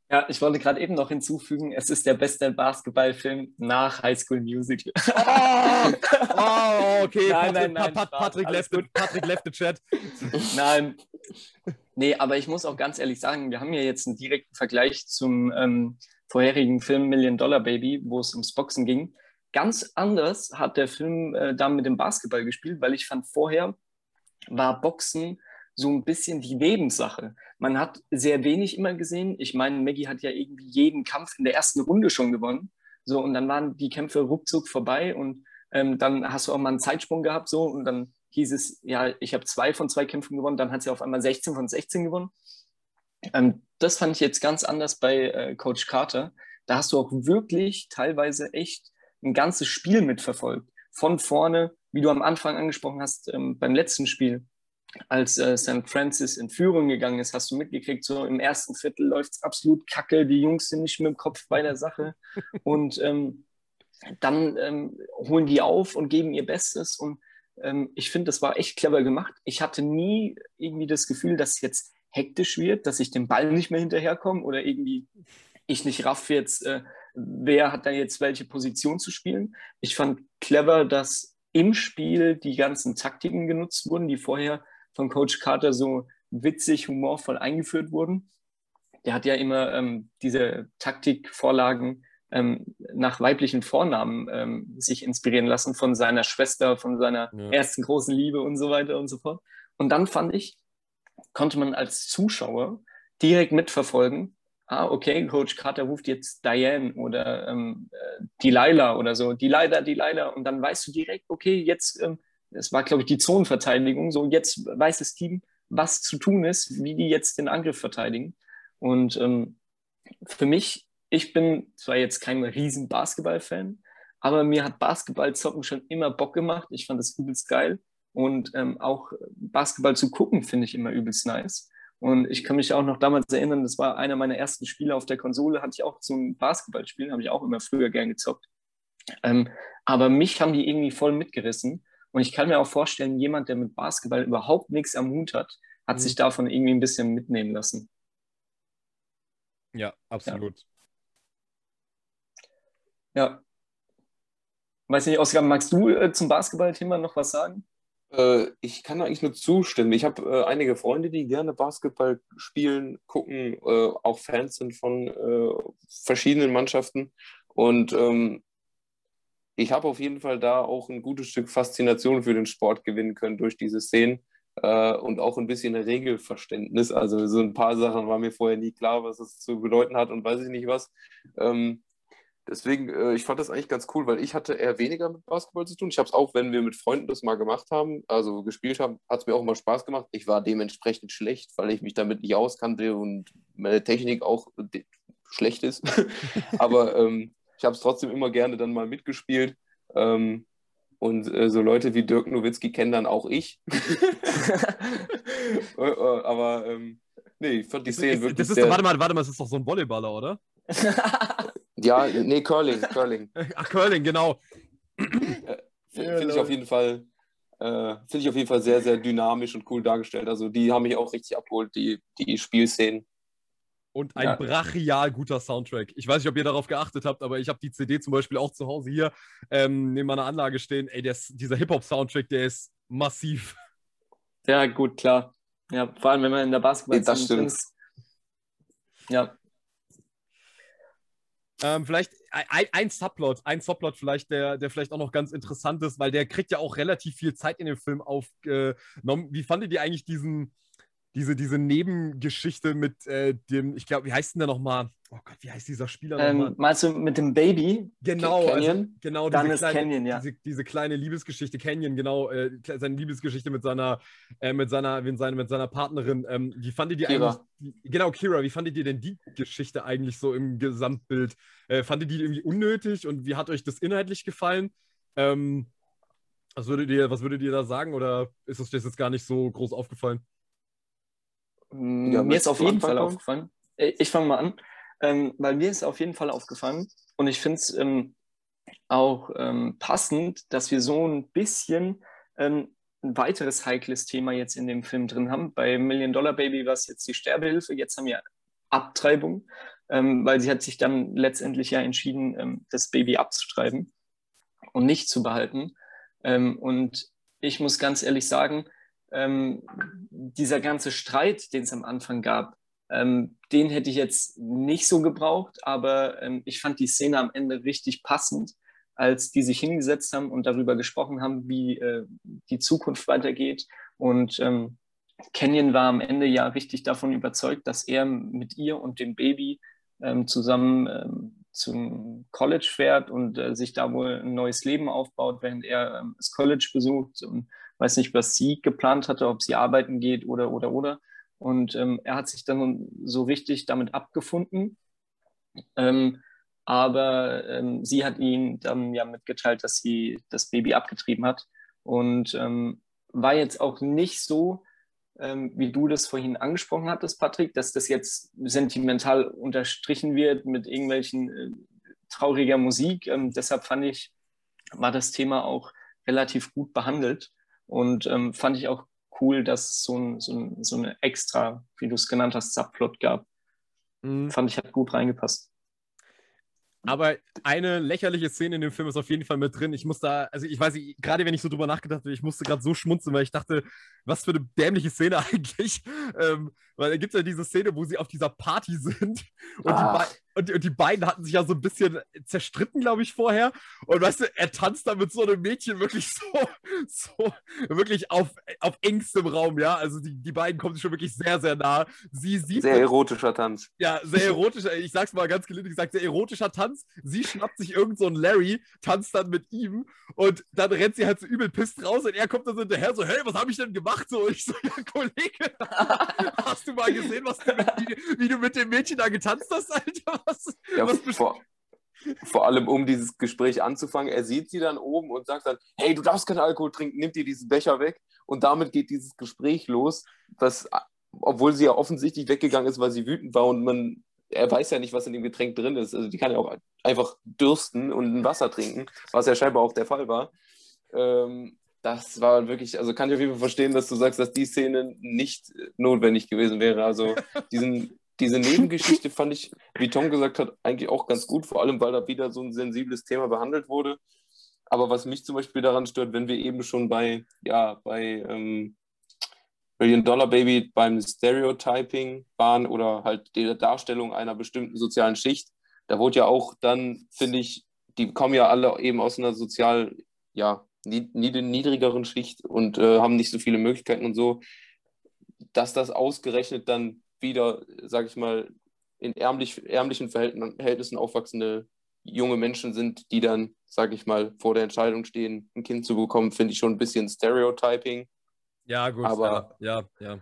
Ja, ich wollte gerade eben noch hinzufügen, es ist der beste Basketballfilm nach High School Musical.
Oh, oh okay, nein, Patrick, nein, nein, pa Patrick, left the, Patrick left the chat.
Nein, nee, aber ich muss auch ganz ehrlich sagen, wir haben ja jetzt einen direkten Vergleich zum ähm, vorherigen Film Million Dollar Baby, wo es ums Boxen ging. Ganz anders hat der Film äh, da mit dem Basketball gespielt, weil ich fand, vorher war Boxen so ein bisschen die Lebenssache. Man hat sehr wenig immer gesehen. Ich meine, Maggie hat ja irgendwie jeden Kampf in der ersten Runde schon gewonnen. So, und dann waren die Kämpfe ruckzuck vorbei und ähm, dann hast du auch mal einen Zeitsprung gehabt, so, und dann hieß es, ja, ich habe zwei von zwei Kämpfen gewonnen, dann hat sie auf einmal 16 von 16 gewonnen. Ähm, das fand ich jetzt ganz anders bei äh, Coach Carter. Da hast du auch wirklich teilweise echt ein ganzes Spiel mitverfolgt. Von vorne, wie du am Anfang angesprochen hast, ähm, beim letzten Spiel, als äh, St. Francis in Führung gegangen ist, hast du mitgekriegt, so im ersten Viertel läuft es absolut kacke, die Jungs sind nicht mit dem Kopf bei der Sache und ähm, dann ähm, holen die auf und geben ihr Bestes und ähm, ich finde, das war echt clever gemacht. Ich hatte nie irgendwie das Gefühl, dass es jetzt hektisch wird, dass ich dem Ball nicht mehr hinterherkomme oder irgendwie ich nicht raff jetzt, äh, wer hat da jetzt welche Position zu spielen. Ich fand clever, dass im Spiel die ganzen Taktiken genutzt wurden, die vorher von Coach Carter so witzig, humorvoll eingeführt wurden. Der hat ja immer ähm, diese Taktikvorlagen ähm, nach weiblichen Vornamen ähm, sich inspirieren lassen von seiner Schwester, von seiner ja. ersten großen Liebe und so weiter und so fort. Und dann fand ich, konnte man als Zuschauer direkt mitverfolgen, ah, okay, Coach Carter ruft jetzt Diane oder ähm, äh, Delilah oder so, Delilah, Delilah, und dann weißt du direkt, okay, jetzt ähm, es war, glaube ich, die Zonenverteidigung. So, jetzt weiß das Team, was zu tun ist, wie die jetzt den Angriff verteidigen. Und ähm, für mich, ich bin zwar jetzt kein riesen Basketball-Fan, aber mir hat Basketball-Zocken schon immer Bock gemacht. Ich fand das übelst geil. Und ähm, auch Basketball zu gucken, finde ich immer übelst nice. Und ich kann mich auch noch damals erinnern, das war einer meiner ersten Spiele auf der Konsole, hatte ich auch so ein Basketballspiel, habe ich auch immer früher gern gezockt. Ähm, aber mich haben die irgendwie voll mitgerissen. Und ich kann mir auch vorstellen, jemand, der mit Basketball überhaupt nichts am Hut hat, hat mhm. sich davon irgendwie ein bisschen mitnehmen lassen.
Ja, absolut.
Ja. ja. Weiß nicht, Oskar, magst du äh, zum Basketballthema noch was sagen?
Äh, ich kann eigentlich nur zustimmen. Ich habe äh, einige Freunde, die gerne Basketball spielen, gucken, äh, auch Fans sind von äh, verschiedenen Mannschaften. Und ähm, ich habe auf jeden Fall da auch ein gutes Stück Faszination für den Sport gewinnen können durch diese Szenen äh, und auch ein bisschen Regelverständnis. Also so ein paar Sachen war mir vorher nie klar, was es zu bedeuten hat und weiß ich nicht was. Ähm, deswegen, äh, ich fand das eigentlich ganz cool, weil ich hatte eher weniger mit Basketball zu tun. Ich habe es auch, wenn wir mit Freunden das mal gemacht haben, also gespielt haben, hat es mir auch immer Spaß gemacht. Ich war dementsprechend schlecht, weil ich mich damit nicht auskannte und meine Technik auch schlecht ist. Aber ähm, ich habe es trotzdem immer gerne dann mal mitgespielt. Ähm, und äh, so Leute wie Dirk Nowitzki kennen dann auch ich. Äh, äh, aber ähm, nee, ich fand die Szene wirklich.
Das ist, sehr... warte mal, warte mal, das ist doch so ein Volleyballer, oder?
ja, nee, Curling, Curling.
Ach, Curling, genau.
Äh, finde ich auf jeden Fall. Äh, finde ich auf jeden Fall sehr, sehr dynamisch und cool dargestellt. Also die haben mich auch richtig abgeholt, die, die Spielszenen.
Und ein ja. brachial guter Soundtrack. Ich weiß nicht, ob ihr darauf geachtet habt, aber ich habe die CD zum Beispiel auch zu Hause hier ähm, neben meiner Anlage stehen. Ey, der, dieser Hip-Hop-Soundtrack, der ist massiv.
Ja, gut, klar. Ja, vor allem, wenn man in der basketball
ja, das stimmt. ist.
Ja.
Ähm, vielleicht ein, ein, Subplot, ein Subplot vielleicht, der, der vielleicht auch noch ganz interessant ist, weil der kriegt ja auch relativ viel Zeit in dem Film aufgenommen. Wie fandet ihr eigentlich diesen, diese, diese Nebengeschichte mit äh, dem, ich glaube, wie heißt denn der nochmal? Oh Gott, wie heißt dieser Spieler
ähm, nochmal? Meinst du mit dem Baby?
Genau, also Canyon? Also, genau.
Dann ist
kleine,
Canyon, ja.
Diese, diese, kleine Liebesgeschichte, Canyon, genau, äh, seine Liebesgeschichte mit seiner, äh, mit seiner, mit seiner, mit seiner Partnerin. Ähm, wie fandet ihr Kira. eigentlich, genau, Kira, wie fandet ihr denn die Geschichte eigentlich so im Gesamtbild? Äh, fandet ihr die irgendwie unnötig und wie hat euch das inhaltlich gefallen? Ähm, was würdet ihr, was würdet ihr da sagen oder ist euch das jetzt gar nicht so groß aufgefallen?
Ja, mir ist auf jeden Fall aufgefallen. Äh, ich fange mal an, ähm, weil mir ist auf jeden Fall aufgefallen und ich finde es ähm, auch ähm, passend, dass wir so ein bisschen ähm, ein weiteres heikles Thema jetzt in dem Film drin haben. Bei Million Dollar Baby war es jetzt die Sterbehilfe, jetzt haben wir Abtreibung, ähm, weil sie hat sich dann letztendlich ja entschieden, ähm, das Baby abzutreiben und nicht zu behalten. und ich muss ganz ehrlich sagen, ähm, dieser ganze Streit, den es am Anfang gab, ähm, den hätte ich jetzt nicht so gebraucht, aber ähm, ich fand die Szene am Ende richtig passend, als die sich hingesetzt haben und darüber gesprochen haben, wie äh, die Zukunft weitergeht. Und ähm, Kenyon war am Ende ja richtig davon überzeugt, dass er mit ihr und dem Baby ähm, zusammen ähm, zum College fährt und äh, sich da wohl ein neues Leben aufbaut, während er ähm, das College besucht und weiß nicht, was sie geplant hatte, ob sie arbeiten geht oder, oder, oder. Und ähm, er hat sich dann so richtig damit abgefunden. Ähm, aber ähm, sie hat ihn dann ja mitgeteilt, dass sie das Baby abgetrieben hat. Und ähm, war jetzt auch nicht so, ähm, wie du das vorhin angesprochen hattest, Patrick, dass das jetzt sentimental unterstrichen wird mit irgendwelchen äh, trauriger Musik. Ähm, deshalb fand ich, war das Thema auch relativ gut behandelt. Und ähm, fand ich auch cool, dass es so, ein, so, ein, so eine extra, wie du es genannt hast, Subplot gab. Mhm. Fand ich, hat gut reingepasst.
Aber eine lächerliche Szene in dem Film ist auf jeden Fall mit drin. Ich muss da, also ich weiß nicht, gerade wenn ich so drüber nachgedacht habe, ich musste gerade so schmunzeln, weil ich dachte, was für eine dämliche Szene eigentlich. Ähm, weil da gibt es ja diese Szene, wo sie auf dieser Party sind und die, und, und, die beiden hatten sich ja so ein bisschen zerstritten, glaube ich, vorher. Und weißt du, er tanzt da mit so einem Mädchen wirklich so, so wirklich auf, auf engstem Raum, ja. Also die, die beiden kommen sich schon wirklich sehr, sehr nah. Sie sieht.
Sehr erotischer Tanz.
Ja, sehr erotischer, ich sag's mal ganz gelinde gesagt, sehr erotischer Tanz. Sie schnappt sich irgend so einen Larry, tanzt dann mit ihm und dann rennt sie halt so übel pisst raus und er kommt dann so hinterher, so, hey, was habe ich denn gemacht? So, ich so, ja, Kollege, hast du mal gesehen, was du mit, wie, wie, du mit dem Mädchen da getanzt hast, Alter? Was,
ja,
was
vor, vor allem, um dieses Gespräch anzufangen, er sieht sie dann oben und sagt dann, hey, du darfst keinen Alkohol trinken, nimm dir diesen Becher weg. Und damit geht dieses Gespräch los, das obwohl sie ja offensichtlich weggegangen ist, weil sie wütend war und man, er weiß ja nicht, was in dem Getränk drin ist. Also die kann ja auch einfach dürsten und ein Wasser trinken, was ja scheinbar auch der Fall war. Ähm, das war wirklich, also kann ich auf jeden Fall verstehen, dass du sagst, dass die Szene nicht notwendig gewesen wäre. Also diesen, diese Nebengeschichte fand ich, wie Tom gesagt hat, eigentlich auch ganz gut, vor allem weil da wieder so ein sensibles Thema behandelt wurde. Aber was mich zum Beispiel daran stört, wenn wir eben schon bei, ja, bei ähm, Million Dollar Baby beim Stereotyping waren oder halt der Darstellung einer bestimmten sozialen Schicht, da wurde ja auch dann, finde ich, die kommen ja alle eben aus einer sozial, ja, niedrigeren Schicht und äh, haben nicht so viele Möglichkeiten und so, dass das ausgerechnet dann wieder, sage ich mal, in ärmlich, ärmlichen Verhältnissen aufwachsende junge Menschen sind, die dann, sage ich mal, vor der Entscheidung stehen, ein Kind zu bekommen, finde ich schon ein bisschen Stereotyping.
Ja, gut,
aber,
ja, ja, ja.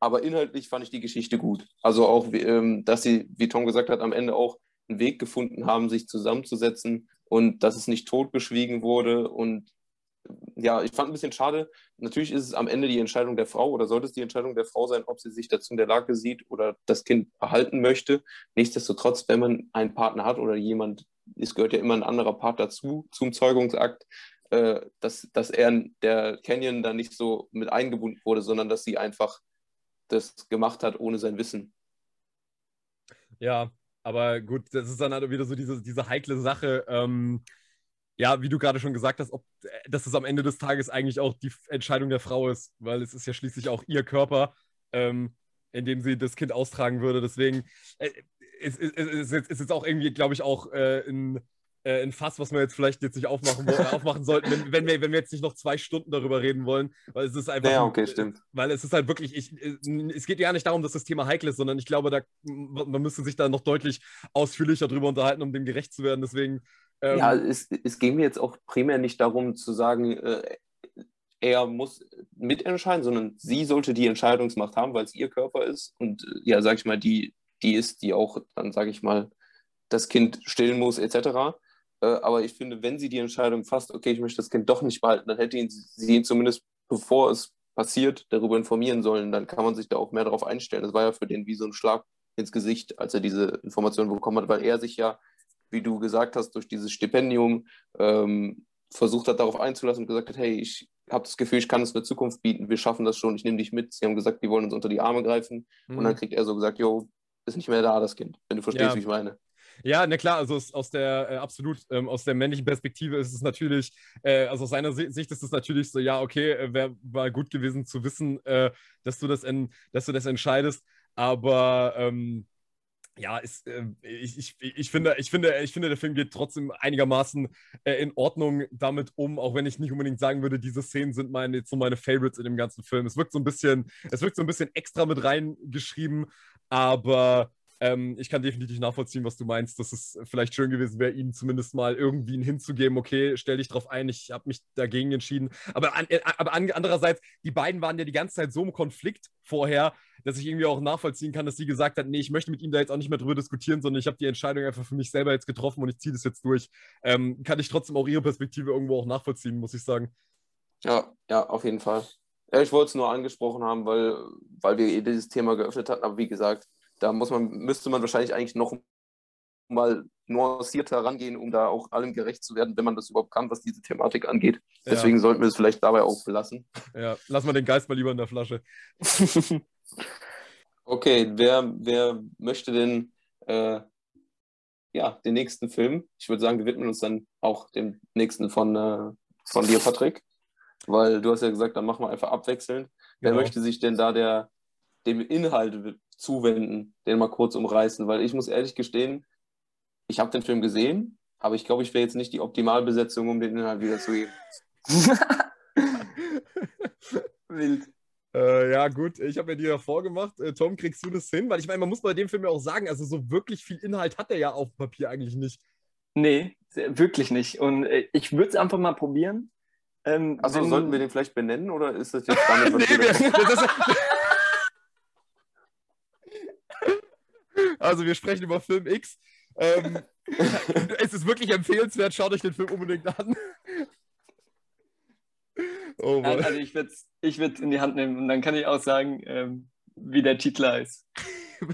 Aber inhaltlich fand ich die Geschichte gut. Also auch, ähm, dass sie, wie Tom gesagt hat, am Ende auch einen Weg gefunden haben, sich zusammenzusetzen und dass es nicht totgeschwiegen wurde und ja, ich fand ein bisschen schade. Natürlich ist es am Ende die Entscheidung der Frau oder sollte es die Entscheidung der Frau sein, ob sie sich dazu in der Lage sieht oder das Kind erhalten möchte. Nichtsdestotrotz, wenn man einen Partner hat oder jemand, es gehört ja immer ein anderer Part dazu, zum Zeugungsakt, äh, dass, dass er, der Canyon da nicht so mit eingebunden wurde, sondern dass sie einfach das gemacht hat ohne sein Wissen.
Ja, aber gut, das ist dann halt wieder so diese, diese heikle Sache. Ähm, ja, wie du gerade schon gesagt hast, ob, äh, dass es am Ende des Tages eigentlich auch die Entscheidung der Frau ist, weil es ist ja schließlich auch ihr Körper, ähm, in dem sie das Kind austragen würde. Deswegen äh, ist, ist, ist, ist, jetzt auch irgendwie, glaube ich, auch äh, ein, äh, ein Fass, was wir jetzt vielleicht jetzt nicht aufmachen, aufmachen sollten, wenn, wenn, wir, wenn wir jetzt nicht noch zwei Stunden darüber reden wollen, weil es ist einfach.
Ja, okay, stimmt.
Weil es ist halt wirklich, ich, äh, es geht ja nicht darum, dass das Thema heikel ist, sondern ich glaube, da, man müsste sich da noch deutlich ausführlicher drüber unterhalten, um dem gerecht zu werden. Deswegen
ähm, ja, es, es ging mir jetzt auch primär nicht darum zu sagen, äh, er muss mitentscheiden, sondern sie sollte die Entscheidungsmacht haben, weil es ihr Körper ist und äh, ja, sag ich mal, die, die ist, die auch dann, sage ich mal, das Kind stillen muss, etc. Äh, aber ich finde, wenn sie die Entscheidung fasst, okay, ich möchte das Kind doch nicht behalten, dann hätte ihn, sie ihn zumindest, bevor es passiert, darüber informieren sollen. Dann kann man sich da auch mehr darauf einstellen. Das war ja für den wie so ein Schlag ins Gesicht, als er diese Information bekommen hat, weil er sich ja wie du gesagt hast, durch dieses Stipendium ähm, versucht hat, darauf einzulassen und gesagt hat, hey, ich habe das Gefühl, ich kann es eine Zukunft bieten, wir schaffen das schon, ich nehme dich mit. Sie haben gesagt, die wollen uns unter die Arme greifen. Mhm. Und dann mhm. kriegt er so gesagt, jo, ist nicht mehr da, das Kind, wenn du verstehst, ja. wie ich meine.
Ja, na klar, also aus der äh, absolut ähm, aus der männlichen Perspektive ist es natürlich, äh, also aus seiner Sicht ist es natürlich so, ja, okay, äh, wäre war gut gewesen zu wissen, äh, dass du das, in, dass du das entscheidest, aber ähm, ja, ist, äh, ich, ich, ich, finde, ich, finde, ich finde, der Film geht trotzdem einigermaßen äh, in Ordnung damit um, auch wenn ich nicht unbedingt sagen würde, diese Szenen sind meine, so meine Favorites in dem ganzen Film. Es wirkt so ein bisschen, es wirkt so ein bisschen extra mit reingeschrieben, aber ähm, ich kann definitiv nachvollziehen, was du meinst, dass es vielleicht schön gewesen wäre, ihm zumindest mal irgendwie hinzugeben, okay, stell dich drauf ein, ich habe mich dagegen entschieden. Aber, an, äh, aber an, andererseits, die beiden waren ja die ganze Zeit so im Konflikt vorher, dass ich irgendwie auch nachvollziehen kann, dass sie gesagt hat, nee, ich möchte mit ihm da jetzt auch nicht mehr drüber diskutieren, sondern ich habe die Entscheidung einfach für mich selber jetzt getroffen und ich ziehe das jetzt durch. Ähm, kann ich trotzdem auch ihre Perspektive irgendwo auch nachvollziehen, muss ich sagen.
Ja, ja, auf jeden Fall. Ich wollte es nur angesprochen haben, weil, weil wir eh dieses Thema geöffnet hatten, aber wie gesagt, da muss man, müsste man wahrscheinlich eigentlich noch mal nuancierter rangehen, um da auch allem gerecht zu werden, wenn man das überhaupt kann, was diese Thematik angeht. Ja. Deswegen sollten wir es vielleicht dabei auch belassen.
Ja, lass mal den Geist mal lieber in der Flasche.
okay, wer, wer möchte denn äh, ja, den nächsten Film? Ich würde sagen, wir widmen uns dann auch dem nächsten von, äh, von dir, Patrick. Weil du hast ja gesagt, dann machen wir einfach abwechselnd. Wer genau. möchte sich denn da der, dem Inhalt zuwenden, den mal kurz umreißen, weil ich muss ehrlich gestehen, ich habe den Film gesehen, aber ich glaube, ich wäre jetzt nicht die Optimalbesetzung, um den Inhalt wiederzugeben.
Wild. Äh, ja, gut, ich habe ja dir ja vorgemacht. Äh, Tom, kriegst du das hin? Weil ich meine, man muss bei dem Film ja auch sagen, also so wirklich viel Inhalt hat er ja auf Papier eigentlich nicht.
Nee, wirklich nicht. Und äh, ich würde es einfach mal probieren.
Ähm, also wenn... sollten wir den vielleicht benennen oder ist das jetzt damit, was nee, wir, das
Also wir sprechen über Film X. Ähm, es ist wirklich empfehlenswert, schaut euch den Film unbedingt an.
Oh also ich würde es ich in die Hand nehmen und dann kann ich auch sagen, ähm, wie der Titel heißt.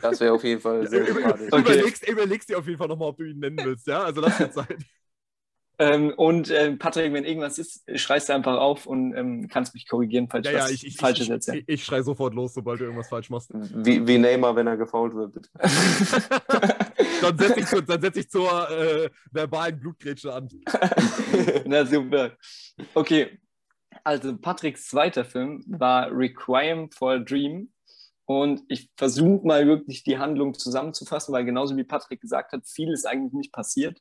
Das wäre auf jeden Fall sehr
sympathisch. Okay. Überlegst, überlegst dir auf jeden Fall nochmal, ob du ihn nennen willst, ja? Also lass dir Zeit.
Ähm, und äh, Patrick, wenn irgendwas ist, schreist du einfach auf und ähm, kannst mich korrigieren, falls
ja,
ich was
ja, ich, ich,
Falsches
ich,
erzähle.
Ich, ich schrei sofort los, sobald du irgendwas falsch machst.
Wie, wie Neymar, wenn er gefault wird, bitte.
dann setze ich, zur, setz ich zur äh, verbalen Blutgrätsche an.
Na super. Okay, also Patricks zweiter Film war Requiem for a Dream. Und ich versuche mal wirklich die Handlung zusammenzufassen, weil genauso wie Patrick gesagt hat, viel ist eigentlich nicht passiert.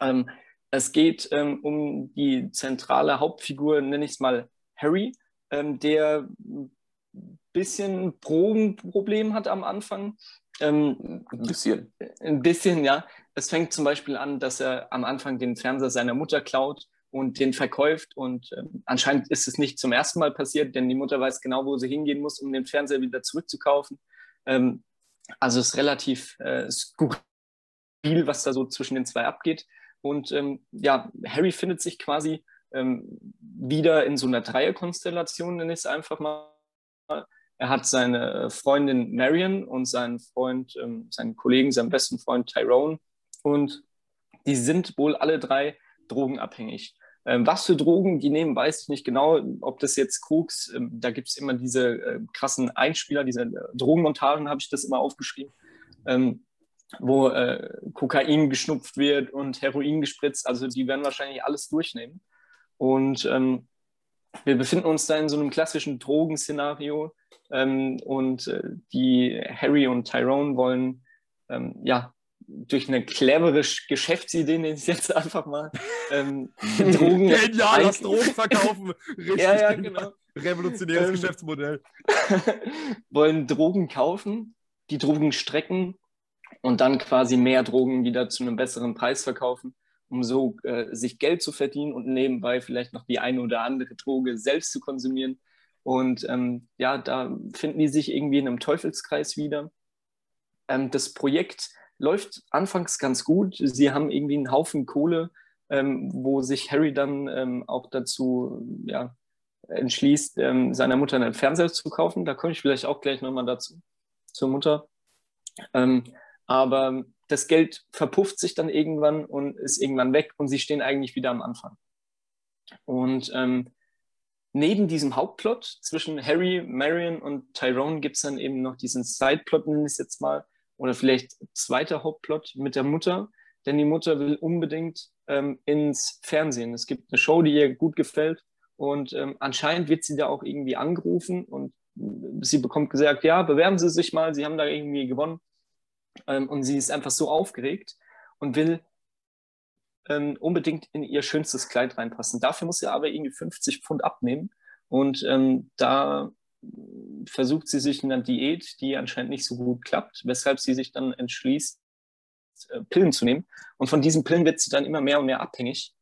Ähm, es geht ähm, um die zentrale Hauptfigur, nenne ich es mal Harry, ähm, der ein bisschen Drogenproblem hat am Anfang.
Ähm, ein bisschen.
Ein bisschen, ja. Es fängt zum Beispiel an, dass er am Anfang den Fernseher seiner Mutter klaut und den verkauft. Und äh, anscheinend ist es nicht zum ersten Mal passiert, denn die Mutter weiß genau, wo sie hingehen muss, um den Fernseher wieder zurückzukaufen. Ähm, also es ist relativ äh, skurril, was da so zwischen den zwei abgeht. Und ähm, ja, Harry findet sich quasi ähm, wieder in so einer Dreierkonstellation, nenne ich es einfach mal. Er hat seine Freundin Marion und seinen Freund, ähm, seinen Kollegen, seinen besten Freund Tyrone. Und die sind wohl alle drei drogenabhängig. Ähm, was für Drogen die nehmen, weiß ich nicht genau. Ob das jetzt Koks, ähm, da gibt es immer diese äh, krassen Einspieler, diese äh, Drogenmontagen, habe ich das immer aufgeschrieben. Ähm, wo äh, Kokain geschnupft wird und Heroin gespritzt. Also die werden wahrscheinlich alles durchnehmen. Und ähm, wir befinden uns da in so einem klassischen Drogenszenario ähm, und äh, die Harry und Tyrone wollen ähm, ja durch eine clevere Geschäftsidee, nenne ich es jetzt einfach mal, ähm,
Drogen. Genial, das Drogen verkaufen.
Richtig ja, ja, genau.
Revolutionäres ähm, Geschäftsmodell.
wollen Drogen kaufen, die Drogen strecken und dann quasi mehr Drogen wieder zu einem besseren Preis verkaufen, um so äh, sich Geld zu verdienen und nebenbei vielleicht noch die eine oder andere Droge selbst zu konsumieren. Und ähm, ja, da finden die sich irgendwie in einem Teufelskreis wieder. Ähm, das Projekt läuft anfangs ganz gut. Sie haben irgendwie einen Haufen Kohle, ähm, wo sich Harry dann ähm, auch dazu ja, entschließt, ähm, seiner Mutter einen Fernseher zu kaufen. Da komme ich vielleicht auch gleich nochmal dazu, zur Mutter. Ähm, aber das Geld verpufft sich dann irgendwann und ist irgendwann weg und sie stehen eigentlich wieder am Anfang. Und ähm, neben diesem Hauptplot zwischen Harry, Marion und Tyrone gibt es dann eben noch diesen Sideplot, nenne ich es jetzt mal, oder vielleicht zweiter Hauptplot mit der Mutter, denn die Mutter will unbedingt ähm, ins Fernsehen. Es gibt eine Show, die ihr gut gefällt und ähm, anscheinend wird sie da auch irgendwie angerufen und sie bekommt gesagt, ja, bewerben Sie sich mal, Sie haben da irgendwie gewonnen. Ähm, und sie ist einfach so aufgeregt und will ähm, unbedingt in ihr schönstes Kleid reinpassen. Dafür muss sie aber irgendwie 50 Pfund abnehmen. Und ähm, da versucht sie sich in einer Diät, die anscheinend nicht so gut klappt, weshalb sie sich dann entschließt, äh, Pillen zu nehmen. Und von diesen Pillen wird sie dann immer mehr und mehr abhängig.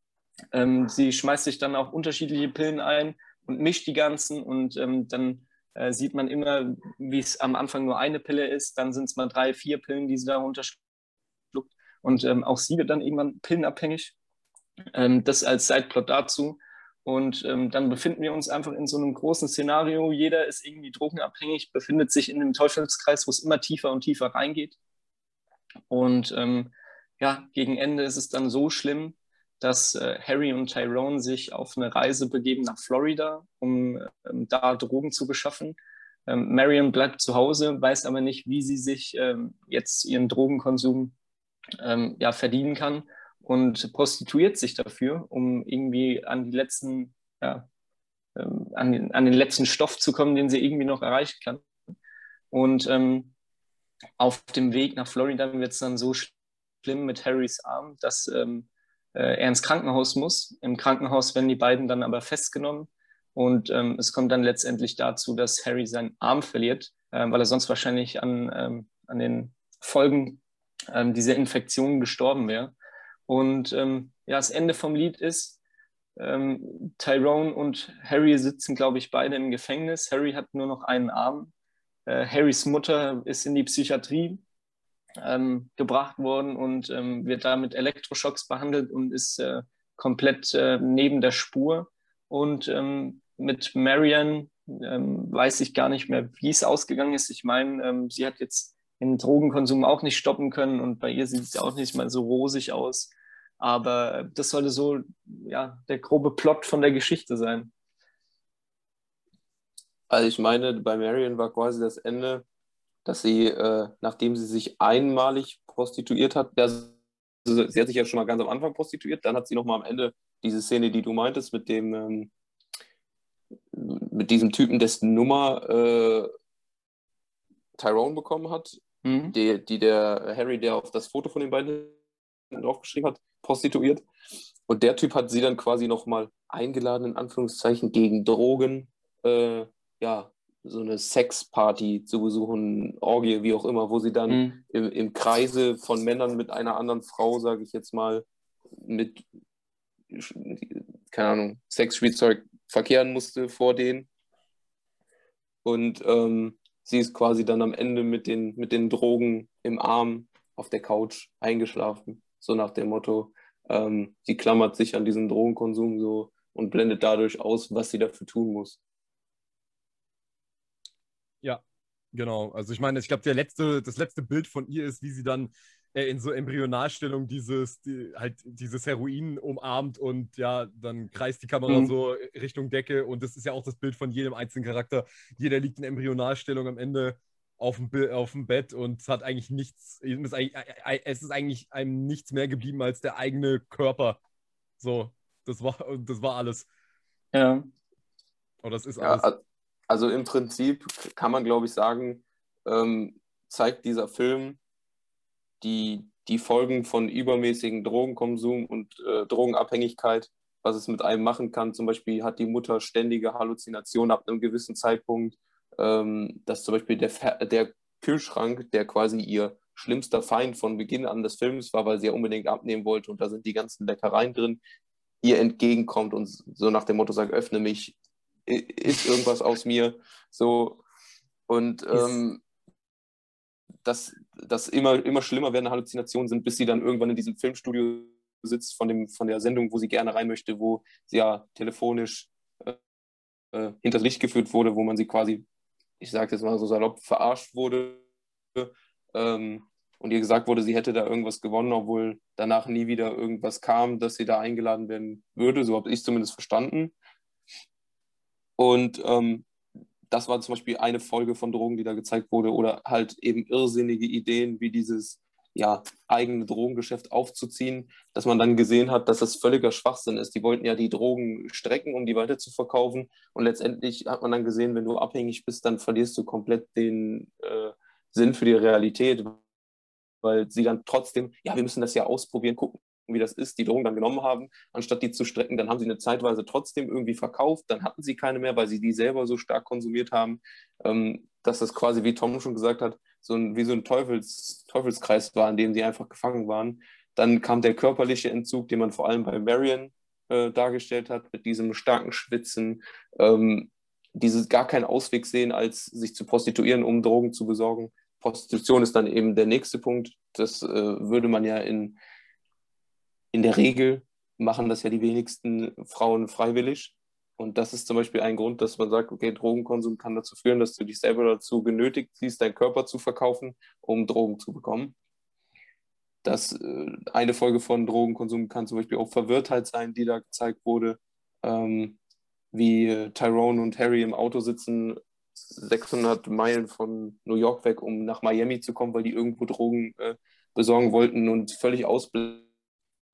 Ähm, sie schmeißt sich dann auch unterschiedliche Pillen ein und mischt die ganzen und ähm, dann äh, sieht man immer, wie es am Anfang nur eine Pille ist, dann sind es mal drei, vier Pillen, die sie da runterschluckt. Und ähm, auch sie wird dann irgendwann pillenabhängig. Ähm, das als Sideplot dazu. Und ähm, dann befinden wir uns einfach in so einem großen Szenario. Jeder ist irgendwie drogenabhängig, befindet sich in einem Teufelskreis, wo es immer tiefer und tiefer reingeht. Und ähm, ja, gegen Ende ist es dann so schlimm, dass äh, Harry und Tyrone sich auf eine Reise begeben nach Florida, um ähm, da Drogen zu beschaffen. Ähm, Marion bleibt zu Hause, weiß aber nicht, wie sie sich ähm, jetzt ihren Drogenkonsum ähm, ja, verdienen kann und prostituiert sich dafür, um irgendwie an die letzten, ja, ähm, an, den, an den letzten Stoff zu kommen, den sie irgendwie noch erreichen kann. Und ähm, auf dem Weg nach Florida wird es dann so schlimm mit Harrys Arm, dass äh, er ins Krankenhaus muss. Im Krankenhaus werden die beiden dann aber festgenommen und ähm, es kommt dann letztendlich dazu, dass Harry seinen Arm verliert, äh, weil er sonst wahrscheinlich an, ähm, an den Folgen ähm, dieser Infektion gestorben wäre. Und ähm, ja, das Ende vom Lied ist, ähm, Tyrone und Harry sitzen, glaube ich, beide im Gefängnis. Harry hat nur noch einen Arm. Äh, Harrys Mutter ist in die Psychiatrie ähm, gebracht worden und ähm, wird da mit Elektroschocks behandelt und ist äh, komplett äh, neben der Spur. Und ähm, mit Marianne ähm, weiß ich gar nicht mehr, wie es ausgegangen ist. Ich meine, ähm, sie hat jetzt den Drogenkonsum auch nicht stoppen können und bei ihr sieht es auch nicht mal so rosig aus. Aber das sollte so ja, der grobe Plot von der Geschichte sein.
Also ich meine, bei Marion war quasi das Ende, dass sie, äh, nachdem sie sich einmalig prostituiert hat, also sie hat sich ja schon mal ganz am Anfang prostituiert, dann hat sie noch mal am Ende diese Szene, die du meintest, mit dem ähm, mit diesem Typen, dessen Nummer äh, Tyrone bekommen hat, mhm. die, die der Harry, der auf das Foto von den beiden draufgeschrieben hat, prostituiert. Und der Typ hat sie dann quasi nochmal eingeladen, in Anführungszeichen, gegen Drogen, äh, ja, so eine Sexparty zu besuchen, Orgie, wie auch immer, wo sie dann mhm. im, im Kreise von Männern mit einer anderen Frau, sage ich jetzt mal, mit, keine Ahnung, Sexspielzeug verkehren musste vor denen. Und ähm, sie ist quasi dann am Ende mit den, mit den Drogen im Arm auf der Couch eingeschlafen. So nach dem Motto, ähm, sie klammert sich an diesen Drogenkonsum so und blendet dadurch aus, was sie dafür tun muss.
Ja, genau. Also ich meine, ich glaube, letzte, das letzte Bild von ihr ist, wie sie dann äh, in so Embryonalstellung dieses, die, halt dieses Heroin umarmt und ja, dann kreist die Kamera mhm. so Richtung Decke und das ist ja auch das Bild von jedem einzelnen Charakter. Jeder liegt in Embryonalstellung am Ende auf dem, auf dem Bett und hat eigentlich nichts, es ist eigentlich einem nichts mehr geblieben als der eigene Körper. So, das war, das war alles.
Ja.
Oder das ist alles.
Also im Prinzip kann man, glaube ich, sagen, ähm, zeigt dieser Film die, die Folgen von übermäßigen Drogenkonsum und äh, Drogenabhängigkeit, was es mit einem machen kann. Zum Beispiel hat die Mutter ständige Halluzinationen ab einem gewissen Zeitpunkt, ähm, dass zum Beispiel der, der Kühlschrank, der quasi ihr schlimmster Feind von Beginn an des Films war, weil sie ja unbedingt abnehmen wollte und da sind die ganzen Leckereien drin, ihr entgegenkommt und so nach dem Motto sagt, öffne mich, ist irgendwas aus mir. So. Und ähm, dass das immer, immer schlimmer werdende Halluzinationen sind, bis sie dann irgendwann in diesem Filmstudio sitzt von, dem, von der Sendung, wo sie gerne rein möchte, wo sie ja telefonisch äh, äh hinters Licht geführt wurde, wo man sie quasi, ich sage jetzt mal so salopp, verarscht wurde. Ähm, und ihr gesagt wurde, sie hätte da irgendwas gewonnen, obwohl danach nie wieder irgendwas kam, dass sie da eingeladen werden würde. So habe ich es zumindest verstanden. Und ähm, das war zum Beispiel eine Folge von Drogen, die da gezeigt wurde, oder halt eben irrsinnige Ideen wie dieses ja, eigene Drogengeschäft aufzuziehen, dass man dann gesehen hat, dass das völliger Schwachsinn ist. Die wollten ja die Drogen strecken, um die weiter zu verkaufen. Und letztendlich hat man dann gesehen, wenn du abhängig bist, dann verlierst du komplett den äh, Sinn für die Realität, weil sie dann trotzdem, ja, wir müssen das ja ausprobieren, gucken, wie das ist, die Drogen dann genommen haben, anstatt die zu strecken, dann haben sie eine Zeitweise trotzdem irgendwie verkauft, dann hatten sie keine mehr, weil sie die selber so stark konsumiert haben, ähm, dass das quasi, wie Tom schon gesagt hat, so ein, wie so ein Teufels, Teufelskreis war, in dem sie einfach gefangen waren. Dann kam der körperliche Entzug, den man vor allem bei Marion äh, dargestellt hat, mit diesem starken Schwitzen, ähm, dieses gar keinen Ausweg sehen, als sich zu prostituieren, um Drogen zu besorgen. Prostitution ist dann eben der nächste Punkt. Das äh, würde man ja in in der Regel machen das ja die wenigsten Frauen freiwillig. Und das ist zum Beispiel ein Grund, dass man sagt, okay, Drogenkonsum kann dazu führen, dass du dich selber dazu genötigt siehst, deinen Körper zu verkaufen, um Drogen zu bekommen. Das, äh, eine Folge von Drogenkonsum kann zum Beispiel auch Verwirrtheit sein, die da gezeigt wurde, ähm, wie äh, Tyrone und Harry im Auto sitzen, 600 Meilen von New York weg, um nach Miami zu kommen, weil die irgendwo Drogen äh, besorgen wollten und völlig ausblenden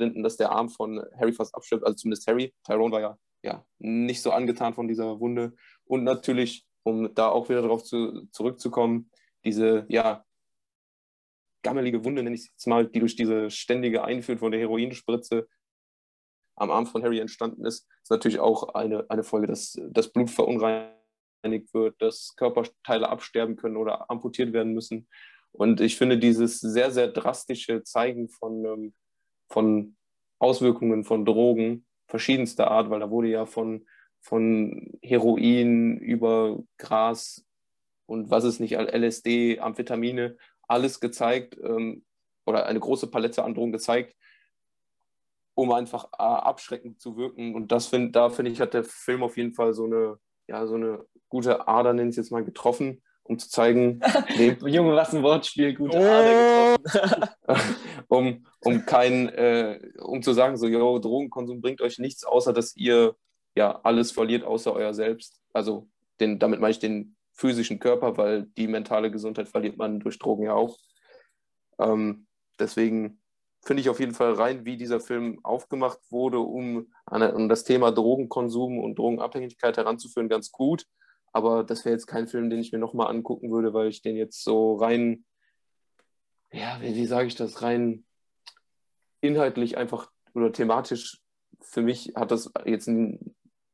Linden, dass der Arm von Harry fast abstirbt, also zumindest Harry. Tyrone war ja, ja nicht so angetan von dieser Wunde. Und natürlich, um da auch wieder darauf zu, zurückzukommen, diese ja, gammelige Wunde, nenne ich es jetzt mal, die durch diese ständige Einführung von der Heroinspritze am Arm von Harry entstanden ist, ist natürlich auch eine, eine Folge, dass das Blut verunreinigt wird, dass Körperteile absterben können oder amputiert werden müssen. Und ich finde dieses sehr, sehr drastische Zeigen von ähm, von Auswirkungen von Drogen verschiedenster Art, weil da wurde ja von, von Heroin über Gras und was ist nicht, LSD, Amphetamine, alles gezeigt ähm, oder eine große Palette an Drogen gezeigt, um einfach äh, abschreckend zu wirken. Und das find, da finde ich, hat der Film auf jeden Fall so eine ja, so eine gute Ader, nenne ich es jetzt mal, getroffen, um zu zeigen,
Junge, was ein Wortspiel, gute oh. Ader getroffen.
um, um kein, äh, um zu sagen, so, yo, Drogenkonsum bringt euch nichts, außer dass ihr ja alles verliert, außer euer Selbst. Also den, damit meine ich den physischen Körper, weil die mentale Gesundheit verliert man durch Drogen ja auch. Ähm, deswegen finde ich auf jeden Fall rein, wie dieser Film aufgemacht wurde, um an, an das Thema Drogenkonsum und Drogenabhängigkeit heranzuführen, ganz gut. Aber das wäre jetzt kein Film, den ich mir nochmal angucken würde, weil ich den jetzt so rein, ja, wie, wie sage ich das, rein inhaltlich einfach oder thematisch für mich hat das jetzt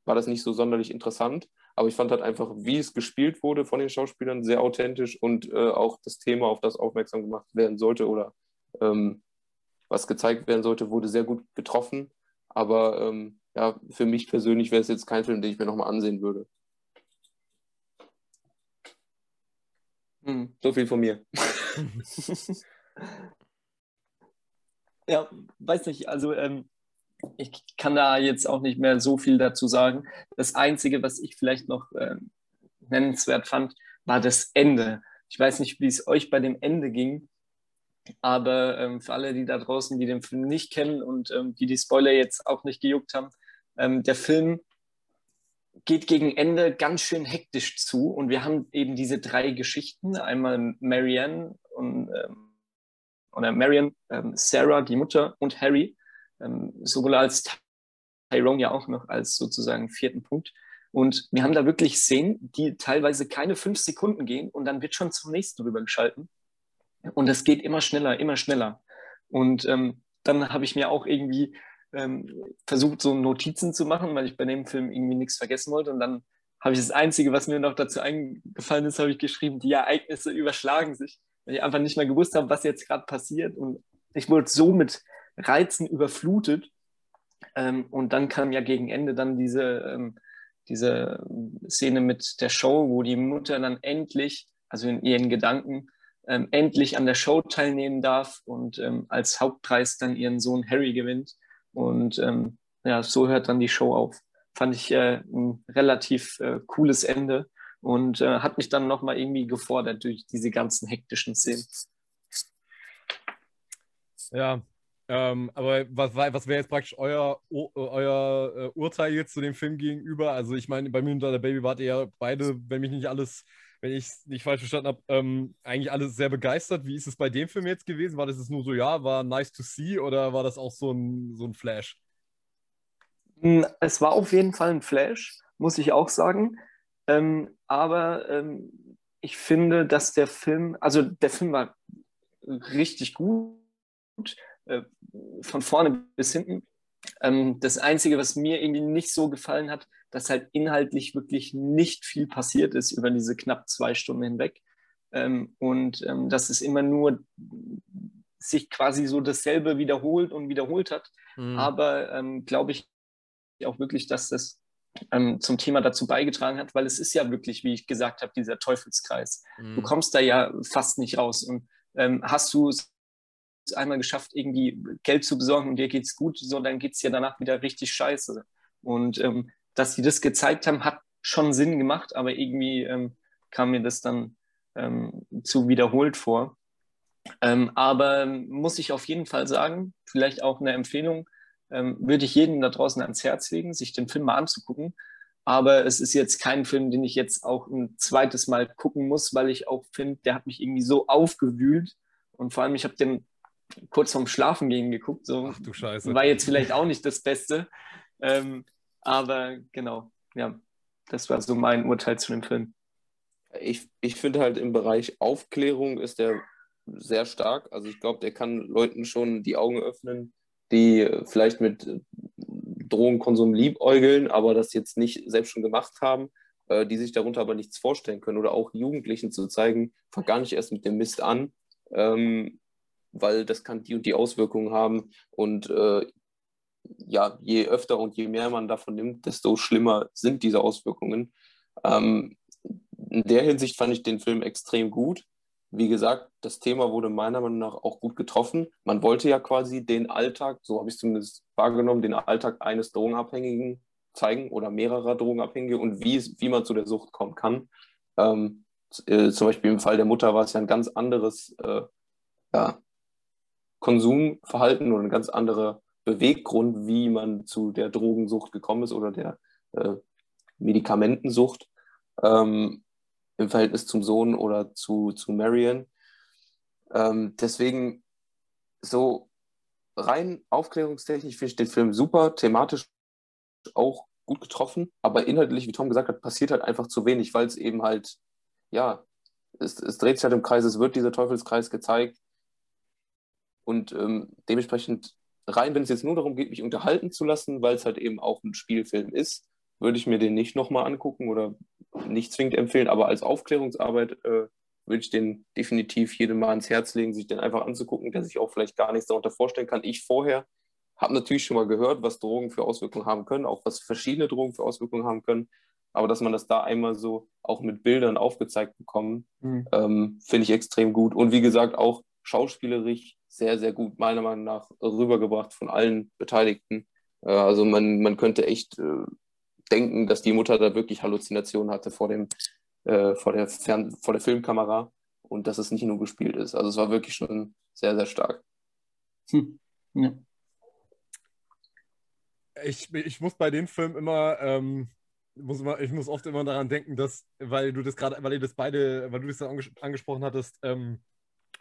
war das nicht so sonderlich interessant. Aber ich fand halt einfach, wie es gespielt wurde von den Schauspielern, sehr authentisch und äh, auch das Thema, auf das aufmerksam gemacht werden sollte oder ähm, was gezeigt werden sollte, wurde sehr gut getroffen. Aber ähm, ja, für mich persönlich wäre es jetzt kein Film, den ich mir nochmal ansehen würde. Hm, so viel von mir.
ja, weiß nicht, also ähm, ich kann da jetzt auch nicht mehr so viel dazu sagen. Das Einzige, was ich vielleicht noch äh, nennenswert fand, war das Ende. Ich weiß nicht, wie es euch bei dem Ende ging, aber ähm, für alle, die da draußen, die den Film nicht kennen und ähm, die die Spoiler jetzt auch nicht gejuckt haben, ähm, der Film geht gegen Ende ganz schön hektisch zu und wir haben eben diese drei Geschichten, einmal Marianne und ähm, oder Marianne, ähm, Sarah, die Mutter und Harry, ähm, sowohl als Tyrone ja auch noch als sozusagen vierten Punkt. Und wir haben da wirklich Szenen, die teilweise keine fünf Sekunden gehen und dann wird schon zum nächsten rübergeschalten. Und das geht immer schneller, immer schneller. Und ähm, dann habe ich mir auch irgendwie ähm, versucht, so Notizen zu machen, weil ich bei dem Film irgendwie nichts vergessen wollte. Und dann habe ich das Einzige, was mir noch dazu eingefallen ist, habe ich geschrieben, die Ereignisse überschlagen sich, weil ich einfach nicht mehr gewusst habe, was jetzt gerade passiert. Und ich wurde so mit Reizen überflutet. Ähm, und dann kam ja gegen Ende dann diese, ähm, diese Szene mit der Show, wo die Mutter dann endlich, also in ihren Gedanken, ähm, endlich an der Show teilnehmen darf und ähm, als Hauptpreis dann ihren Sohn Harry gewinnt. Und ähm, ja, so hört dann die Show auf. Fand ich äh, ein relativ äh, cooles Ende und äh, hat mich dann nochmal irgendwie gefordert durch diese ganzen hektischen Szenen.
Ja, ähm, aber was, was wäre jetzt praktisch euer, euer äh, Urteil jetzt zu dem Film gegenüber? Also ich meine, bei mir und der Baby wart ihr ja beide, wenn mich nicht alles, wenn ich es nicht falsch verstanden habe, ähm, eigentlich alle sehr begeistert. Wie ist es bei dem Film jetzt gewesen? War das jetzt nur so, ja, war nice to see oder war das auch so ein, so ein Flash?
Hm, es war auf jeden Fall ein Flash, muss ich auch sagen. Ähm, aber ähm, ich finde, dass der Film, also der Film war richtig gut äh, von vorne bis hinten. Ähm, das Einzige, was mir irgendwie nicht so gefallen hat, dass halt inhaltlich wirklich nicht viel passiert ist über diese knapp zwei Stunden hinweg. Ähm, und ähm, dass es immer nur sich quasi so dasselbe wiederholt und wiederholt hat. Mhm. Aber ähm, glaube ich auch wirklich, dass das ähm, zum Thema dazu beigetragen hat, weil es ist ja wirklich, wie ich gesagt habe, dieser Teufelskreis. Mhm. Du kommst da ja fast nicht raus. Und ähm, hast du es einmal geschafft, irgendwie Geld zu besorgen und dir geht's gut, so dann geht's dir danach wieder richtig scheiße. Und ähm, dass sie das gezeigt haben, hat schon Sinn gemacht, aber irgendwie ähm, kam mir das dann ähm, zu wiederholt vor. Ähm, aber muss ich auf jeden Fall sagen, vielleicht auch eine Empfehlung, ähm, würde ich jedem da draußen ans Herz legen, sich den Film mal anzugucken. Aber es ist jetzt kein Film, den ich jetzt auch ein zweites Mal gucken muss, weil ich auch finde, der hat mich irgendwie so aufgewühlt. Und vor allem, ich habe den kurz vorm Schlafen gehen geguckt. So.
Ach du Scheiße.
War jetzt vielleicht auch nicht das Beste. Ähm, aber genau, ja, das war so mein Urteil zu dem Film.
Ich, ich finde halt im Bereich Aufklärung ist der sehr stark. Also ich glaube, der kann Leuten schon die Augen öffnen, die vielleicht mit Drogenkonsum liebäugeln, aber das jetzt nicht selbst schon gemacht haben, äh, die sich darunter aber nichts vorstellen können. Oder auch Jugendlichen zu zeigen, fang gar nicht erst mit dem Mist an. Ähm, weil das kann die und die Auswirkungen haben. Und äh, ja, je öfter und je mehr man davon nimmt, desto schlimmer sind diese Auswirkungen. Ähm, in der Hinsicht fand ich den Film extrem gut. Wie gesagt, das Thema wurde meiner Meinung nach auch gut getroffen. Man wollte ja quasi den Alltag, so habe ich es zumindest wahrgenommen, den Alltag eines Drogenabhängigen zeigen oder mehrerer Drogenabhängige und wie, wie man zu der Sucht kommen kann. Ähm, äh, zum Beispiel im Fall der Mutter war es ja ein ganz anderes äh, ja, Konsumverhalten oder ein ganz anderer Beweggrund, wie man zu der Drogensucht gekommen ist oder der äh, Medikamentensucht ähm, im Verhältnis zum Sohn oder zu, zu Marion. Ähm, deswegen so rein aufklärungstechnisch finde ich den Film super, thematisch auch gut getroffen, aber inhaltlich, wie Tom gesagt hat, passiert halt einfach zu wenig, weil es eben halt, ja, es, es, dreht sich halt im Kreis, es wird dieser Teufelskreis gezeigt und ähm, dementsprechend rein, wenn es jetzt nur darum geht, mich unterhalten zu lassen, weil es halt eben auch ein Spielfilm ist, würde ich mir den nicht nochmal angucken oder nicht zwingend empfehlen, aber als Aufklärungsarbeit äh, würde ich den definitiv jedem mal ans Herz legen, sich den einfach anzugucken, der sich auch vielleicht gar nichts darunter vorstellen kann. Ich vorher habe natürlich schon mal gehört, was Drogen für Auswirkungen haben können, auch was verschiedene Drogen für Auswirkungen haben können. Aber dass man das da einmal so auch mit Bildern aufgezeigt bekommt, mhm. ähm, finde ich extrem gut. Und wie gesagt, auch schauspielerisch sehr, sehr gut, meiner Meinung nach, rübergebracht von allen Beteiligten. Äh, also man, man könnte echt äh, denken, dass die Mutter da wirklich Halluzinationen hatte vor, dem, äh, vor, der Fern vor der Filmkamera und dass es nicht nur gespielt ist. Also es war wirklich schon sehr, sehr stark. Hm. Ja.
Ich, ich muss bei den Filmen immer, ähm, muss immer, ich muss oft immer daran denken, dass, weil du das gerade, weil ihr das beide, weil du das anges angesprochen hattest, ähm,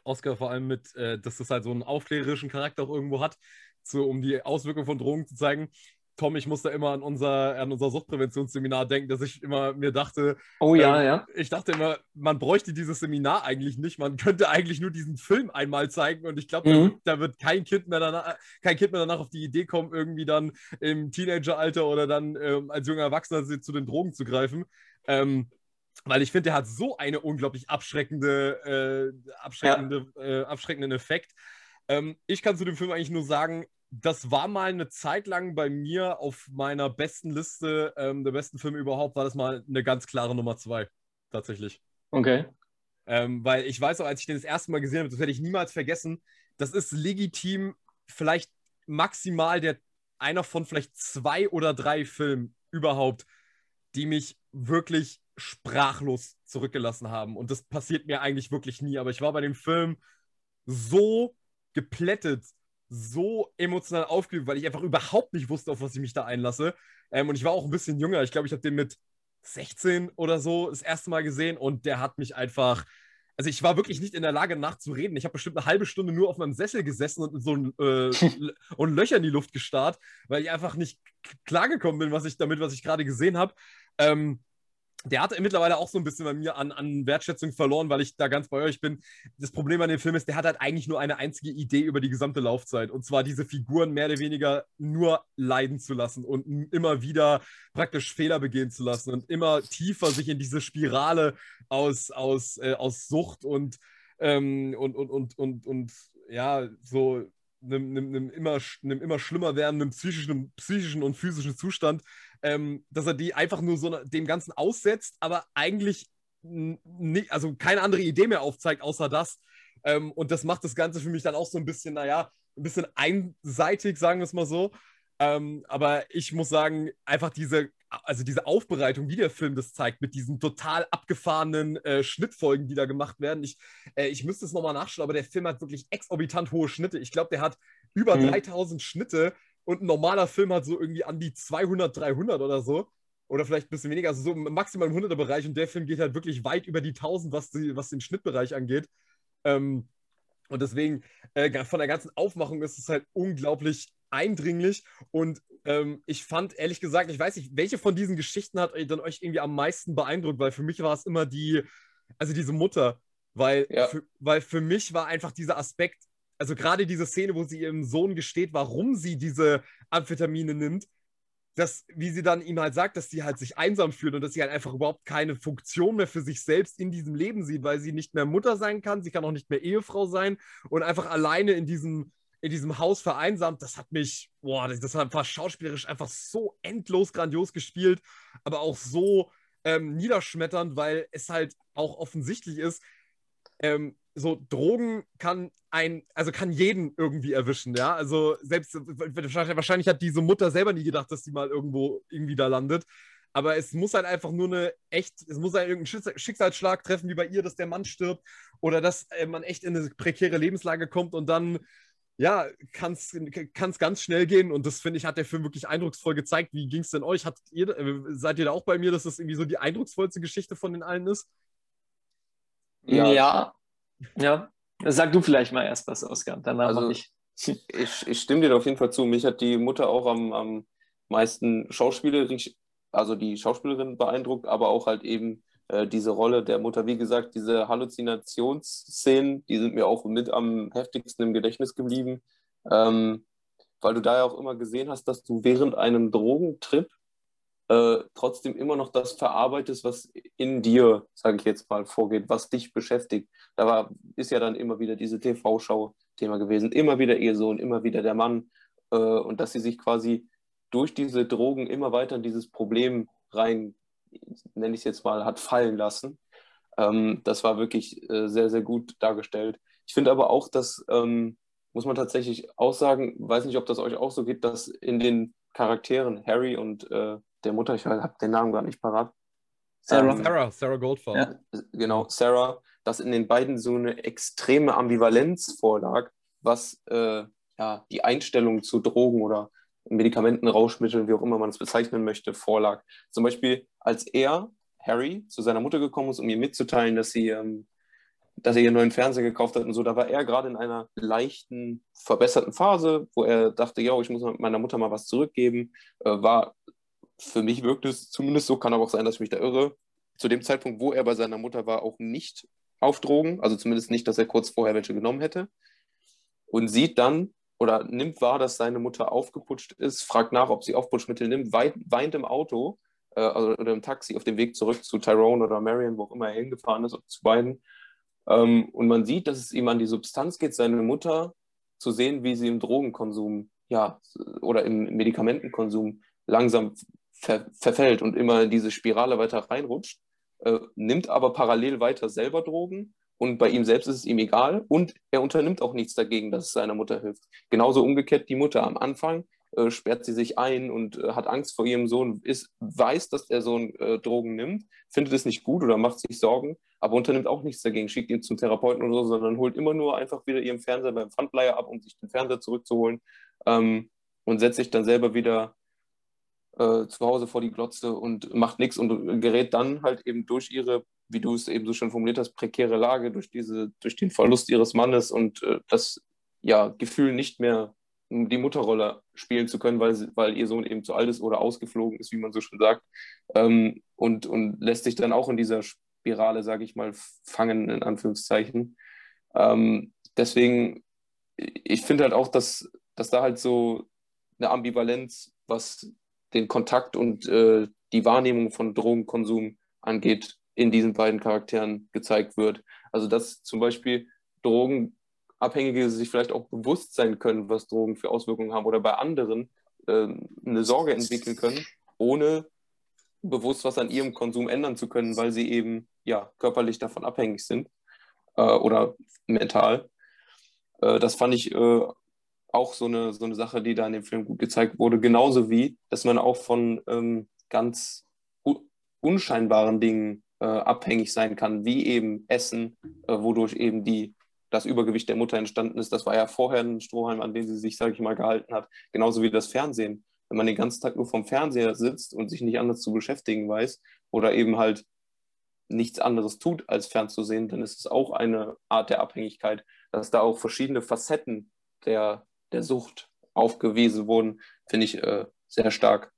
Oscar vor allem mit, äh, dass das halt so einen aufklärerischen Charakter auch irgendwo hat, so, um die Auswirkungen von Drogen zu zeigen. Tom, ich musste immer an unser, an unser Suchtpräventionsseminar denken, dass ich immer mir dachte,
oh ja, äh, ja.
Ich dachte immer, man bräuchte dieses Seminar eigentlich nicht. Man könnte eigentlich nur diesen Film einmal zeigen und ich glaube, mhm. da, da, wird kein Kind mehr danach, kein Kind mehr danach auf die Idee kommen, irgendwie dann im Teenageralter oder dann ähm, als junger Erwachsener zu den Drogen zu greifen. Ähm, weil ich finde, der hat so eine unglaublich abschreckende, äh, abschreckende, ja. äh, abschreckenden Effekt. Ähm, ich kann zu dem Film eigentlich nur sagen, das war mal eine Zeit lang bei mir auf meiner besten Liste ähm, der besten Filme überhaupt, war das mal eine ganz klare Nummer zwei, tatsächlich.
Okay.
Ähm, weil ich weiß auch, als ich den das erste Mal gesehen habe, das werde ich niemals vergessen, das ist legitim vielleicht maximal der einer von vielleicht zwei oder drei Filmen überhaupt, die mich wirklich sprachlos zurückgelassen haben. Und das passiert mir eigentlich wirklich nie. Aber ich war bei dem Film so geplättet, so emotional aufgewühlt, weil ich einfach überhaupt nicht wusste, auf was ich mich da einlasse. Ähm, und ich war auch ein bisschen jünger. Ich glaube, ich habe den mit 16 oder so das erste Mal gesehen und der hat mich einfach. Also ich war wirklich nicht in der Lage nachzureden. Ich habe bestimmt eine halbe Stunde nur auf meinem Sessel gesessen und so äh, und Löcher in die Luft gestarrt, weil ich einfach nicht klargekommen bin, was ich damit, was ich gerade gesehen habe. Ähm, der hat mittlerweile auch so ein bisschen bei mir an, an Wertschätzung verloren, weil ich da ganz bei euch bin. Das Problem an dem Film ist, der hat halt eigentlich nur eine einzige Idee über die gesamte Laufzeit. Und zwar diese Figuren mehr oder weniger nur leiden zu lassen und immer wieder praktisch Fehler begehen zu lassen und immer tiefer sich in diese Spirale aus, aus, äh, aus Sucht und, ähm, und, und, und, und, und ja, so einem, immer, immer schlimmer werdenden psychischen, psychischen und physischen Zustand, ähm, dass er die einfach nur so dem Ganzen aussetzt, aber eigentlich nicht, also keine andere Idee mehr aufzeigt, außer das. Ähm, und das macht das Ganze für mich dann auch so ein bisschen, naja, ein bisschen einseitig, sagen wir es mal so. Ähm, aber ich muss sagen, einfach diese, also diese Aufbereitung, wie der Film das zeigt, mit diesen total abgefahrenen äh, Schnittfolgen, die da gemacht werden. Ich, äh, ich müsste es nochmal nachschauen, aber der Film hat wirklich exorbitant hohe Schnitte. Ich glaube, der hat über mhm. 3000 Schnitte und ein normaler Film hat so irgendwie an die 200, 300 oder so. Oder vielleicht ein bisschen weniger, also so maximal im 100er-Bereich. Und der Film geht halt wirklich weit über die 1000, was, die, was den Schnittbereich angeht. Ähm, und deswegen, äh, von der ganzen Aufmachung ist es halt unglaublich eindringlich und ähm, ich fand ehrlich gesagt, ich weiß nicht, welche von diesen Geschichten hat dann euch irgendwie am meisten beeindruckt, weil für mich war es immer die, also diese Mutter, weil, ja. für, weil für mich war einfach dieser Aspekt, also gerade diese Szene, wo sie ihrem Sohn gesteht, warum sie diese Amphetamine nimmt, dass, wie sie dann ihm halt sagt, dass sie halt sich einsam fühlt und dass sie halt einfach überhaupt keine Funktion mehr für sich selbst in diesem Leben sieht, weil sie nicht mehr Mutter sein kann, sie kann auch nicht mehr Ehefrau sein und einfach alleine in diesem, in diesem Haus vereinsamt, das hat mich, boah, das, das war schauspielerisch einfach so endlos grandios gespielt, aber auch so ähm, niederschmetternd, weil es halt auch offensichtlich ist, ähm, so Drogen kann ein, also kann jeden irgendwie erwischen, ja. Also selbst wahrscheinlich hat diese Mutter selber nie gedacht, dass sie mal irgendwo irgendwie da landet. Aber es muss halt einfach nur eine echt, es muss halt irgendein Schicksalsschlag treffen, wie bei ihr, dass der Mann stirbt oder dass äh, man echt in eine prekäre Lebenslage kommt und dann, ja, kann es ganz schnell gehen. Und das finde ich, hat der Film wirklich eindrucksvoll gezeigt. Wie ging es denn euch? Hat ihr, äh, seid ihr da auch bei mir, dass das irgendwie so die eindrucksvollste Geschichte von den allen ist?
Ja. ja. Ja. Sag du vielleicht mal erst was, Oskar, danach
also, ich. ich. Ich stimme dir auf jeden Fall zu. Mich hat die Mutter auch am, am meisten schauspielerisch also die Schauspielerin beeindruckt, aber auch halt eben äh, diese Rolle der Mutter. Wie gesagt, diese Halluzinationsszenen, die sind mir auch mit am heftigsten im Gedächtnis geblieben, ähm, weil du da ja auch immer gesehen hast, dass du während einem Drogentrip äh, trotzdem immer noch das verarbeitest, was in dir, sage ich jetzt mal, vorgeht, was dich beschäftigt. Da war, ist ja dann immer wieder diese TV-Show-Thema gewesen, immer wieder Ehesohn, immer wieder der Mann äh, und dass sie sich quasi durch diese Drogen immer weiter in dieses Problem rein, nenne ich es jetzt mal, hat fallen lassen. Ähm, das war wirklich äh, sehr, sehr gut dargestellt. Ich finde aber auch, dass, ähm, muss man tatsächlich auch sagen, weiß nicht, ob das euch auch so geht, dass in den Charakteren Harry und äh, der Mutter, ich habe den Namen gar nicht parat.
Sarah, ähm, Sarah, Sarah Goldfarb. Ja,
genau, Sarah, dass in den beiden so eine extreme Ambivalenz vorlag, was äh, ja, die Einstellung zu Drogen oder Medikamenten, Rauschmitteln, wie auch immer man es bezeichnen möchte, vorlag. Zum Beispiel, als er, Harry, zu seiner Mutter gekommen ist, um ihr mitzuteilen, dass sie, ähm, dass er ihren neuen Fernseher gekauft hat und so, da war er gerade in einer leichten, verbesserten Phase, wo er dachte, ja, ich muss meiner Mutter mal was zurückgeben. Äh, war für mich wirkt es zumindest so, kann aber auch sein, dass ich mich da irre. Zu dem Zeitpunkt, wo er bei seiner Mutter war, auch nicht auf Drogen, also zumindest nicht, dass er kurz vorher welche genommen hätte. Und sieht dann, oder nimmt wahr, dass seine Mutter aufgeputscht ist, fragt nach, ob sie Aufputschmittel nimmt, weint im Auto äh, also, oder im Taxi auf dem Weg zurück zu Tyrone oder Marion, wo auch immer er hingefahren ist, zu beiden. Ähm, und man sieht, dass es ihm an die Substanz geht, seine Mutter zu sehen, wie sie im Drogenkonsum ja, oder im Medikamentenkonsum langsam ver verfällt und immer in diese Spirale weiter reinrutscht, äh, nimmt aber parallel weiter selber Drogen und bei ihm selbst ist es ihm egal und er unternimmt auch nichts dagegen, dass es seiner Mutter hilft. Genauso umgekehrt die Mutter. Am Anfang äh, sperrt sie sich ein und äh, hat Angst vor ihrem Sohn, ist, weiß, dass der Sohn äh, Drogen nimmt, findet es nicht gut oder macht sich Sorgen, aber unternimmt auch nichts dagegen, schickt ihn zum Therapeuten oder so, sondern holt immer nur einfach wieder ihren Fernseher beim Pfandleiher ab, um sich den Fernseher zurückzuholen ähm, und setzt sich dann selber wieder äh, zu Hause vor die Glotze und macht nichts und gerät dann halt eben durch ihre wie du es eben so schon formuliert hast, prekäre Lage durch, diese, durch den Verlust ihres Mannes und äh, das ja, Gefühl, nicht mehr die Mutterrolle spielen zu können, weil, weil ihr Sohn eben zu alt ist oder ausgeflogen ist, wie man so schon sagt. Ähm, und, und lässt sich dann auch in dieser Spirale, sage ich mal, fangen, in Anführungszeichen. Ähm, deswegen, ich finde halt auch, dass, dass da halt so eine Ambivalenz, was den Kontakt und äh, die Wahrnehmung von Drogenkonsum angeht, in diesen beiden Charakteren gezeigt wird. Also dass zum Beispiel Drogenabhängige sich vielleicht auch bewusst sein können, was Drogen für Auswirkungen haben oder bei anderen äh, eine Sorge entwickeln können, ohne bewusst was an ihrem Konsum ändern zu können, weil sie eben ja körperlich davon abhängig sind äh, oder mental. Äh, das fand ich äh, auch so eine, so eine Sache, die da in dem Film gut gezeigt wurde. Genauso wie, dass man auch von ähm, ganz unscheinbaren Dingen äh, abhängig sein kann, wie eben Essen, äh, wodurch eben die, das Übergewicht der Mutter entstanden ist. Das war ja vorher ein Strohhalm, an den sie sich, sage ich mal, gehalten hat. Genauso wie das Fernsehen. Wenn man den ganzen Tag nur vom Fernseher sitzt und sich nicht anders zu beschäftigen weiß oder eben halt nichts anderes tut, als fernzusehen, dann ist es auch eine Art der Abhängigkeit, dass da auch verschiedene Facetten der, der Sucht aufgewiesen wurden, finde ich äh, sehr stark.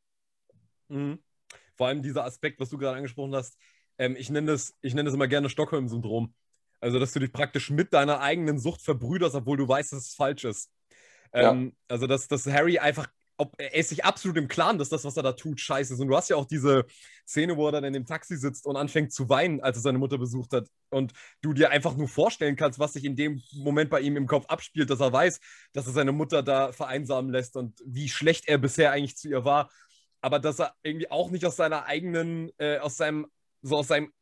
Mhm. Vor allem dieser Aspekt, was du gerade angesprochen hast, ähm, ich nenne das, ich nenne das immer gerne Stockholm-Syndrom. Also, dass du dich praktisch mit deiner eigenen Sucht verbrüderst, obwohl du weißt, dass es falsch ist. Ähm, ja. Also, dass, dass Harry einfach, ob, er ist sich absolut im Klaren, dass das, was er da tut, scheiße ist. Und du hast ja auch diese Szene, wo er dann in dem Taxi sitzt und anfängt zu weinen, als er seine Mutter besucht hat. Und du dir einfach nur vorstellen kannst, was sich in dem Moment bei ihm im Kopf abspielt, dass er weiß, dass er seine Mutter da vereinsamen lässt und wie schlecht er bisher eigentlich zu ihr war. Aber dass er irgendwie auch nicht aus seiner eigenen, äh, aus seinem so aus seinem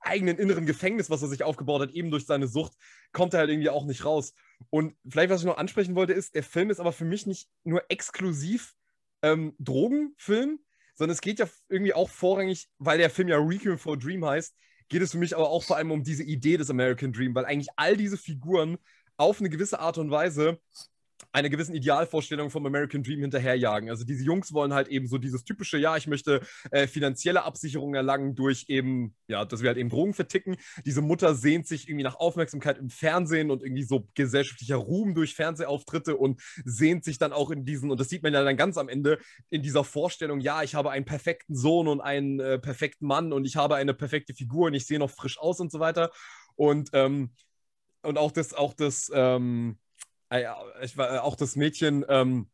eigenen inneren Gefängnis, was er sich aufgebaut hat, eben durch seine Sucht, kommt er halt irgendwie auch nicht raus. Und vielleicht, was ich noch ansprechen wollte, ist, der Film ist aber für mich nicht nur exklusiv ähm, Drogenfilm, sondern es geht ja irgendwie auch vorrangig, weil der Film ja Requiem for a Dream heißt, geht es für mich aber auch vor allem um diese Idee des American Dream, weil eigentlich all diese Figuren auf eine gewisse Art und Weise einer gewissen Idealvorstellung vom American Dream hinterherjagen. Also diese Jungs wollen halt eben so dieses typische, ja, ich möchte äh, finanzielle Absicherung erlangen durch eben, ja, dass wir halt eben Drogen verticken. Diese Mutter sehnt sich irgendwie nach Aufmerksamkeit im Fernsehen und irgendwie so gesellschaftlicher Ruhm durch Fernsehauftritte und sehnt sich dann auch in diesen, und das sieht man ja dann ganz am Ende, in dieser Vorstellung, ja, ich habe einen perfekten Sohn und einen äh, perfekten Mann und ich habe eine perfekte Figur und ich sehe noch frisch aus und so weiter. Und, ähm, und auch das, auch das, ähm, äh, ich war, äh, auch das Mädchen ähm,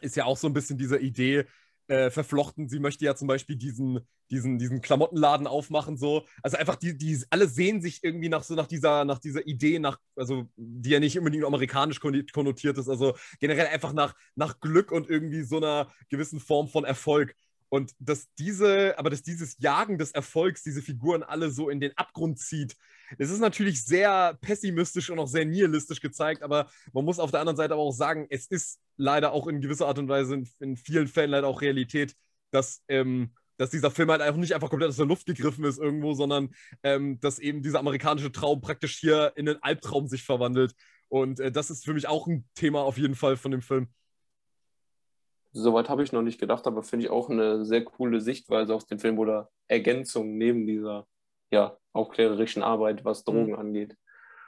ist ja auch so ein bisschen dieser Idee äh, verflochten. Sie möchte ja zum Beispiel diesen, diesen, diesen Klamottenladen aufmachen, so. Also einfach, die, die alle sehen sich irgendwie nach so nach dieser, nach dieser Idee, nach, also die ja nicht unbedingt amerikanisch konnotiert ist, also generell einfach nach, nach Glück und irgendwie so einer gewissen Form von Erfolg. Und dass diese, aber dass dieses Jagen des Erfolgs diese Figuren alle so in den Abgrund zieht, es ist natürlich sehr pessimistisch und auch sehr nihilistisch gezeigt, aber man muss auf der anderen Seite aber auch sagen, es ist leider auch in gewisser Art und Weise in, in vielen Fällen leider auch Realität, dass, ähm, dass dieser Film halt einfach nicht einfach komplett aus der Luft gegriffen ist irgendwo, sondern ähm, dass eben dieser amerikanische Traum praktisch hier in einen Albtraum sich verwandelt. Und äh, das ist für mich auch ein Thema auf jeden Fall von dem Film.
Soweit habe ich noch nicht gedacht, aber finde ich auch eine sehr coole Sichtweise auf den Film oder Ergänzung neben dieser ja, aufklärerischen Arbeit, was mhm. Drogen mhm. angeht.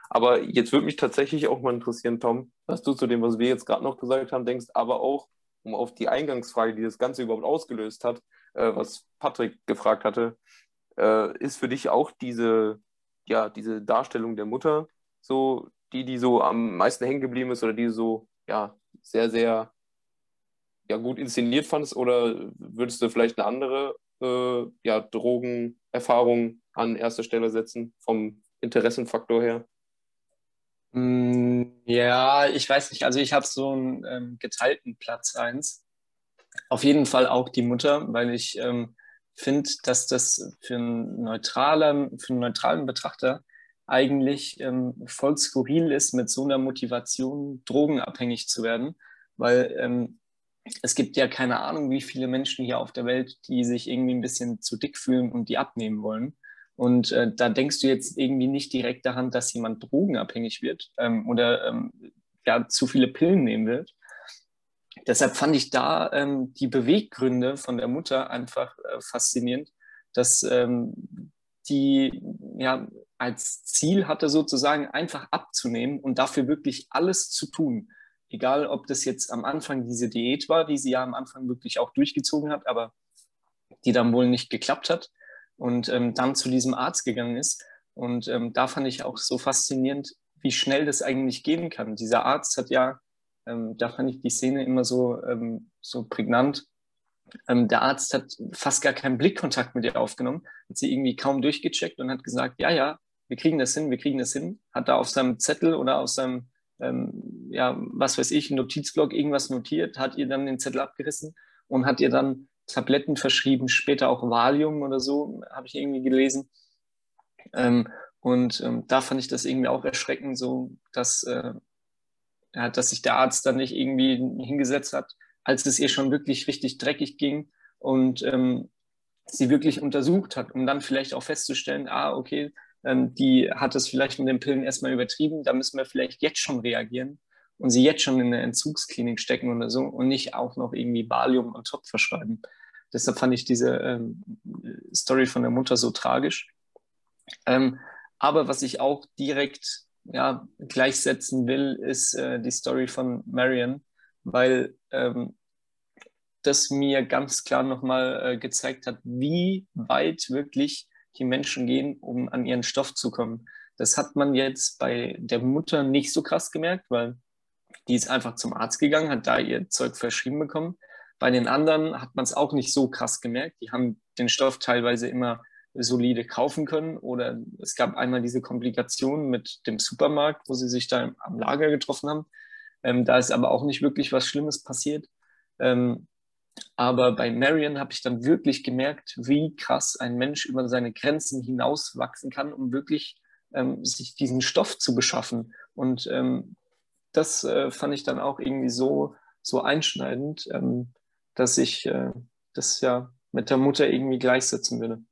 Aber jetzt würde mich tatsächlich auch mal interessieren, Tom, was du zu dem, was wir jetzt gerade noch gesagt haben, denkst, aber auch, um auf die Eingangsfrage, die das Ganze überhaupt ausgelöst hat, äh, was Patrick gefragt hatte, äh, ist für dich auch diese, ja, diese Darstellung der Mutter so die, die so am meisten hängen geblieben ist oder die so, ja, sehr, sehr ja, gut inszeniert fandest oder würdest du vielleicht eine andere äh, ja, Drogenerfahrung an erster Stelle setzen, vom Interessenfaktor her?
Mm, ja, ich weiß nicht. Also ich habe so einen ähm, geteilten Platz 1. Auf jeden Fall auch die Mutter, weil ich ähm, finde, dass das für einen, neutralen, für einen neutralen Betrachter eigentlich ähm, voll skurril ist, mit so einer Motivation drogenabhängig zu werden, weil ähm, es gibt ja keine Ahnung, wie viele Menschen hier auf der Welt, die sich irgendwie ein bisschen zu dick fühlen und die abnehmen wollen. Und äh, da denkst du jetzt irgendwie nicht direkt daran, dass jemand drogenabhängig wird ähm, oder ähm, ja, zu viele Pillen nehmen wird. Deshalb fand ich da ähm, die Beweggründe von der Mutter einfach äh, faszinierend, dass ähm, die ja als Ziel hatte, sozusagen einfach abzunehmen und dafür wirklich alles zu tun. Egal, ob das jetzt am Anfang diese Diät war, die sie ja am Anfang wirklich auch durchgezogen hat, aber die dann wohl nicht geklappt hat und ähm, dann zu diesem Arzt gegangen ist. Und ähm, da fand ich auch so faszinierend, wie schnell das eigentlich gehen kann. Dieser Arzt hat ja, ähm, da fand ich die Szene immer so, ähm, so prägnant. Ähm, der Arzt hat fast gar keinen Blickkontakt mit ihr aufgenommen, hat sie irgendwie kaum durchgecheckt und hat gesagt, ja, ja, wir kriegen das hin, wir kriegen das hin. Hat da auf seinem Zettel oder auf seinem, ähm, ja, was weiß ich, Notizblock irgendwas notiert, hat ihr dann den Zettel abgerissen und hat ihr dann Tabletten verschrieben, später auch Valium oder so, habe ich irgendwie gelesen. Ähm, und ähm, da fand ich das irgendwie auch erschreckend, so dass, äh, ja, dass sich der Arzt dann nicht irgendwie hingesetzt hat, als es ihr schon wirklich richtig dreckig ging und ähm, sie wirklich untersucht hat, um dann vielleicht auch festzustellen, ah, okay, die hat es vielleicht mit den Pillen erstmal übertrieben, da müssen wir vielleicht jetzt schon reagieren und sie jetzt schon in eine Entzugsklinik stecken oder so und nicht auch noch irgendwie Valium und top verschreiben. Deshalb fand ich diese ähm, Story von der Mutter so tragisch. Ähm, aber was ich auch direkt ja, gleichsetzen will, ist äh, die Story von Marion, weil ähm, das mir ganz klar nochmal äh, gezeigt hat, wie weit wirklich die Menschen gehen, um an ihren Stoff zu kommen. Das hat man jetzt bei der Mutter nicht so krass gemerkt, weil die ist einfach zum Arzt gegangen, hat da ihr Zeug verschrieben bekommen. Bei den anderen hat man es auch nicht so krass gemerkt. Die haben den Stoff teilweise immer solide kaufen können oder es gab einmal diese Komplikation mit dem Supermarkt, wo sie sich da am Lager getroffen haben. Ähm, da ist aber auch nicht wirklich was Schlimmes passiert. Ähm, Aber bei Marion habe ich dann wirklich gemerkt, wie krass ein Mensch über seine Grenzen hinauswachsen kann, um wirklich ähm, sich diesen Stoff zu beschaffen. Und ähm, das äh, fand ich dann auch irgendwie so, so einschneidend, ähm, dass ich äh, das ja mit der Mutter irgendwie gleichsetzen würde.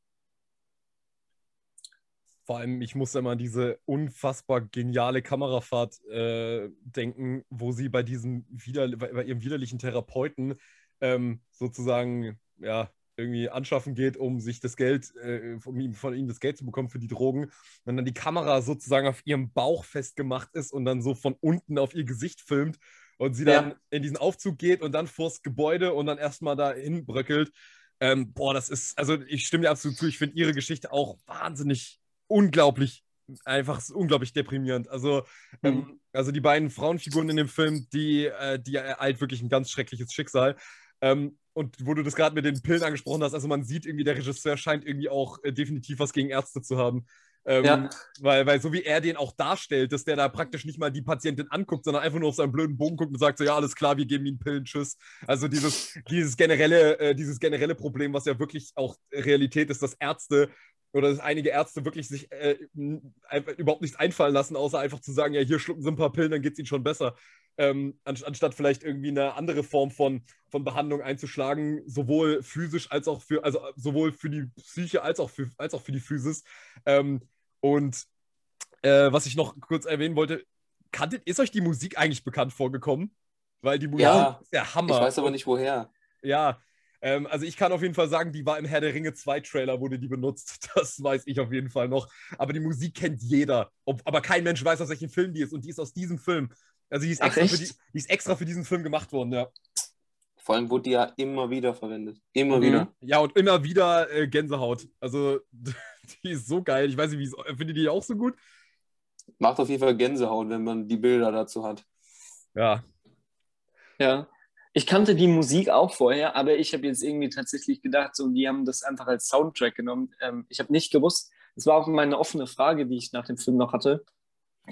Vor allem, ich muss immer an diese unfassbar geniale Kamerafahrt äh, denken, wo sie bei diesem wieder, bei ihrem widerlichen Therapeuten ähm, sozusagen ja irgendwie anschaffen geht, um sich das Geld, äh, von, ihm, von ihm das Geld zu bekommen für die Drogen. Und dann die Kamera sozusagen auf ihrem Bauch festgemacht ist und dann so von unten auf ihr Gesicht filmt und sie dann ja. in diesen Aufzug geht und dann vors Gebäude und dann erstmal da hinbröckelt. Ähm, boah, das ist, also ich stimme dir absolut zu, ich finde ihre Geschichte auch wahnsinnig unglaublich, einfach unglaublich deprimierend. Also, mhm. ähm, also die beiden Frauenfiguren in dem Film, die, äh, die ereilt wirklich ein ganz schreckliches Schicksal. Ähm, und wo du das gerade mit den Pillen angesprochen hast, also man sieht irgendwie, der Regisseur scheint irgendwie auch äh, definitiv was gegen Ärzte zu haben. Ähm, ja. weil, weil so wie er den auch darstellt, dass der da praktisch nicht mal die Patientin anguckt, sondern einfach nur auf seinen blöden Bogen guckt und sagt so, ja, alles klar, wir geben ihnen Pillen, tschüss. Also dieses, dieses, generelle, äh, dieses generelle Problem, was ja wirklich auch Realität ist, dass Ärzte oder dass einige Ärzte wirklich sich äh, überhaupt nichts einfallen lassen, außer einfach zu sagen, ja, hier schlucken sie ein paar Pillen, dann geht es ihnen schon besser. Ähm, anstatt vielleicht irgendwie eine andere Form von, von Behandlung einzuschlagen, sowohl physisch als auch für, also sowohl für die Psyche als auch für, als auch für die Physis. Ähm, und äh, was ich noch kurz erwähnen wollte, kanntet, ist euch die Musik eigentlich bekannt vorgekommen? Weil die Musik
ja, ist der Hammer. Ich weiß aber nicht woher.
Ja, ähm, also ich kann auf jeden Fall sagen, die war im Herr der Ringe 2 Trailer, wurde die benutzt. Das weiß ich auf jeden Fall noch. Aber die Musik kennt jeder. Ob, aber kein Mensch weiß, aus welchem Film die ist. Und die ist aus diesem Film. Also die ist, extra, für, die, die ist extra für diesen Film gemacht worden, ja.
Vor allem wurde die ja immer wieder verwendet. Immer mhm. wieder.
Ja, und immer wieder äh, Gänsehaut. Also, die ist so geil. Ich weiß nicht, wie findet ihr die auch so gut?
Macht auf jeden Fall Gänsehaut, wenn man die Bilder dazu hat.
Ja.
Ja. Ich kannte die Musik auch vorher, aber ich habe jetzt irgendwie tatsächlich gedacht, so, die haben das einfach als Soundtrack genommen. Ähm, ich habe nicht gewusst, es war auch meine offene Frage, die ich nach dem Film noch hatte,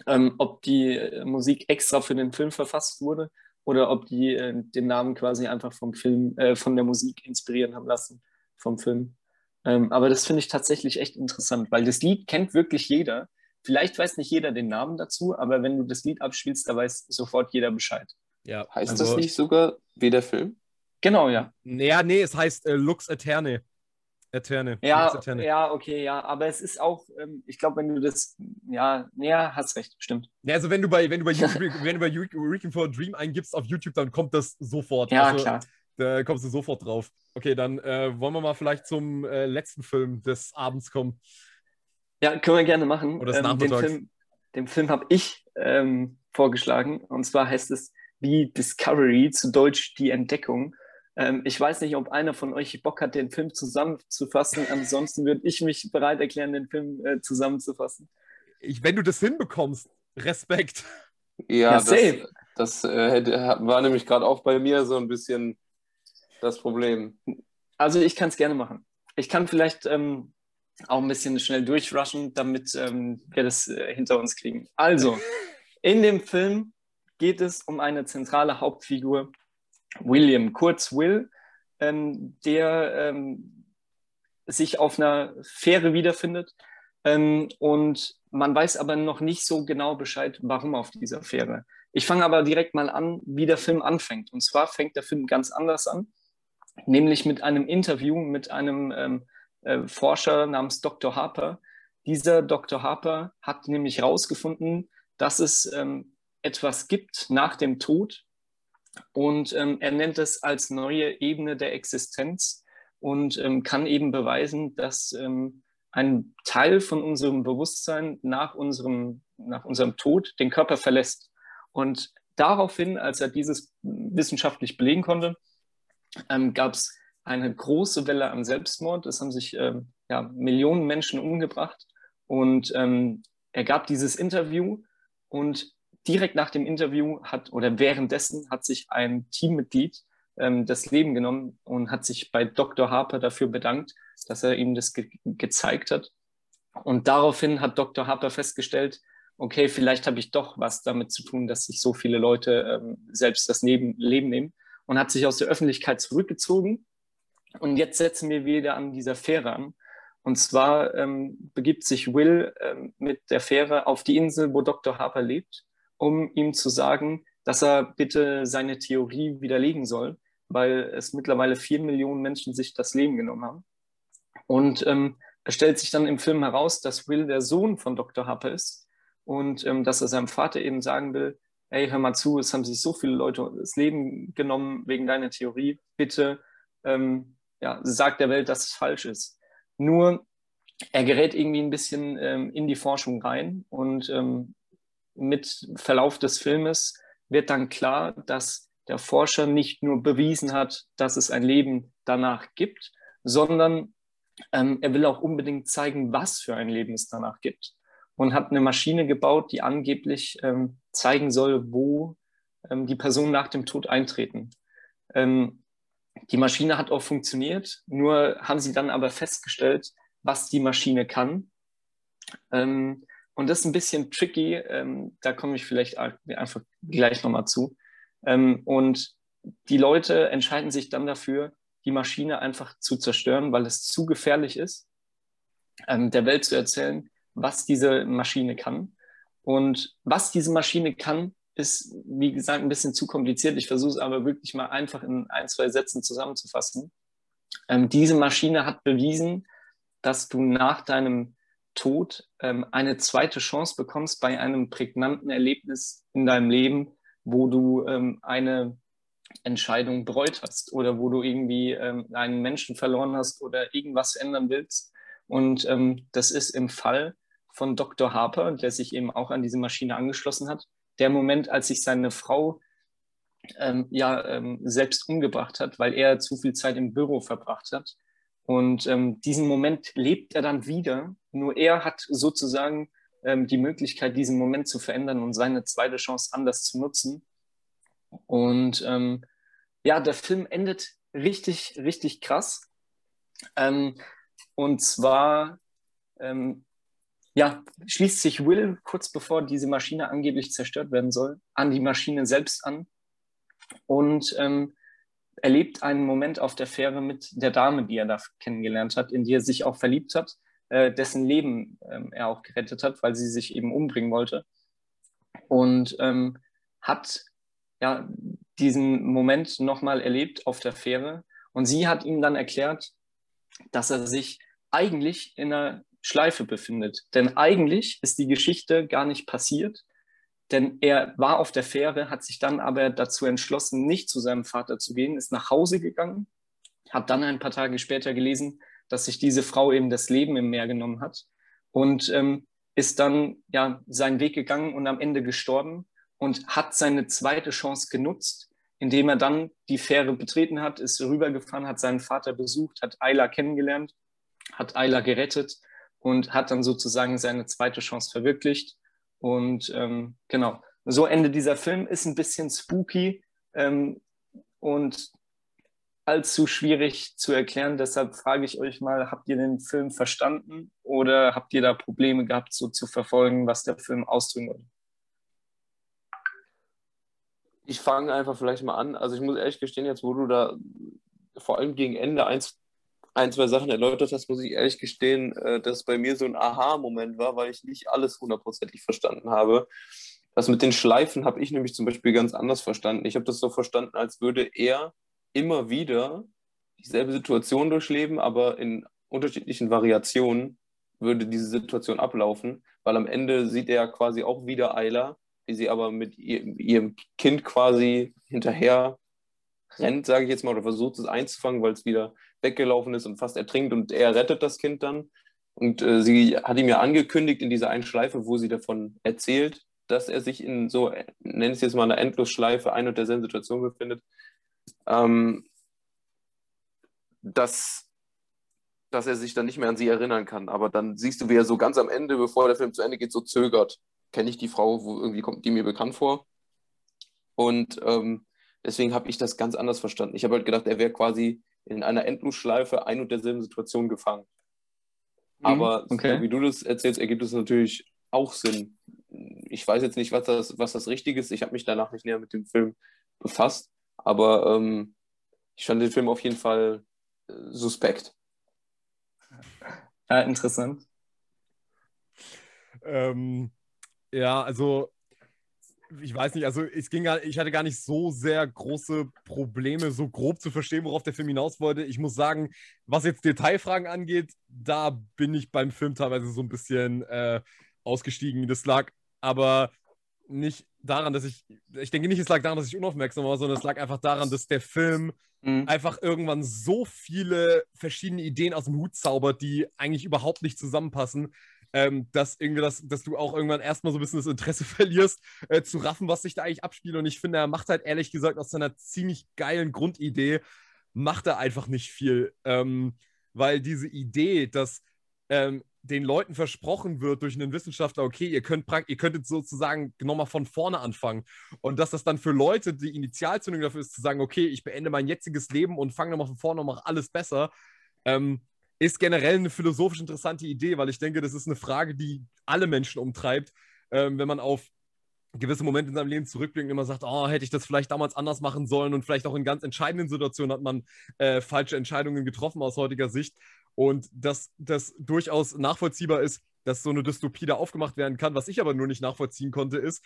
ähm, ob die äh, Musik extra für den Film verfasst wurde oder ob die äh, den Namen quasi einfach vom Film, äh, von der Musik inspirieren haben lassen vom Film. Ähm, aber das finde ich tatsächlich echt interessant, weil das Lied kennt wirklich jeder. Vielleicht weiß nicht jeder den Namen dazu, aber wenn du das Lied abspielst, da weiß sofort jeder Bescheid.
Ja. Heißt also, das nicht sogar wie der Film?
Genau, ja.
Ja, nee, es heißt äh, Lux Eterne. Eterne.
Ja, Eterne. ja, okay, ja. Aber es ist auch, ähm, ich glaube, wenn du das, ja, ja, hast recht, stimmt.
Ja, also wenn du bei, wenn du bei YouTube, wenn du bei Requiem for a Dream eingibst auf YouTube, dann kommt das sofort.
Ja,
also,
klar.
Da kommst du sofort drauf. Okay, dann äh, wollen wir mal vielleicht zum äh, letzten Film des Abends kommen.
Ja, können wir gerne machen.
Oder des ähm, den
Film, den Film habe ich ähm, vorgeschlagen. Und zwar heißt es wie Discovery, zu Deutsch die Entdeckung. Ähm, ich weiß nicht, ob einer von euch Bock hat, den Film zusammenzufassen. Ansonsten würde ich mich bereit erklären, den Film äh, zusammenzufassen.
Ich, wenn du das hinbekommst, Respekt.
Ja, ja das, das äh, war nämlich gerade auch bei mir so ein bisschen das Problem.
Also ich kann es gerne machen. Ich kann vielleicht ähm, auch ein bisschen schnell durchrushen, damit ähm, wir das äh, hinter uns kriegen. Also, in dem Film geht es um eine zentrale Hauptfigur, William, kurz Will, ähm, der ähm, sich auf einer Fähre wiederfindet. Ähm, und man weiß aber noch nicht so genau Bescheid, warum auf dieser Fähre. Ich fange aber direkt mal an, wie der Film anfängt. Und zwar fängt der Film ganz anders an, nämlich mit einem Interview mit einem ähm, äh, Forscher namens Dr. Harper. Dieser Dr. Harper hat nämlich herausgefunden, dass es ähm, etwas gibt nach dem Tod und ähm, er nennt es als neue Ebene der Existenz und ähm, kann eben beweisen, dass ähm, ein Teil von unserem Bewusstsein nach unserem, nach unserem Tod den Körper verlässt. Und daraufhin, als er dieses wissenschaftlich belegen konnte, ähm, gab es eine große Welle an Selbstmord. Es haben sich ähm, ja, Millionen Menschen umgebracht. Und ähm, er gab dieses Interview und direkt nach dem Interview hat oder währenddessen hat sich ein Teammitglied ähm, das Leben genommen und hat sich bei Dr. Harper dafür bedankt, dass er ihm das ge gezeigt hat. Und daraufhin hat Dr. Harper festgestellt, okay, vielleicht habe ich doch was damit zu tun, dass sich so viele Leute ähm, selbst das Leben, Leben nehmen. und hat sich aus der Öffentlichkeit zurückgezogen. Und jetzt setzen wir wieder an dieser Fähre an. Und zwar ähm, begibt sich Will ähm, mit der Fähre auf die Insel, wo Dr. Harper lebt, um ihm zu sagen, dass er bitte seine Theorie widerlegen soll, weil es mittlerweile vier Millionen Menschen sich das Leben genommen haben. Und ähm, es stellt sich dann im Film heraus, dass Will der Sohn von Dr. Harper ist und ähm, dass er seinem Vater eben sagen will, ey, hör mal zu, es haben sich so viele Leute das Leben genommen wegen deiner Theorie, bitte ähm, ja, sag der Welt, dass es falsch ist. Nur er gerät irgendwie ein bisschen ähm, in die Forschung rein und ähm, mit Verlauf des Filmes wird dann klar, dass der Forscher nicht nur bewiesen hat, dass es ein Leben danach gibt, sondern ähm, er will auch unbedingt zeigen, was für ein Leben es danach gibt. Und hat eine Maschine gebaut, die angeblich ähm, zeigen soll, wo ähm, die Personen nach dem Tod eintreten. Ähm, die Maschine hat auch funktioniert, nur haben sie dann aber festgestellt, was die Maschine kann. Ähm, und das ist ein bisschen tricky, ähm, da komme ich vielleicht einfach gleich nochmal zu. Ähm, und die Leute entscheiden sich dann dafür, die Maschine einfach zu zerstören, weil es zu gefährlich ist, ähm, der Welt zu erzählen, was diese Maschine kann. Und was diese Maschine kann, ist, wie gesagt, ein bisschen zu kompliziert. Ich versuche es aber wirklich mal einfach in ein, zwei Sätzen zusammenzufassen. Ähm, diese Maschine hat bewiesen, dass du nach deinem Tod ähm, eine zweite Chance bekommst bei einem prägnanten Erlebnis in deinem Leben, wo du ähm, eine Entscheidung bereut hast oder wo du irgendwie ähm, einen Menschen verloren hast oder irgendwas ändern willst. Und ähm, das ist im Fall von Dr. Harper, der sich eben auch an diese Maschine angeschlossen hat, der Moment, als sich seine Frau ähm, ja ähm, selbst umgebracht hat, weil er zu viel Zeit im Büro verbracht hat. Und diesen Moment lebt er dann wieder. Nur er hat sozusagen ähm, die Möglichkeit, diesen Moment zu verändern und seine zweite Chance anders zu nutzen. Und ähm, ja, der Film endet richtig, richtig krass. Ähm, und zwar ähm, ja, schließt sich Will kurz bevor diese Maschine angeblich zerstört werden soll, an die Maschine selbst an und ähm, erlebt einen Moment auf der Fähre mit der Dame, die er da kennengelernt hat, in die er sich auch verliebt hat, äh, dessen Leben ähm, er auch gerettet hat, weil sie sich eben umbringen wollte. Und ähm, hat ja diesen Moment nochmal erlebt auf der Fähre. Und sie hat ihm dann erklärt, dass er sich eigentlich in einer Schleife befindet. Denn eigentlich ist die Geschichte gar nicht passiert, denn er war auf der Fähre, hat sich dann aber dazu entschlossen, nicht zu seinem Vater zu gehen, ist nach Hause gegangen, hat dann ein paar Tage später gelesen, dass sich diese Frau eben das Leben im Meer genommen hat und ähm, ist dann ja seinen Weg gegangen und am Ende gestorben und hat seine zweite Chance genutzt, indem er dann die Fähre betreten hat, ist rübergefahren, hat seinen Vater besucht, hat Ayla kennengelernt, hat Ayla gerettet und hat dann sozusagen seine zweite Chance verwirklicht. Und ähm, genau, so endet dieser Film, ist ein bisschen spooky ähm, und allzu schwierig zu erklären. Deshalb frage ich euch mal, habt ihr den Film verstanden oder habt ihr da Probleme gehabt, so zu verfolgen, was der Film ausdrücken will?
Ich fange einfach vielleicht mal an. Also ich muss ehrlich gestehen, jetzt wo du da vor allem gegen Ende eins ein, zwei Sachen erläutert hast, muss ich ehrlich gestehen, äh, dass bei mir so ein Aha-Moment war, weil ich nicht alles hundertprozentig verstanden habe. Das mit den Schleifen habe ich nämlich zum Beispiel ganz anders verstanden. Ich habe das so verstanden, als würde er immer wieder dieselbe Situation durchleben, aber in unterschiedlichen Variationen würde diese Situation ablaufen, weil am Ende sieht er quasi auch wieder Ayla, wie sie aber mit ihrem Kind quasi hinterher rennt, sage ich jetzt mal, oder versucht es einzufangen, weil es wieder weggelaufen ist und fast ertrinkt und er rettet das Kind dann. Und äh, sie hat ihm ja angekündigt in dieser einen Schleife, wo sie davon erzählt, dass er sich in so, nenne ich es jetzt mal eine Endlosschleife, ein und derselben Situation befindet, ähm, dass, dass er sich dann nicht mehr an sie erinnern kann. Aber dann siehst du, wie er so ganz am Ende, bevor der Film zu Ende geht, so zögert. Kenne ich die Frau, wo irgendwie kommt die mir bekannt vor. Und ähm, deswegen habe ich das ganz anders verstanden. Ich habe halt gedacht, er wäre quasi in einer Endlosschleife ein und derselben Situation gefangen. Mhm, Aber okay. so wie du das erzählst, ergibt es natürlich auch Sinn. Ich weiß jetzt nicht, was das, was das Richtige ist. Ich habe mich danach nicht näher mit dem Film befasst. Aber ähm, ich fand den Film auf jeden Fall äh, suspekt.
Ja, interessant.
Ähm, ja, also ich weiß nicht, also es ging gar, ich hatte gar nicht so sehr große Probleme, so grob zu verstehen, worauf der Film hinaus wollte. Ich muss sagen, was jetzt Detailfragen angeht, da bin ich beim Film teilweise so ein bisschen äh, ausgestiegen. Das lag aber nicht daran, dass ich, ich denke nicht, es lag daran, dass ich unaufmerksam war, sondern es lag einfach daran, dass der Film mhm. einfach irgendwann so viele verschiedene Ideen aus dem Hut zaubert, die eigentlich überhaupt nicht zusammenpassen, ähm, dass irgendwie das, dass du auch irgendwann erstmal so ein bisschen das Interesse verlierst, äh, zu raffen, was sich da eigentlich abspielt. Und ich finde, er macht halt ehrlich gesagt aus seiner ziemlich geilen Grundidee, macht er einfach nicht viel. Ähm, weil diese Idee, dass ähm, den Leuten versprochen wird durch einen Wissenschaftler, okay, ihr könnt ihr könntet sozusagen nochmal von vorne anfangen. Und dass das dann für Leute die Initialzündung dafür ist, zu sagen, okay, ich beende mein jetziges Leben und fange nochmal von vorne und mache alles besser, ähm, ist generell eine philosophisch interessante Idee, weil ich denke, das ist eine Frage, die alle Menschen umtreibt, ähm, wenn man auf gewisse Momente in seinem Leben zurückblickt und immer sagt, oh, hätte ich das vielleicht damals anders machen sollen und vielleicht auch in ganz entscheidenden Situationen hat man äh, falsche Entscheidungen getroffen aus heutiger Sicht und dass das durchaus nachvollziehbar ist, dass so eine Dystopie da aufgemacht werden kann. Was ich aber nur nicht nachvollziehen konnte, ist,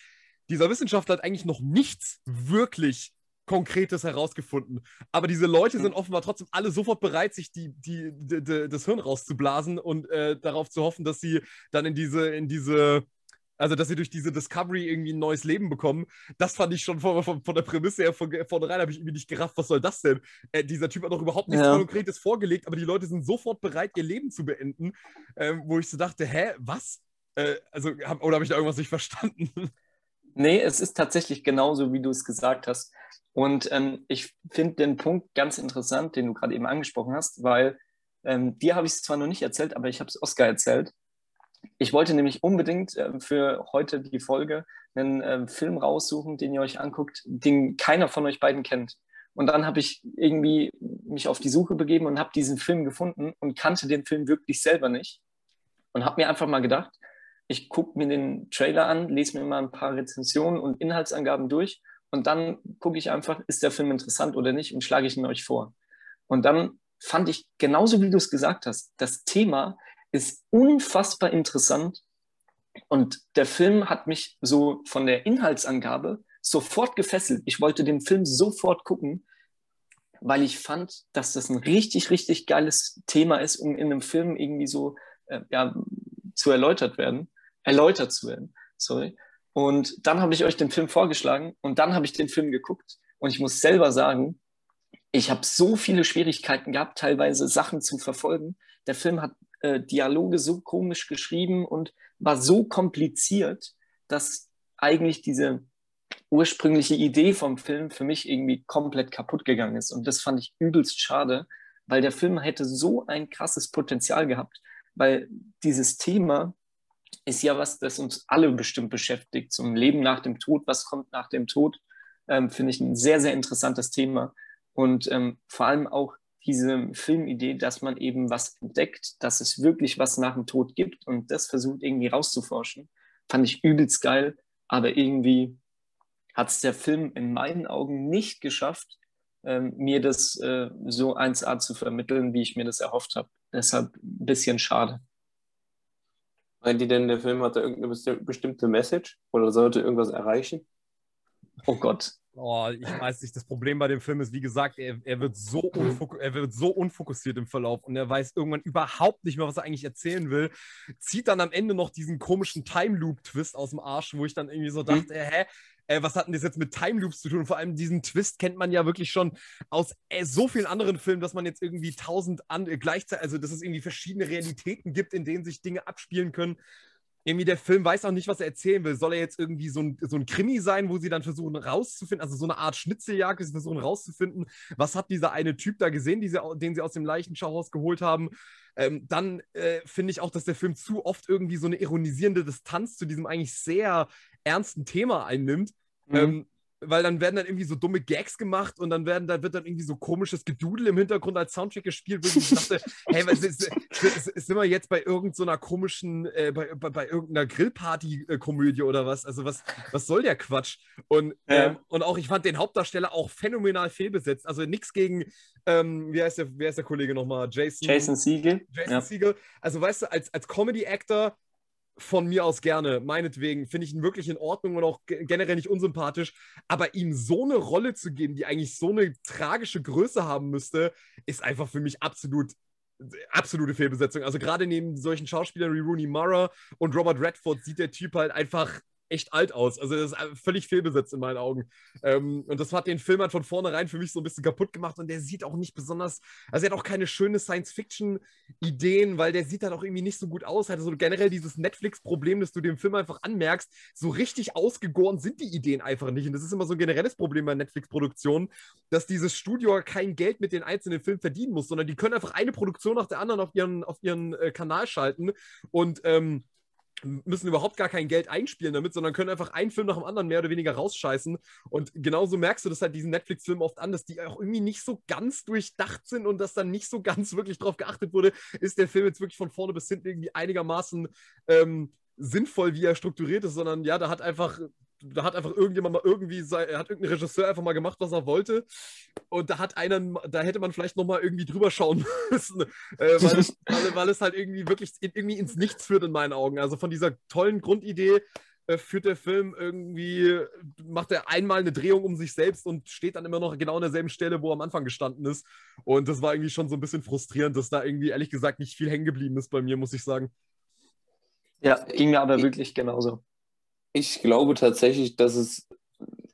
dieser Wissenschaftler hat eigentlich noch nichts wirklich Konkretes herausgefunden. Aber diese Leute sind offenbar trotzdem alle sofort bereit, sich die, die, die, die das Hirn rauszublasen und äh, darauf zu hoffen, dass sie dann in diese, in diese, also dass sie durch diese Discovery irgendwie ein neues Leben bekommen. Das fand ich schon von, von, von der Prämisse her von vornherein, habe ich irgendwie nicht gerafft, was soll das denn? Äh, dieser Typ hat doch überhaupt nichts ja. Konkretes vorgelegt, aber die Leute sind sofort bereit, ihr Leben zu beenden. Ähm, wo ich so dachte, hä, was? Äh, also, hab, oder habe ich da irgendwas nicht verstanden?
Nee, es ist tatsächlich genauso, wie du es gesagt hast. Und ähm, ich finde den Punkt ganz interessant, den du gerade eben angesprochen hast, weil ähm, dir habe ich es zwar noch nicht erzählt, aber ich habe es Oskar erzählt. Ich wollte nämlich unbedingt äh, für heute die Folge einen äh, Film raussuchen, den ihr euch anguckt, den keiner von euch beiden kennt. Und dann habe ich irgendwie mich auf die Suche begeben und habe diesen Film gefunden und kannte den Film wirklich selber nicht. Und habe mir einfach mal gedacht, ich gucke mir den Trailer an, lese mir mal ein paar Rezensionen und Inhaltsangaben durch und dann gucke ich einfach, ist der Film interessant oder nicht und schlage ich ihn euch vor. Und dann fand ich, genauso wie du es gesagt hast, das Thema ist unfassbar interessant und der Film hat mich so von der Inhaltsangabe sofort gefesselt. Ich wollte den Film sofort gucken, weil ich fand, dass das ein richtig, richtig geiles Thema ist, um in einem Film irgendwie so äh, ja, zu erläutert werden, erläutert zu werden. Sorry. Und dann habe ich euch den Film vorgeschlagen und dann habe ich den Film geguckt. Und ich muss selber sagen, ich habe so viele Schwierigkeiten gehabt, teilweise Sachen zu verfolgen. Der Film hat äh, Dialoge so komisch geschrieben und war so kompliziert, dass eigentlich diese ursprüngliche Idee vom Film für mich irgendwie komplett kaputt gegangen ist. Und das fand ich übelst schade, weil der Film hätte so ein krasses Potenzial gehabt, weil dieses Thema ist ja was, das uns alle bestimmt beschäftigt. Zum Leben nach dem Tod, was kommt nach dem Tod, ähm, finde ich ein sehr, sehr interessantes Thema. Und ähm, vor allem auch diese Filmidee, dass man eben was entdeckt, dass es wirklich was nach dem Tod gibt und das versucht irgendwie rauszuforschen, fand ich übelst geil. Aber irgendwie hat es der Film in meinen Augen nicht geschafft, ähm, mir das äh, so 1A zu vermitteln, wie ich mir das erhofft habe. Deshalb ein bisschen schade.
Meint ihr denn, der Film hatte irgendeine bestimmte Message oder sollte irgendwas erreichen?
Oh Gott.
Oh, ich weiß nicht. Das Problem bei dem Film ist, wie gesagt, er, er, wird so er wird so unfokussiert im Verlauf und er weiß irgendwann überhaupt nicht mehr, was er eigentlich erzählen will. Zieht dann am Ende noch diesen komischen Time Loop-Twist aus dem Arsch, wo ich dann irgendwie so mhm. dachte, mhm. hä, äh, was hat denn das jetzt mit Time Loops zu tun? Und vor allem diesen Twist kennt man ja wirklich schon aus äh, so vielen anderen Filmen, dass man jetzt irgendwie tausend an, äh, gleichzeitig, also dass es irgendwie verschiedene Realitäten gibt, in denen sich Dinge abspielen können. Irgendwie der Film weiß auch nicht, was er erzählen will. Soll er jetzt irgendwie so ein, so ein Krimi sein, wo sie dann versuchen rauszufinden, also so eine Art Schnitzeljagd, sie versuchen rauszufinden, was hat dieser eine Typ da gesehen, sie, den sie aus dem Leichenschauhaus geholt haben? Ähm, dann äh, finde ich auch, dass der Film zu oft irgendwie so eine ironisierende Distanz zu diesem eigentlich sehr ernsten Thema einnimmt. Mhm. Ähm, weil dann werden dann irgendwie so dumme Gags gemacht und dann werden, da wird dann irgendwie so komisches Gedudel im Hintergrund als Soundtrack gespielt, wo ich dachte, hey, was ist, sind wir jetzt bei irgendeiner so komischen, äh, bei, bei, bei, irgendeiner Grillparty-Komödie oder was? Also was, was soll der Quatsch? Und, ja. ähm, und auch, ich fand den Hauptdarsteller auch phänomenal fehlbesetzt. Also nichts gegen, ähm, wie, heißt der, wie heißt der Kollege nochmal? Jason,
Jason Siegel.
Jason ja. Siegel. Also weißt du, als, als Comedy-Actor von mir aus gerne, meinetwegen, finde ich ihn wirklich in Ordnung und auch generell nicht unsympathisch. Aber ihm so eine Rolle zu geben, die eigentlich so eine tragische Größe haben müsste, ist einfach für mich absolut absolute Fehlbesetzung. Also gerade neben solchen Schauspielern wie Rooney Mara und Robert Redford sieht der Typ halt einfach echt alt aus. Also das ist völlig fehlbesetzt in meinen Augen. Ähm, und das hat den Film halt von vornherein für mich so ein bisschen kaputt gemacht und der sieht auch nicht besonders, also er hat auch keine schöne Science-Fiction-Ideen, weil der sieht halt auch irgendwie nicht so gut aus. Hat also generell dieses Netflix-Problem, dass du dem Film einfach anmerkst, so richtig ausgegoren sind die Ideen einfach nicht. Und das ist immer so ein generelles Problem bei Netflix-Produktionen, dass dieses Studio kein Geld mit den einzelnen Filmen verdienen muss, sondern die können einfach eine Produktion nach der anderen auf ihren, auf ihren äh, Kanal schalten und ähm, müssen überhaupt gar kein Geld einspielen damit, sondern können einfach einen Film nach dem anderen mehr oder weniger rausscheißen. Und genauso merkst du das halt diesen Netflix-Filmen oft an, dass die auch irgendwie nicht so ganz durchdacht sind und dass dann nicht so ganz wirklich drauf geachtet wurde, ist der Film jetzt wirklich von vorne bis hinten irgendwie einigermaßen ähm, sinnvoll, wie er strukturiert ist, sondern ja, da hat einfach da hat einfach irgendjemand mal irgendwie, er hat irgendein Regisseur einfach mal gemacht, was er wollte. Und da hat einen, da hätte man vielleicht nochmal irgendwie drüber schauen müssen, äh, weil, es, weil, weil, es halt irgendwie wirklich irgendwie ins Nichts führt in meinen Augen. Also von dieser tollen Grundidee äh, führt der Film irgendwie, macht er einmal eine Drehung um sich selbst und steht dann immer noch genau an derselben Stelle, wo er am Anfang gestanden ist. Und das war irgendwie schon so ein bisschen frustrierend, dass da irgendwie ehrlich gesagt nicht viel hängen geblieben ist bei mir, muss ich sagen.
Ja, ging mir aber wirklich genauso.
Ich glaube tatsächlich, dass es,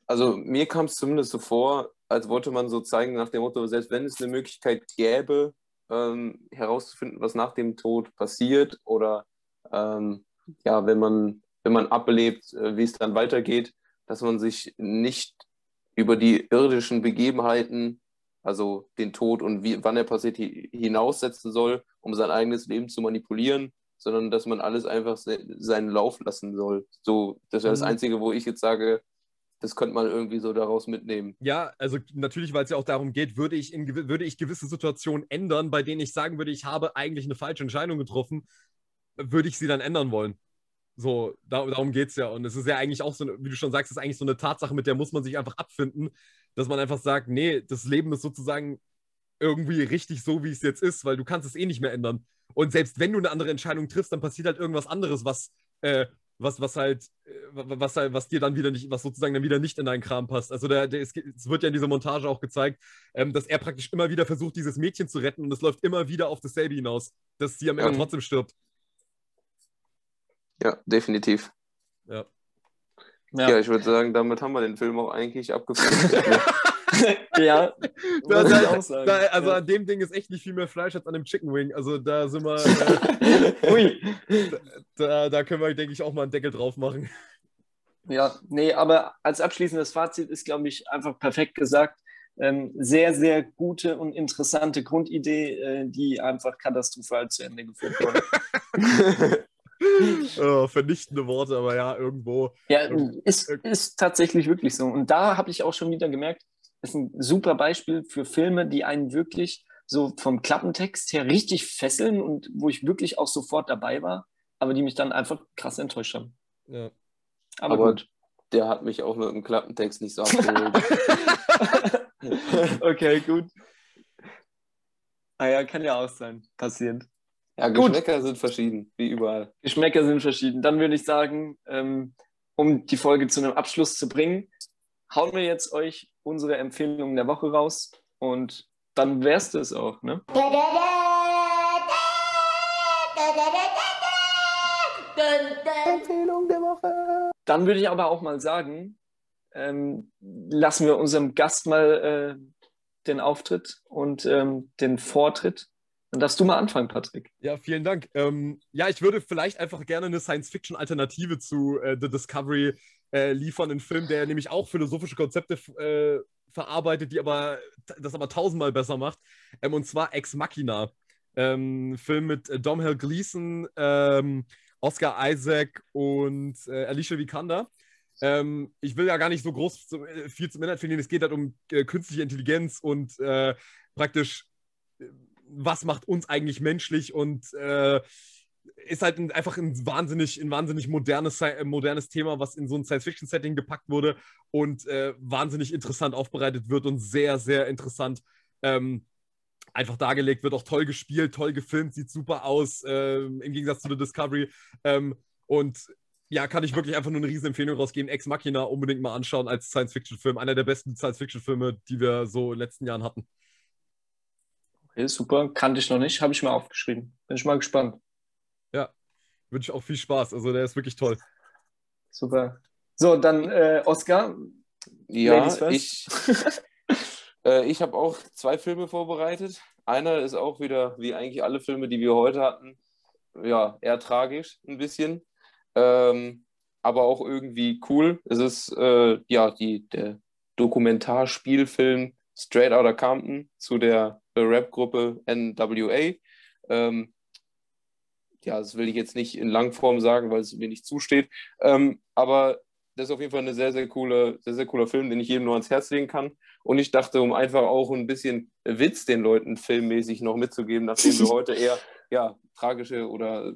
also mir kam es zumindest so vor, als wollte man so zeigen nach dem Motto, selbst wenn es eine Möglichkeit gäbe, ähm, herauszufinden, was nach dem Tod passiert oder ähm, ja, wenn man, wenn man ablebt, äh, wie es dann weitergeht, dass man sich nicht über die irdischen Begebenheiten, also den Tod und wie, wann er passiert, hinaussetzen soll, um sein eigenes Leben zu manipulieren, sondern dass man alles einfach se seinen Lauf lassen soll. So, das wäre das mhm. Einzige, wo ich jetzt sage, das könnte man irgendwie so daraus mitnehmen.
Ja, also natürlich, weil es ja auch darum geht, würde ich, in, würde ich gewisse Situationen ändern, bei denen ich sagen würde, ich habe eigentlich eine falsche Entscheidung getroffen, würde ich sie dann ändern wollen. So, da, darum geht es ja. Und es ist ja eigentlich auch so, wie du schon sagst, es ist eigentlich so eine Tatsache, mit der muss man sich einfach abfinden, dass man einfach sagt, nee, das Leben ist sozusagen irgendwie richtig so, wie es jetzt ist, weil du kannst es eh nicht mehr ändern. Und selbst wenn du eine andere Entscheidung triffst, dann passiert halt irgendwas anderes, was, äh, was, was halt, äh, was halt, was dir dann wieder nicht, was sozusagen dann wieder nicht in deinen Kram passt. Also der, der, es, es wird ja in dieser Montage auch gezeigt, ähm, dass er praktisch immer wieder versucht, dieses Mädchen zu retten und es läuft immer wieder auf dasselbe hinaus, dass sie am Ende ja. trotzdem stirbt.
Ja, definitiv.
Ja.
Ja, ja ich würde sagen, damit haben wir den Film auch eigentlich abgeführt.
ja,
da, da, da, also ja. an dem Ding ist echt nicht viel mehr Fleisch als an dem Chicken Wing. Also da sind wir. Äh, Ui. Da, da können wir, denke ich, auch mal einen Deckel drauf machen.
Ja, nee, aber als abschließendes Fazit ist, glaube ich, einfach perfekt gesagt. Ähm, sehr, sehr gute und interessante Grundidee, äh, die einfach katastrophal zu Ende geführt wurde.
oh, vernichtende Worte, aber ja, irgendwo.
Ja, ist, ist tatsächlich wirklich so. Und da habe ich auch schon wieder gemerkt, ist ein super Beispiel für Filme, die einen wirklich so vom Klappentext her richtig fesseln und wo ich wirklich auch sofort dabei war, aber die mich dann einfach krass enttäuscht haben.
Ja.
Aber, aber gut. Der hat mich auch mit dem Klappentext nicht so abgeholt.
okay, gut. Ah ja, kann ja auch sein. Passiert.
Ja, Geschmäcker gut. sind verschieden, wie überall.
Geschmäcker sind verschieden. Dann würde ich sagen, ähm, um die Folge zu einem Abschluss zu bringen, hauen wir jetzt euch unsere Empfehlungen der Woche raus und dann wär's das auch, ne? Empfehlung der Woche. Dann würde ich aber auch mal sagen, ähm, lassen wir unserem Gast mal äh, den Auftritt und ähm, den Vortritt. Dann darfst du mal anfangen, Patrick.
Ja, vielen Dank. Ähm, ja, ich würde vielleicht einfach gerne eine Science-Fiction-Alternative zu äh, The Discovery äh, liefern, einen Film, der nämlich auch philosophische Konzepte äh, verarbeitet, die aber das aber tausendmal besser macht. Ähm, und zwar Ex Machina. Ähm, Film mit äh, Domhnall Gleeson, ähm, Oscar Isaac und äh, Alicia Vikander. Ähm, ich will ja gar nicht so groß zum, äh, viel zum Inhalt verlieren. Es geht halt um äh, künstliche Intelligenz und äh, praktisch, äh, was macht uns eigentlich menschlich und ist halt ein, einfach ein wahnsinnig, ein wahnsinnig modernes, modernes Thema, was in so ein Science-Fiction-Setting gepackt wurde und äh, wahnsinnig interessant aufbereitet wird und sehr, sehr interessant ähm, einfach dargelegt wird. Auch toll gespielt, toll gefilmt, sieht super aus, ähm, im Gegensatz zu The Discovery. Ähm, und ja, kann ich wirklich einfach nur eine riesen Empfehlung rausgeben. Ex Machina unbedingt mal anschauen als Science-Fiction-Film. Einer der besten Science-Fiction-Filme, die wir so in den letzten Jahren hatten.
Okay, super. Kannte ich noch nicht. Habe ich mir aufgeschrieben. Bin ich mal gespannt.
Wünsche auch viel Spaß. Also der ist wirklich toll.
Super. So, dann äh, Oscar.
Ja, ich, äh, ich habe auch zwei Filme vorbereitet. Einer ist auch wieder, wie eigentlich alle Filme, die wir heute hatten, ja, eher tragisch ein bisschen ähm, aber auch irgendwie cool. Es ist äh, ja die, der Dokumentarspielfilm Straight Outta Compton zu der Rap-Gruppe NWA. Ähm, ja, das will ich jetzt nicht in Langform sagen, weil es mir nicht zusteht. Ähm, aber das ist auf jeden Fall ein sehr, sehr cooler, sehr, sehr cooler Film, den ich jedem nur ans Herz legen kann. Und ich dachte, um einfach auch ein bisschen Witz den Leuten filmmäßig noch mitzugeben, nachdem wir heute eher ja, tragische oder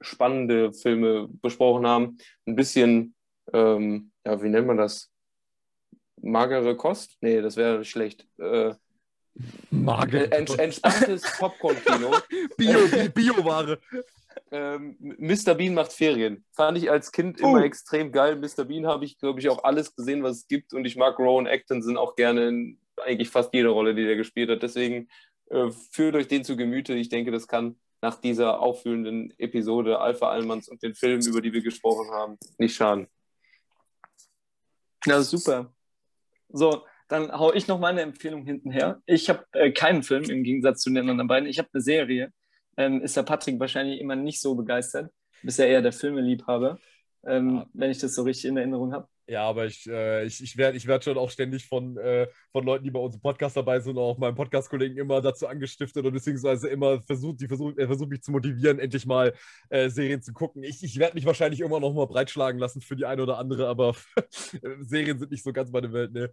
spannende Filme besprochen haben. Ein bisschen, ähm, ja, wie nennt man das? Magere Kost? Nee, das wäre schlecht. Äh,
Magere
ents entspanntes Popcorn-Kino.
Bio, Bio-Ware.
Ähm, Mr. Bean macht Ferien. Fand ich als Kind immer uh. extrem geil. Mr. Bean habe ich, glaube ich, auch alles gesehen, was es gibt. Und ich mag Rowan Atkinson auch gerne in eigentlich fast jeder Rolle, die er gespielt hat. Deswegen äh, führt euch den zu Gemüte. Ich denke, das kann nach dieser auffühlenden Episode Alpha Allmanns und den Filmen, über die wir gesprochen haben, nicht schaden.
Ja, super. So, dann hau ich noch meine Empfehlung hintenher. Ich habe äh, keinen Film im Gegensatz zu den anderen beiden. Ich habe eine Serie. Ähm, ist der Patrick wahrscheinlich immer nicht so begeistert. Bisher eher der Filmeliebhaber, ähm, ja. wenn ich das so richtig in Erinnerung habe.
Ja, aber ich, äh, ich, ich werde ich werd schon auch ständig von, äh, von Leuten, die bei uns im Podcast dabei sind, auch meinen Podcast-Kollegen immer dazu angestiftet und beziehungsweise immer versucht, die versucht, er versucht mich zu motivieren, endlich mal äh, Serien zu gucken. Ich, ich werde mich wahrscheinlich immer noch mal breitschlagen lassen für die eine oder andere, aber Serien sind nicht so ganz meine Welt, ne.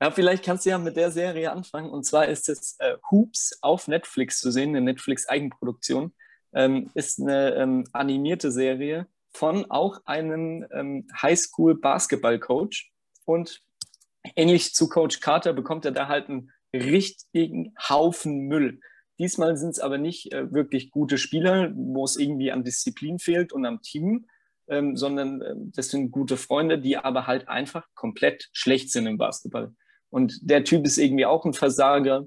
Ja, vielleicht kannst du ja mit der Serie anfangen. Und zwar ist es äh, Hoops auf Netflix zu sehen, eine Netflix-Eigenproduktion. Ähm, ist eine ähm, animierte Serie von auch einem ähm, Highschool-Basketball-Coach. Und ähnlich zu Coach Carter bekommt er da halt einen richtigen Haufen Müll. Diesmal sind es aber nicht äh, wirklich gute Spieler, wo es irgendwie an Disziplin fehlt und am Team, ähm, sondern äh, das sind gute Freunde, die aber halt einfach komplett schlecht sind im Basketball. Und der Typ ist irgendwie auch ein Versager,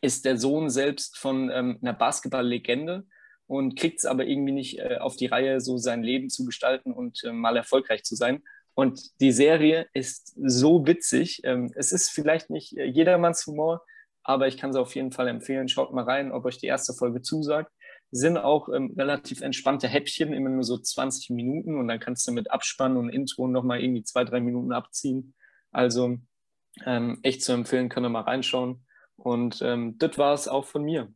ist der Sohn selbst von ähm, einer Basketball-Legende und kriegt es aber irgendwie nicht äh, auf die Reihe, so sein Leben zu gestalten und äh, mal erfolgreich zu sein. Und die Serie ist so witzig. Ähm, es ist vielleicht nicht äh, jedermanns Humor, aber ich kann sie auf jeden Fall empfehlen. Schaut mal rein, ob euch die erste Folge zusagt. Sind auch ähm, relativ entspannte Häppchen, immer nur so 20 Minuten und dann kannst du mit Abspann und Intro nochmal irgendwie zwei, drei Minuten abziehen. Also ähm, echt zu empfehlen, könnt ihr mal reinschauen. Und ähm, das war es auch von mir.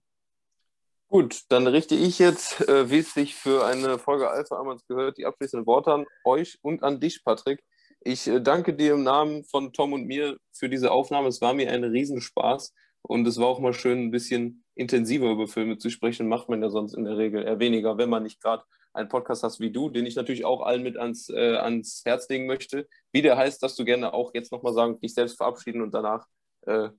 Gut, dann richte ich jetzt, äh, wie es sich für eine Folge Alpha Amans gehört, die abschließenden Worte an euch und an dich, Patrick. Ich äh, danke dir im Namen von Tom und mir für diese Aufnahme. Es war mir ein Riesenspaß und es war auch mal schön, ein bisschen intensiver über Filme zu sprechen. Macht man ja sonst in der Regel eher weniger, wenn man nicht gerade einen Podcast hast wie du, den ich natürlich auch allen mit ans, äh, ans Herz legen möchte. Wie der heißt, dass du gerne auch jetzt nochmal sagen, dich selbst verabschieden und danach äh,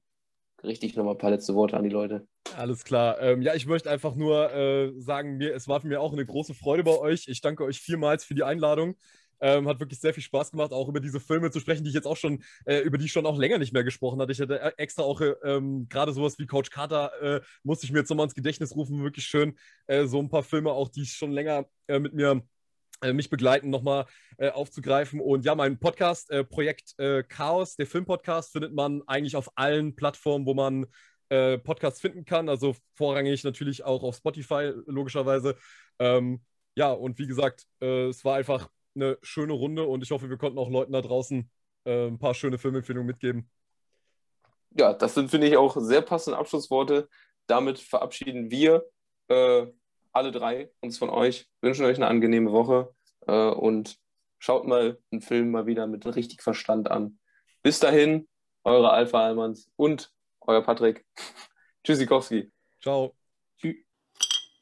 richte ich nochmal ein paar letzte Worte an die Leute.
Alles klar. Ähm, ja, ich möchte einfach nur äh, sagen, mir, es war mich auch eine große Freude bei euch. Ich danke euch vielmals für die Einladung. Ähm, hat wirklich sehr viel Spaß gemacht, auch über diese Filme zu sprechen, die ich jetzt auch schon, äh, über die ich schon auch länger nicht mehr gesprochen hatte. Ich hatte äh, extra auch ähm, gerade sowas wie Coach Carter, äh, musste ich mir jetzt nochmal ins Gedächtnis rufen. Wirklich schön. Äh, so ein paar Filme auch, die ich schon länger äh, mit mir mich begleiten, nochmal äh, aufzugreifen. Und ja, mein Podcast, äh, Projekt äh, Chaos, der Filmpodcast, findet man eigentlich auf allen Plattformen, wo man äh, Podcasts finden kann. Also vorrangig natürlich auch auf Spotify, logischerweise. Ähm, ja, und wie gesagt, äh, es war einfach eine schöne Runde und ich hoffe, wir konnten auch Leuten da draußen äh, ein paar schöne Filmempfehlungen mitgeben.
Ja, das sind, finde ich, auch sehr passende Abschlussworte. Damit verabschieden wir äh, alle drei uns von euch, wünschen euch eine angenehme Woche äh, und Schaut mal einen Film mal wieder mit richtig Verstand an. Bis dahin, eure Alpha Almans und euer Patrick. Tschüssikowski.
Ciao.
Tschüss.